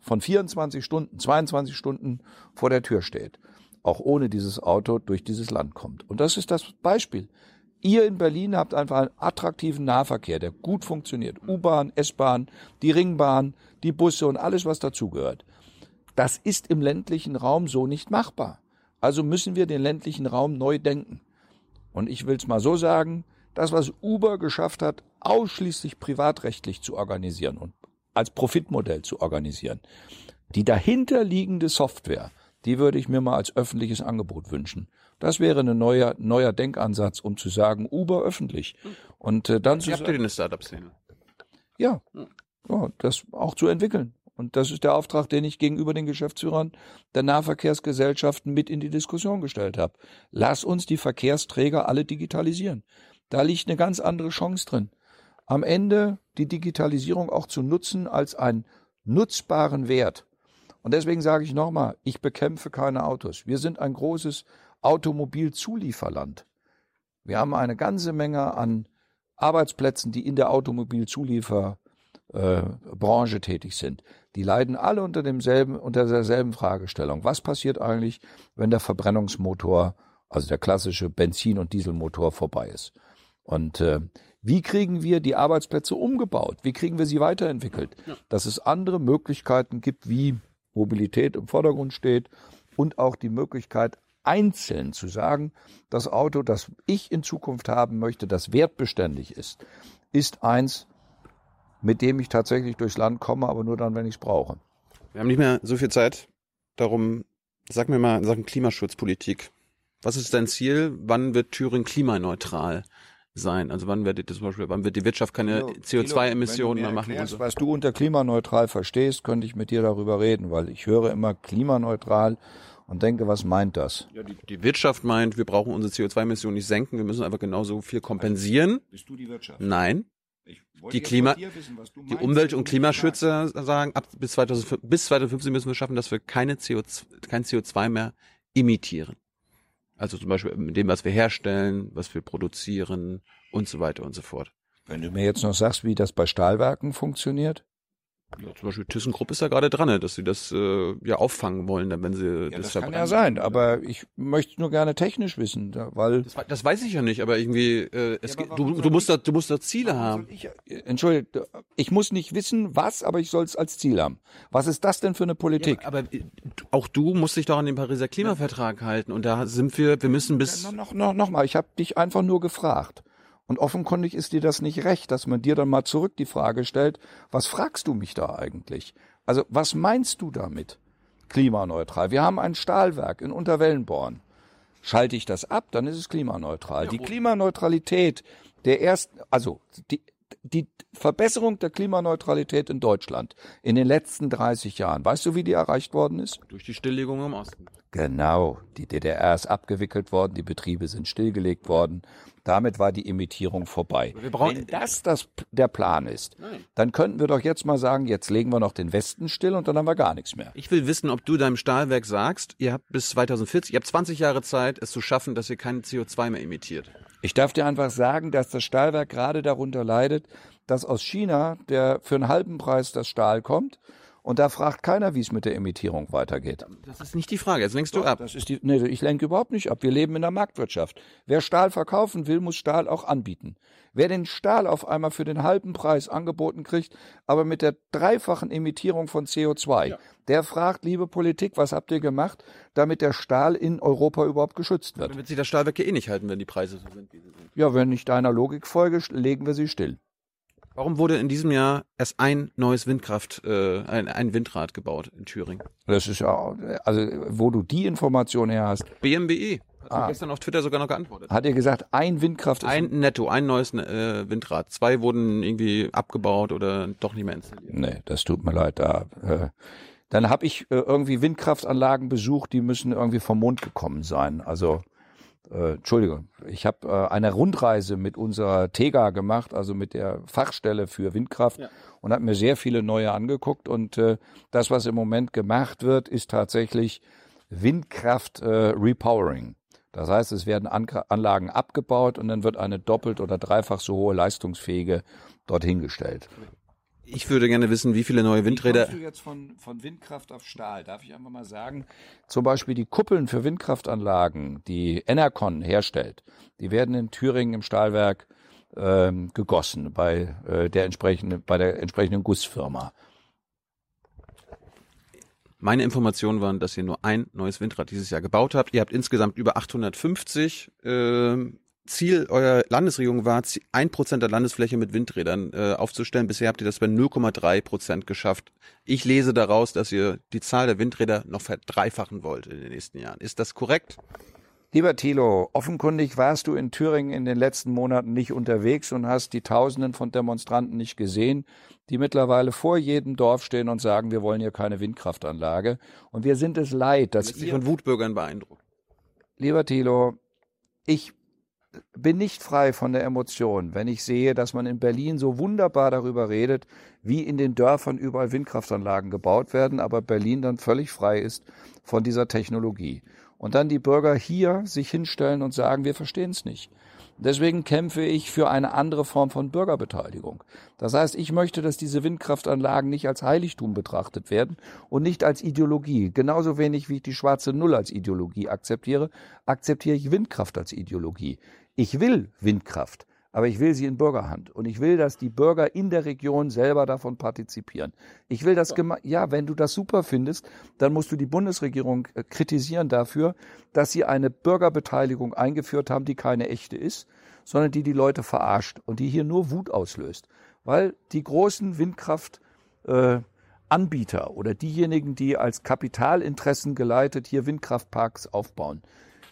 von 24 Stunden, 22 Stunden vor der Tür steht, auch ohne dieses Auto durch dieses Land kommt. Und das ist das Beispiel. Ihr in Berlin habt einfach einen attraktiven Nahverkehr, der gut funktioniert. U-Bahn, S-Bahn, die Ringbahn, die Busse und alles, was dazugehört. Das ist im ländlichen Raum so nicht machbar. Also müssen wir den ländlichen Raum neu denken. Und ich will es mal so sagen, das, was Uber geschafft hat, ausschließlich privatrechtlich zu organisieren und als Profitmodell zu organisieren, die dahinterliegende Software, die würde ich mir mal als öffentliches Angebot wünschen. Das wäre ein neuer, neuer Denkansatz, um zu sagen, Uber öffentlich. Und äh, dann Wie zu habt ihr denn eine Startup-Szene? ja, ja, das auch zu entwickeln. Und das ist der Auftrag, den ich gegenüber den Geschäftsführern der Nahverkehrsgesellschaften mit in die Diskussion gestellt habe. Lass uns die Verkehrsträger alle digitalisieren. Da liegt eine ganz andere Chance drin. Am Ende die Digitalisierung auch zu nutzen als einen nutzbaren Wert. Und deswegen sage ich nochmal, ich bekämpfe keine Autos. Wir sind ein großes Automobilzulieferland. Wir haben eine ganze Menge an Arbeitsplätzen, die in der Automobilzulieferbranche äh, tätig sind. Die leiden alle unter demselben, unter derselben Fragestellung. Was passiert eigentlich, wenn der Verbrennungsmotor, also der klassische Benzin- und Dieselmotor vorbei ist? Und äh, wie kriegen wir die Arbeitsplätze umgebaut? Wie kriegen wir sie weiterentwickelt? Dass es andere Möglichkeiten gibt, wie Mobilität im Vordergrund steht und auch die Möglichkeit, einzeln zu sagen, das Auto, das ich in Zukunft haben möchte, das wertbeständig ist, ist eins, mit dem ich tatsächlich durchs Land komme, aber nur dann, wenn ich es brauche. Wir haben nicht mehr so viel Zeit. Darum, sag mir mal in Sachen Klimaschutzpolitik. Was ist dein Ziel? Wann wird Thüringen klimaneutral sein? Also wann wird zum Beispiel, wann wird die Wirtschaft keine CO2-Emissionen mehr machen? Und so? Was du unter klimaneutral verstehst, könnte ich mit dir darüber reden, weil ich höre immer klimaneutral und denke, was meint das? Ja, die, die Wirtschaft meint, wir brauchen unsere CO2-Emissionen nicht senken, wir müssen einfach genauso viel kompensieren. Bist du die Wirtschaft? Nein, Die Klima- die Umwelt- und Klimaschützer sagen, ab bis, 2005, bis 2050 müssen wir schaffen, dass wir keine CO2, kein CO2 mehr emittieren. Also zum Beispiel mit dem, was wir herstellen, was wir produzieren und so weiter und so fort. Wenn du mir jetzt noch sagst, wie das bei Stahlwerken funktioniert? Ja, zum Beispiel ThyssenKrupp ist ja gerade dran, ne, dass sie das äh, ja auffangen wollen, dann, wenn sie Ja, das, das kann verbrennen. ja sein, aber ich möchte nur gerne technisch wissen, da- weil Das, das weiß ich ja nicht, aber irgendwie, äh, es, Ja, aber du, du musst ich- da, du musst da Ziele haben. Ich, Entschuldigung, ich muss nicht wissen, was, aber ich soll es als Ziel haben. Was ist das denn für eine Politik? Aber äh, auch du musst dich doch an den Pariser Klimavertrag halten und da sind wir, wir müssen bis Ja, noch, noch, noch mal, ich habe dich einfach nur gefragt. Und offenkundig ist dir das nicht recht, dass man dir dann mal zurück die Frage stellt, was fragst du mich da eigentlich? Also was meinst du damit? Klimaneutral. Wir haben ein Stahlwerk in Unterwellenborn. Schalte ich das ab, dann ist es klimaneutral. die Klimaneutralität der ersten, also die, die Verbesserung der Klimaneutralität in Deutschland in den letzten 30 Jahren, weißt du, wie die erreicht worden ist? durch die Stilllegung im Osten. Genau, die DDR ist abgewickelt worden, die Betriebe sind stillgelegt worden. Damit war die Emittierung vorbei. Wir brauchen- Wenn das, das der Plan ist, dann könnten wir doch jetzt mal sagen, jetzt legen wir noch den Westen still und dann haben wir gar nichts mehr. Ich will wissen, ob du deinem Stahlwerk sagst, ihr habt bis 2040, ihr habt 20 Jahre Zeit, es zu schaffen, dass ihr kein CO2 mehr emittiert. Ich darf dir einfach sagen, dass das Stahlwerk gerade darunter leidet, dass aus China der für einen halben Preis das Stahl kommt und da fragt keiner, wie es mit der Emittierung weitergeht. Das ist nicht die Frage, jetzt lenkst du ab. Das ist die, nee, ich lenke überhaupt nicht ab. Wir leben in der Marktwirtschaft. Wer Stahl verkaufen will, muss Stahl auch anbieten. Wer den Stahl auf einmal für den halben Preis angeboten kriegt, aber mit der dreifachen Emittierung von CO2, der fragt, liebe Politik, was habt ihr gemacht, damit der Stahl in Europa überhaupt geschützt wird? Dann wird sich das Stahlwerk ja eh nicht halten, wenn die Preise so sind, wie sie sind. Ja, wenn ich deiner Logik folge, legen wir sie still. Warum wurde in diesem Jahr erst ein neues Windkraft, äh, ein, ein Windrad gebaut in Thüringen? Das ist ja, also, wo du die Information her hast, BMWE hat Ah. gestern auf Twitter sogar noch geantwortet. hat er gesagt, ein Windkraft ist Ein netto, ein neues äh, Windrad. Zwei wurden irgendwie abgebaut oder doch nicht mehr installiert. Nee, das tut mir leid. Da, äh, dann habe ich äh, irgendwie Windkraftanlagen besucht, die müssen irgendwie vom Mond gekommen sein. Also, äh, Entschuldigung, ich habe äh, eine Rundreise mit unserer TEGA gemacht, also mit der Fachstelle für Windkraft Ja. und habe mir sehr viele neue angeguckt. Und äh, das, was im Moment gemacht wird, ist tatsächlich Windkraft äh, Repowering. Das heißt, es werden An Anlagen abgebaut und dann wird eine doppelt oder dreifach so hohe leistungsfähige dorthin gestellt. Ich würde gerne wissen, wie viele neue Windräder. Wie du jetzt von, von Windkraft auf Stahl? Darf ich einfach mal sagen? Zum Beispiel die Kuppeln für Windkraftanlagen, die Enercon herstellt, die werden in Thüringen im Stahlwerk ähm, gegossen bei äh, der entsprechenden, bei der entsprechenden Gussfirma. Meine Informationen waren, dass ihr nur ein neues Windrad dieses Jahr gebaut habt. Ihr habt insgesamt über 850 ähm, Ziel eurer Landesregierung war, ein Prozent der Landesfläche mit Windrädern äh, aufzustellen. Bisher habt ihr das bei 0,3 Prozent geschafft. Ich lese daraus, dass ihr die Zahl der Windräder noch verdreifachen wollt in den nächsten Jahren. Ist das korrekt? Lieber Thilo, offenkundig warst du in Thüringen in den letzten Monaten nicht unterwegs und hast die Tausenden von Demonstranten nicht gesehen, die mittlerweile vor jedem Dorf stehen und sagen, wir wollen hier keine Windkraftanlage. Und wir sind es leid, dass ihr von Wutbürgern beeindruckt. Lieber Thilo, ich bin nicht frei von der Emotion, wenn ich sehe, dass man in Berlin so wunderbar darüber redet, wie in den Dörfern überall Windkraftanlagen gebaut werden, aber Berlin dann völlig frei ist von dieser Technologie und dann die Bürger hier sich hinstellen und sagen, wir verstehen es nicht. Deswegen kämpfe ich für eine andere Form von Bürgerbeteiligung. Das heißt, ich möchte, dass diese Windkraftanlagen nicht als Heiligtum betrachtet werden und nicht als Ideologie. Genauso wenig wie ich die schwarze Null als Ideologie akzeptiere, akzeptiere ich Windkraft als Ideologie. Ich will Windkraft aber ich will sie in Bürgerhand. Und ich will, dass die Bürger in der Region selber davon partizipieren. Ich will das, ja, wenn du das super findest, dann musst du die Bundesregierung äh, kritisieren dafür, dass sie eine Bürgerbeteiligung eingeführt haben, die keine echte ist, sondern die die Leute verarscht und die hier nur Wut auslöst. Weil die großen Windkraftanbieter äh, oder diejenigen, die als Kapitalinteressen geleitet hier Windkraftparks aufbauen,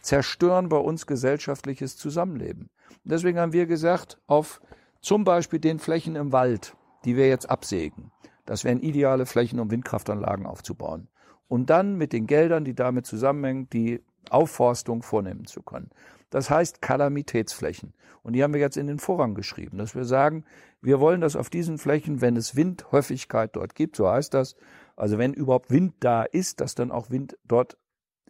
zerstören bei uns gesellschaftliches Zusammenleben. Deswegen haben wir gesagt, auf zum Beispiel den Flächen im Wald, die wir jetzt absägen, das wären ideale Flächen, um Windkraftanlagen aufzubauen. Und dann mit den Geldern, die damit zusammenhängen, die Aufforstung vornehmen zu können. Das heißt Kalamitätsflächen. Und die haben wir jetzt in den Vorrang geschrieben, dass wir sagen, wir wollen, dass auf diesen Flächen, wenn es Windhäufigkeit dort gibt, so heißt das, also wenn überhaupt Wind da ist, dass dann auch Wind dort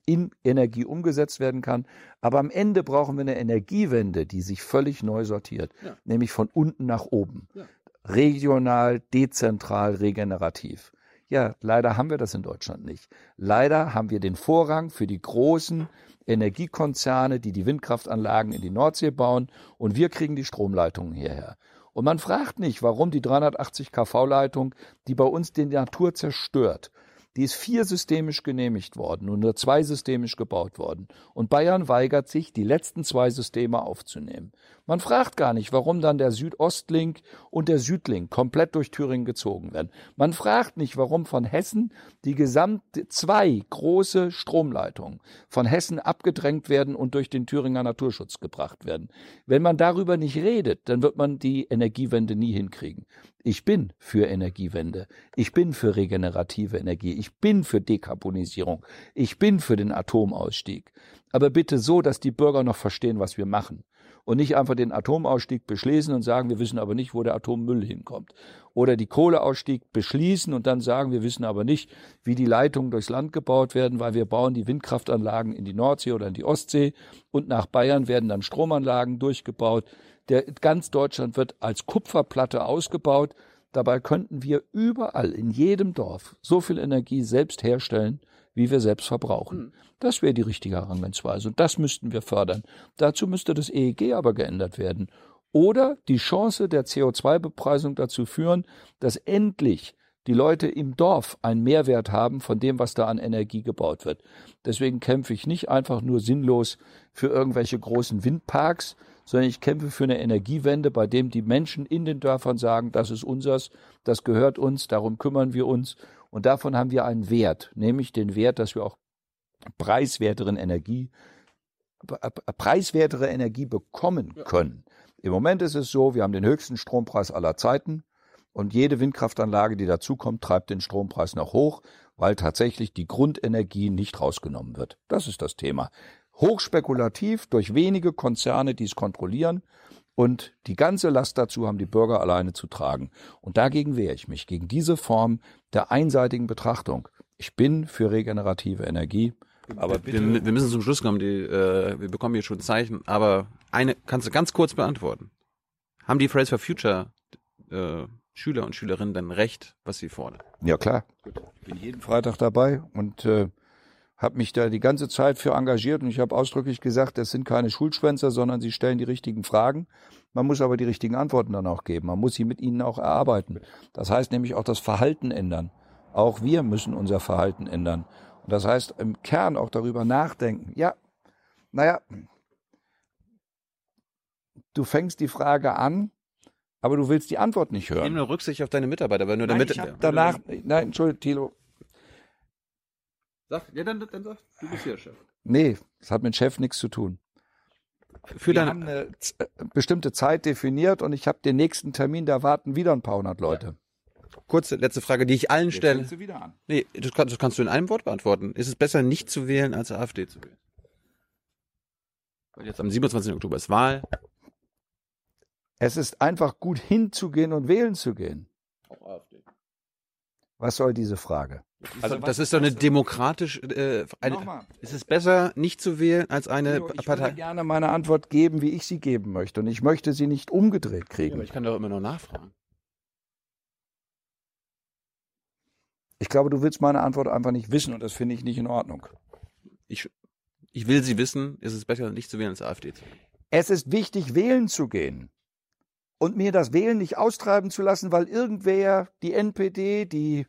in Energie umgesetzt werden kann. Aber am Ende brauchen wir eine Energiewende, die sich völlig neu sortiert, ja. nämlich von unten nach oben. Ja. Regional, dezentral, regenerativ. Ja, leider haben wir das in Deutschland nicht. Leider haben wir den Vorrang für die großen Energiekonzerne, die die Windkraftanlagen in die Nordsee bauen und wir kriegen die Stromleitungen hierher. Und man fragt nicht, warum die 380 kV-Leitung, die bei uns die Natur zerstört, die ist vier systemisch genehmigt worden und nur zwei systemisch gebaut worden. Und Bayern weigert sich, die letzten zwei Systeme aufzunehmen. Man fragt gar nicht, warum dann der Südostlink und der Südlink komplett durch Thüringen gezogen werden. Man fragt nicht, warum von Hessen die gesamte zwei große Stromleitungen von Hessen abgedrängt werden und durch den Thüringer Naturschutz gebracht werden. Wenn man darüber nicht redet, dann wird man die Energiewende nie hinkriegen. Ich bin für Energiewende. Ich bin für regenerative Energie. Ich bin für Dekarbonisierung. Ich bin für den Atomausstieg. Aber bitte so, dass die Bürger noch verstehen, was wir machen. Und nicht einfach den Atomausstieg beschließen und sagen, wir wissen aber nicht, wo der Atommüll hinkommt. Oder die Kohleausstieg beschließen und dann sagen, wir wissen aber nicht, wie die Leitungen durchs Land gebaut werden, weil wir bauen die Windkraftanlagen in die Nordsee oder in die Ostsee und nach Bayern werden dann Stromanlagen durchgebaut. Der, ganz Deutschland wird als Kupferplatte ausgebaut. Dabei könnten wir überall, in jedem Dorf, so viel Energie selbst herstellen, wie wir selbst verbrauchen. Hm. Das wäre die richtige Herangehensweise und das müssten wir fördern. Dazu müsste das EEG aber geändert werden. Oder die Chance der CO2-Bepreisung dazu führen, dass endlich die Leute im Dorf einen Mehrwert haben von dem, was da an Energie gebaut wird. Deswegen kämpfe ich nicht einfach nur sinnlos für irgendwelche großen Windparks, sondern ich kämpfe für eine Energiewende, bei dem die Menschen in den Dörfern sagen, das ist unseres, das gehört uns, darum kümmern wir uns und davon haben wir einen Wert, nämlich den Wert, dass wir auch preiswerteren Energie, preiswertere Energie bekommen können. Im Moment ist es so, wir haben den höchsten Strompreis aller Zeiten und jede Windkraftanlage, die dazukommt, treibt den Strompreis noch hoch, weil tatsächlich die Grundenergie nicht rausgenommen wird. Das ist das Thema hochspekulativ durch wenige Konzerne, die es kontrollieren. Und die ganze Last dazu haben die Bürger alleine zu tragen. Und dagegen wehre ich mich, gegen diese Form der einseitigen Betrachtung. Ich bin für regenerative Energie. Aber wir, wir, müssen zum Schluss kommen. Die, äh, wir bekommen hier schon Zeichen. Aber eine kannst du ganz kurz beantworten. Haben die Fridays for Future äh, Schüler und Schülerinnen denn recht, was sie fordern? Ja klar. Ich bin jeden Freitag dabei und äh, habe mich da die ganze Zeit für engagiert und ich habe ausdrücklich gesagt, das sind keine Schulschwänzer, sondern sie stellen die richtigen Fragen. Man muss aber die richtigen Antworten dann auch geben. Man muss sie mit ihnen auch erarbeiten. Das heißt nämlich auch das Verhalten ändern. Auch wir müssen unser Verhalten ändern. Und das heißt im Kern auch darüber nachdenken. Ja, naja, du fängst die Frage an, aber du willst die Antwort nicht Ich nehme hören. nur Rücksicht auf deine Mitarbeiter, weil nur Nein, damit. ich hab danach, nein, Entschuldigung, Thilo, Sag, ja, dann, dann sag, du bist hier Chef. nee, das hat mit Chef nichts zu tun. Für Wir haben eine äh, bestimmte Zeit definiert und ich habe den nächsten Termin, da warten wieder ein paar hundert Leute. kurze letzte Frage, die ich allen Jetzt stelle. sie wieder an. Nee, das, kann, das kannst du in einem Wort beantworten. Ist es besser, nicht zu wählen, als AfD zu wählen? Weil jetzt am 27. Oktober ist Wahl. Es ist einfach gut hinzugehen und wählen zu gehen. Auch AfD. Was soll diese Frage? Also das ist doch eine demokratisch. Äh, eine, ist es besser, nicht zu wählen, als eine Thilo, ich würde Partei? gerne meine Antwort geben, wie ich sie geben möchte. Und ich möchte sie nicht umgedreht Ja, kriegen. aber ich kann doch immer noch nachfragen. Ich glaube, du willst meine Antwort einfach nicht wissen und das finde ich nicht in Ordnung. Ich, ich will sie wissen, ist es besser, nicht zu wählen, als AfD zu wählen. Es ist wichtig, wählen zu gehen. Und mir das Wählen nicht austreiben zu lassen, weil irgendwer die NPD, die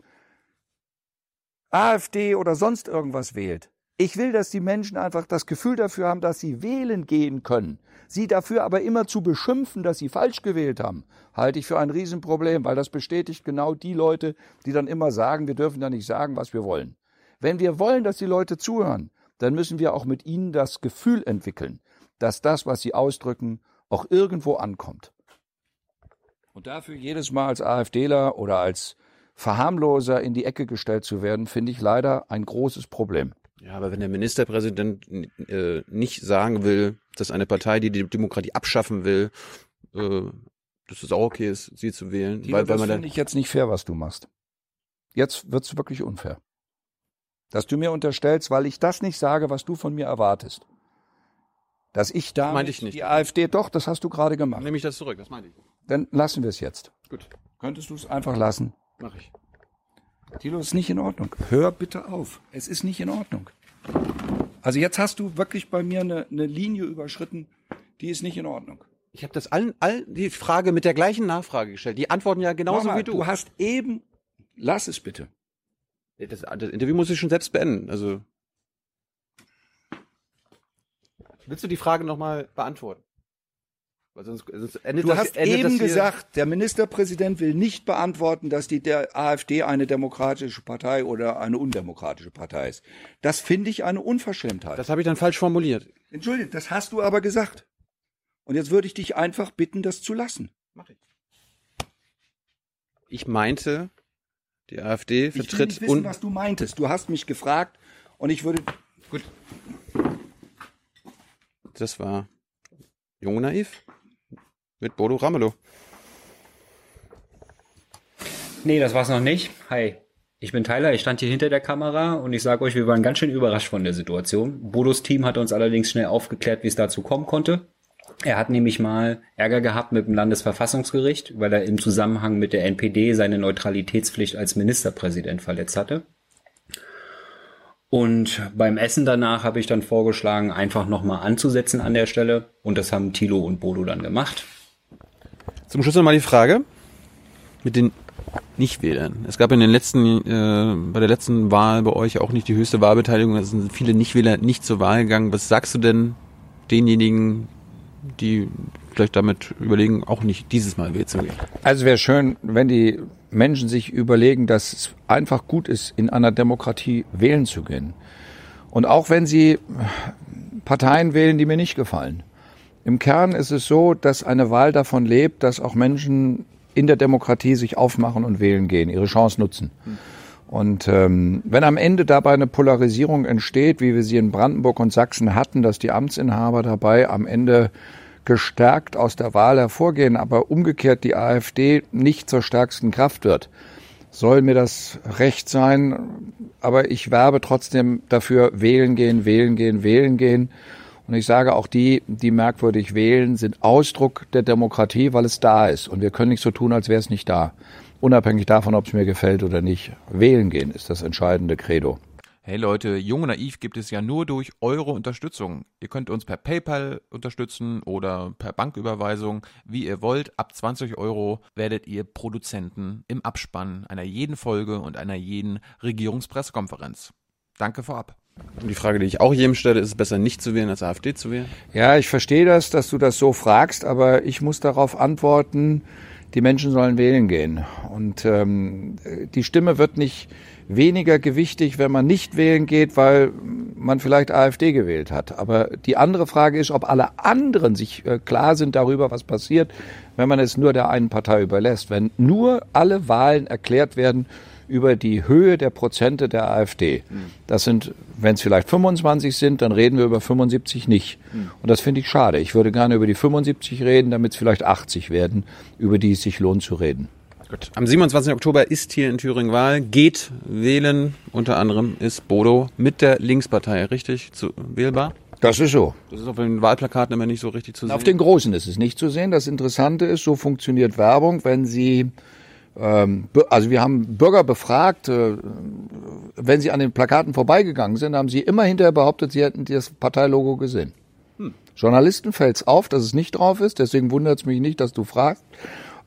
AfD oder sonst irgendwas wählt. Ich will, dass die Menschen einfach das Gefühl dafür haben, dass sie wählen gehen können. Sie dafür aber immer zu beschimpfen, dass sie falsch gewählt haben, halte ich für ein Riesenproblem, weil das bestätigt genau die Leute, die dann immer sagen, wir dürfen da nicht sagen, was wir wollen. Wenn wir wollen, dass die Leute zuhören, dann müssen wir auch mit ihnen das Gefühl entwickeln, dass das, was sie ausdrücken, auch irgendwo ankommt. Und dafür jedes Mal als AfDler oder als Verharmloser in die Ecke gestellt zu werden, finde ich leider ein großes Problem. Ja, aber wenn der Ministerpräsident äh, nicht sagen will, dass eine Partei, die die Demokratie abschaffen will, äh, dass es auch okay ist, sie zu wählen, Tilo, weil, weil das man dann finde ich jetzt nicht fair, was du machst. Jetzt wird's wirklich unfair. Dass du mir unterstellst, weil ich das nicht sage, was du von mir erwartest. Dass ich da Meinte ich nicht. die AfD, doch, das hast du gerade gemacht. nehme ich das zurück, das meine ich. Dann lassen wir es jetzt. Gut, Könntest du es einfach lassen? Mache ich. Tilo, ist nicht in Ordnung. Hör bitte auf. Es ist nicht in Ordnung. Also jetzt hast du wirklich bei mir eine, eine Linie überschritten, die ist nicht in Ordnung. Ich habe das allen, all die Frage mit der gleichen Nachfrage gestellt. Die antworten ja genauso Nochmal, wie du. Du hast eben, lass es bitte. Das, das Interview muss ich schon selbst beenden. Also willst du die Frage nochmal beantworten? Weil sonst, sonst endet Du das, hast endet eben gesagt, der Ministerpräsident will nicht beantworten, dass die der AfD eine demokratische Partei oder eine undemokratische Partei ist. Das finde ich eine Unverschämtheit. Das habe ich dann falsch formuliert. Entschuldigung, das hast du aber gesagt. Und jetzt würde ich dich einfach bitten, das zu lassen. Ich meinte, die AfD Ich will vertritt nicht wissen, was du meintest. Du hast mich gefragt und ich würde Das war Jung und Naiv mit Bodo Ramelow. Nee, das war's noch nicht. Hi. Ich bin Tyler, ich stand hier hinter der Kamera und ich sage euch, wir waren ganz schön überrascht von der Situation. Bodos Team hat uns allerdings schnell aufgeklärt, wie es dazu kommen konnte. Er hat nämlich mal Ärger gehabt mit dem Landesverfassungsgericht, weil er im Zusammenhang mit der NPD seine Neutralitätspflicht als Ministerpräsident verletzt hatte. Und beim Essen danach habe ich dann vorgeschlagen, einfach nochmal anzusetzen an der Stelle. Und das haben Thilo und Bodo dann gemacht. Zum Schluss nochmal die Frage mit den Nichtwählern. Es gab in den letzten, äh, bei der letzten Wahl bei euch auch nicht die höchste Wahlbeteiligung. Es sind viele Nichtwähler nicht zur Wahl gegangen. Was sagst du denn denjenigen, die vielleicht damit überlegen, auch nicht dieses Mal wählen zu gehen? Also wäre schön, wenn die Menschen sich überlegen, dass es einfach gut ist, in einer Demokratie wählen zu gehen. Und auch wenn sie Parteien wählen, die mir nicht gefallen. Im Kern ist es so, dass eine Wahl davon lebt, dass auch Menschen in der Demokratie sich aufmachen und wählen gehen, ihre Chance nutzen. Und ähm, wenn am Ende dabei eine Polarisierung entsteht, wie wir sie in Brandenburg und Sachsen hatten, dass die Amtsinhaber dabei am Ende gestärkt aus der Wahl hervorgehen, aber umgekehrt die AfD nicht zur stärksten Kraft wird, soll mir das recht sein. Aber ich werbe trotzdem dafür, wählen gehen, wählen gehen, wählen gehen. Und ich sage auch die, die merkwürdig wählen, sind Ausdruck der Demokratie, weil es da ist. Und wir können nicht so tun, als wäre es nicht da. Unabhängig davon, ob es mir gefällt oder nicht. Wählen gehen ist das entscheidende Credo. Hey Leute, Jung und Naiv gibt es ja nur durch eure Unterstützung. Ihr könnt uns per PayPal unterstützen oder per Banküberweisung, wie ihr wollt. Ab 20 Euro werdet ihr Produzenten im Abspann einer jeden Folge und einer jeden Regierungspressekonferenz. Danke vorab. Und die Frage, die ich auch jedem stelle, ist es besser nicht zu wählen als AfD zu wählen? Ja, ich verstehe das, dass du das so fragst, aber ich muss darauf antworten, die Menschen sollen wählen gehen. Und ähm, die Stimme wird nicht weniger gewichtig, wenn man nicht wählen geht, weil man vielleicht AfD gewählt hat. Aber die andere Frage ist, ob alle anderen sich äh, klar sind darüber, was passiert, wenn man es nur der einen Partei überlässt. Wenn nur alle Wahlen erklärt werden über die Höhe der Prozente der AfD. Das sind, wenn es vielleicht 25 sind, dann reden wir über 75 nicht. Und das finde ich schade. Ich würde gerne über die 75 reden, damit es vielleicht 80 werden, über die es sich lohnt zu reden. Gut. Am 27. Oktober ist hier in Thüringen Wahl. Geht wählen. Unter anderem ist Bodo mit der Linkspartei richtig zu, wählbar. Das ist so. Das ist auf den Wahlplakaten immer nicht so richtig zu sehen. Auf den großen ist es nicht zu sehen. Das Interessante ist, so funktioniert Werbung, wenn Sie also wir haben Bürger befragt, äh, wenn sie an den Plakaten vorbeigegangen sind, haben sie immer hinterher behauptet, sie hätten das Parteilogo gesehen. Journalisten fällt es auf, dass es nicht drauf ist, deswegen wundert es mich nicht, dass du fragst.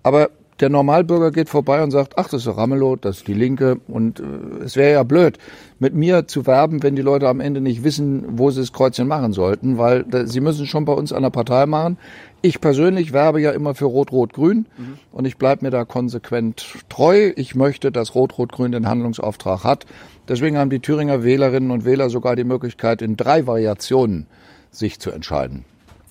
Aber der Normalbürger geht vorbei und sagt, ach, das ist Ramelow, das ist die Linke. Und äh, es wäre ja blöd, mit mir zu werben, wenn die Leute am Ende nicht wissen, wo sie das Kreuzchen machen sollten, weil da, sie müssen schon bei uns an der Partei machen. Ich persönlich werbe ja immer für Rot-Rot-Grün und ich bleibe mir da konsequent treu. Ich möchte, dass Rot-Rot-Grün den Handlungsauftrag hat. Deswegen haben die Thüringer Wählerinnen und Wähler sogar die Möglichkeit, in drei Variationen sich zu entscheiden.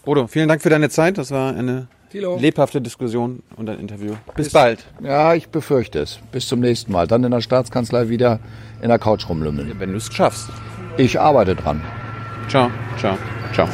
Bodo, vielen Dank für deine Zeit. Das war eine lebhafte Diskussion und ein Interview. Bis bald. Ja, ich befürchte es. Bis zum nächsten Mal. Dann in der Staatskanzlei wieder in der Couch rumlümmeln. Wenn du es schaffst. Ich arbeite dran. Ciao, ciao, ciao.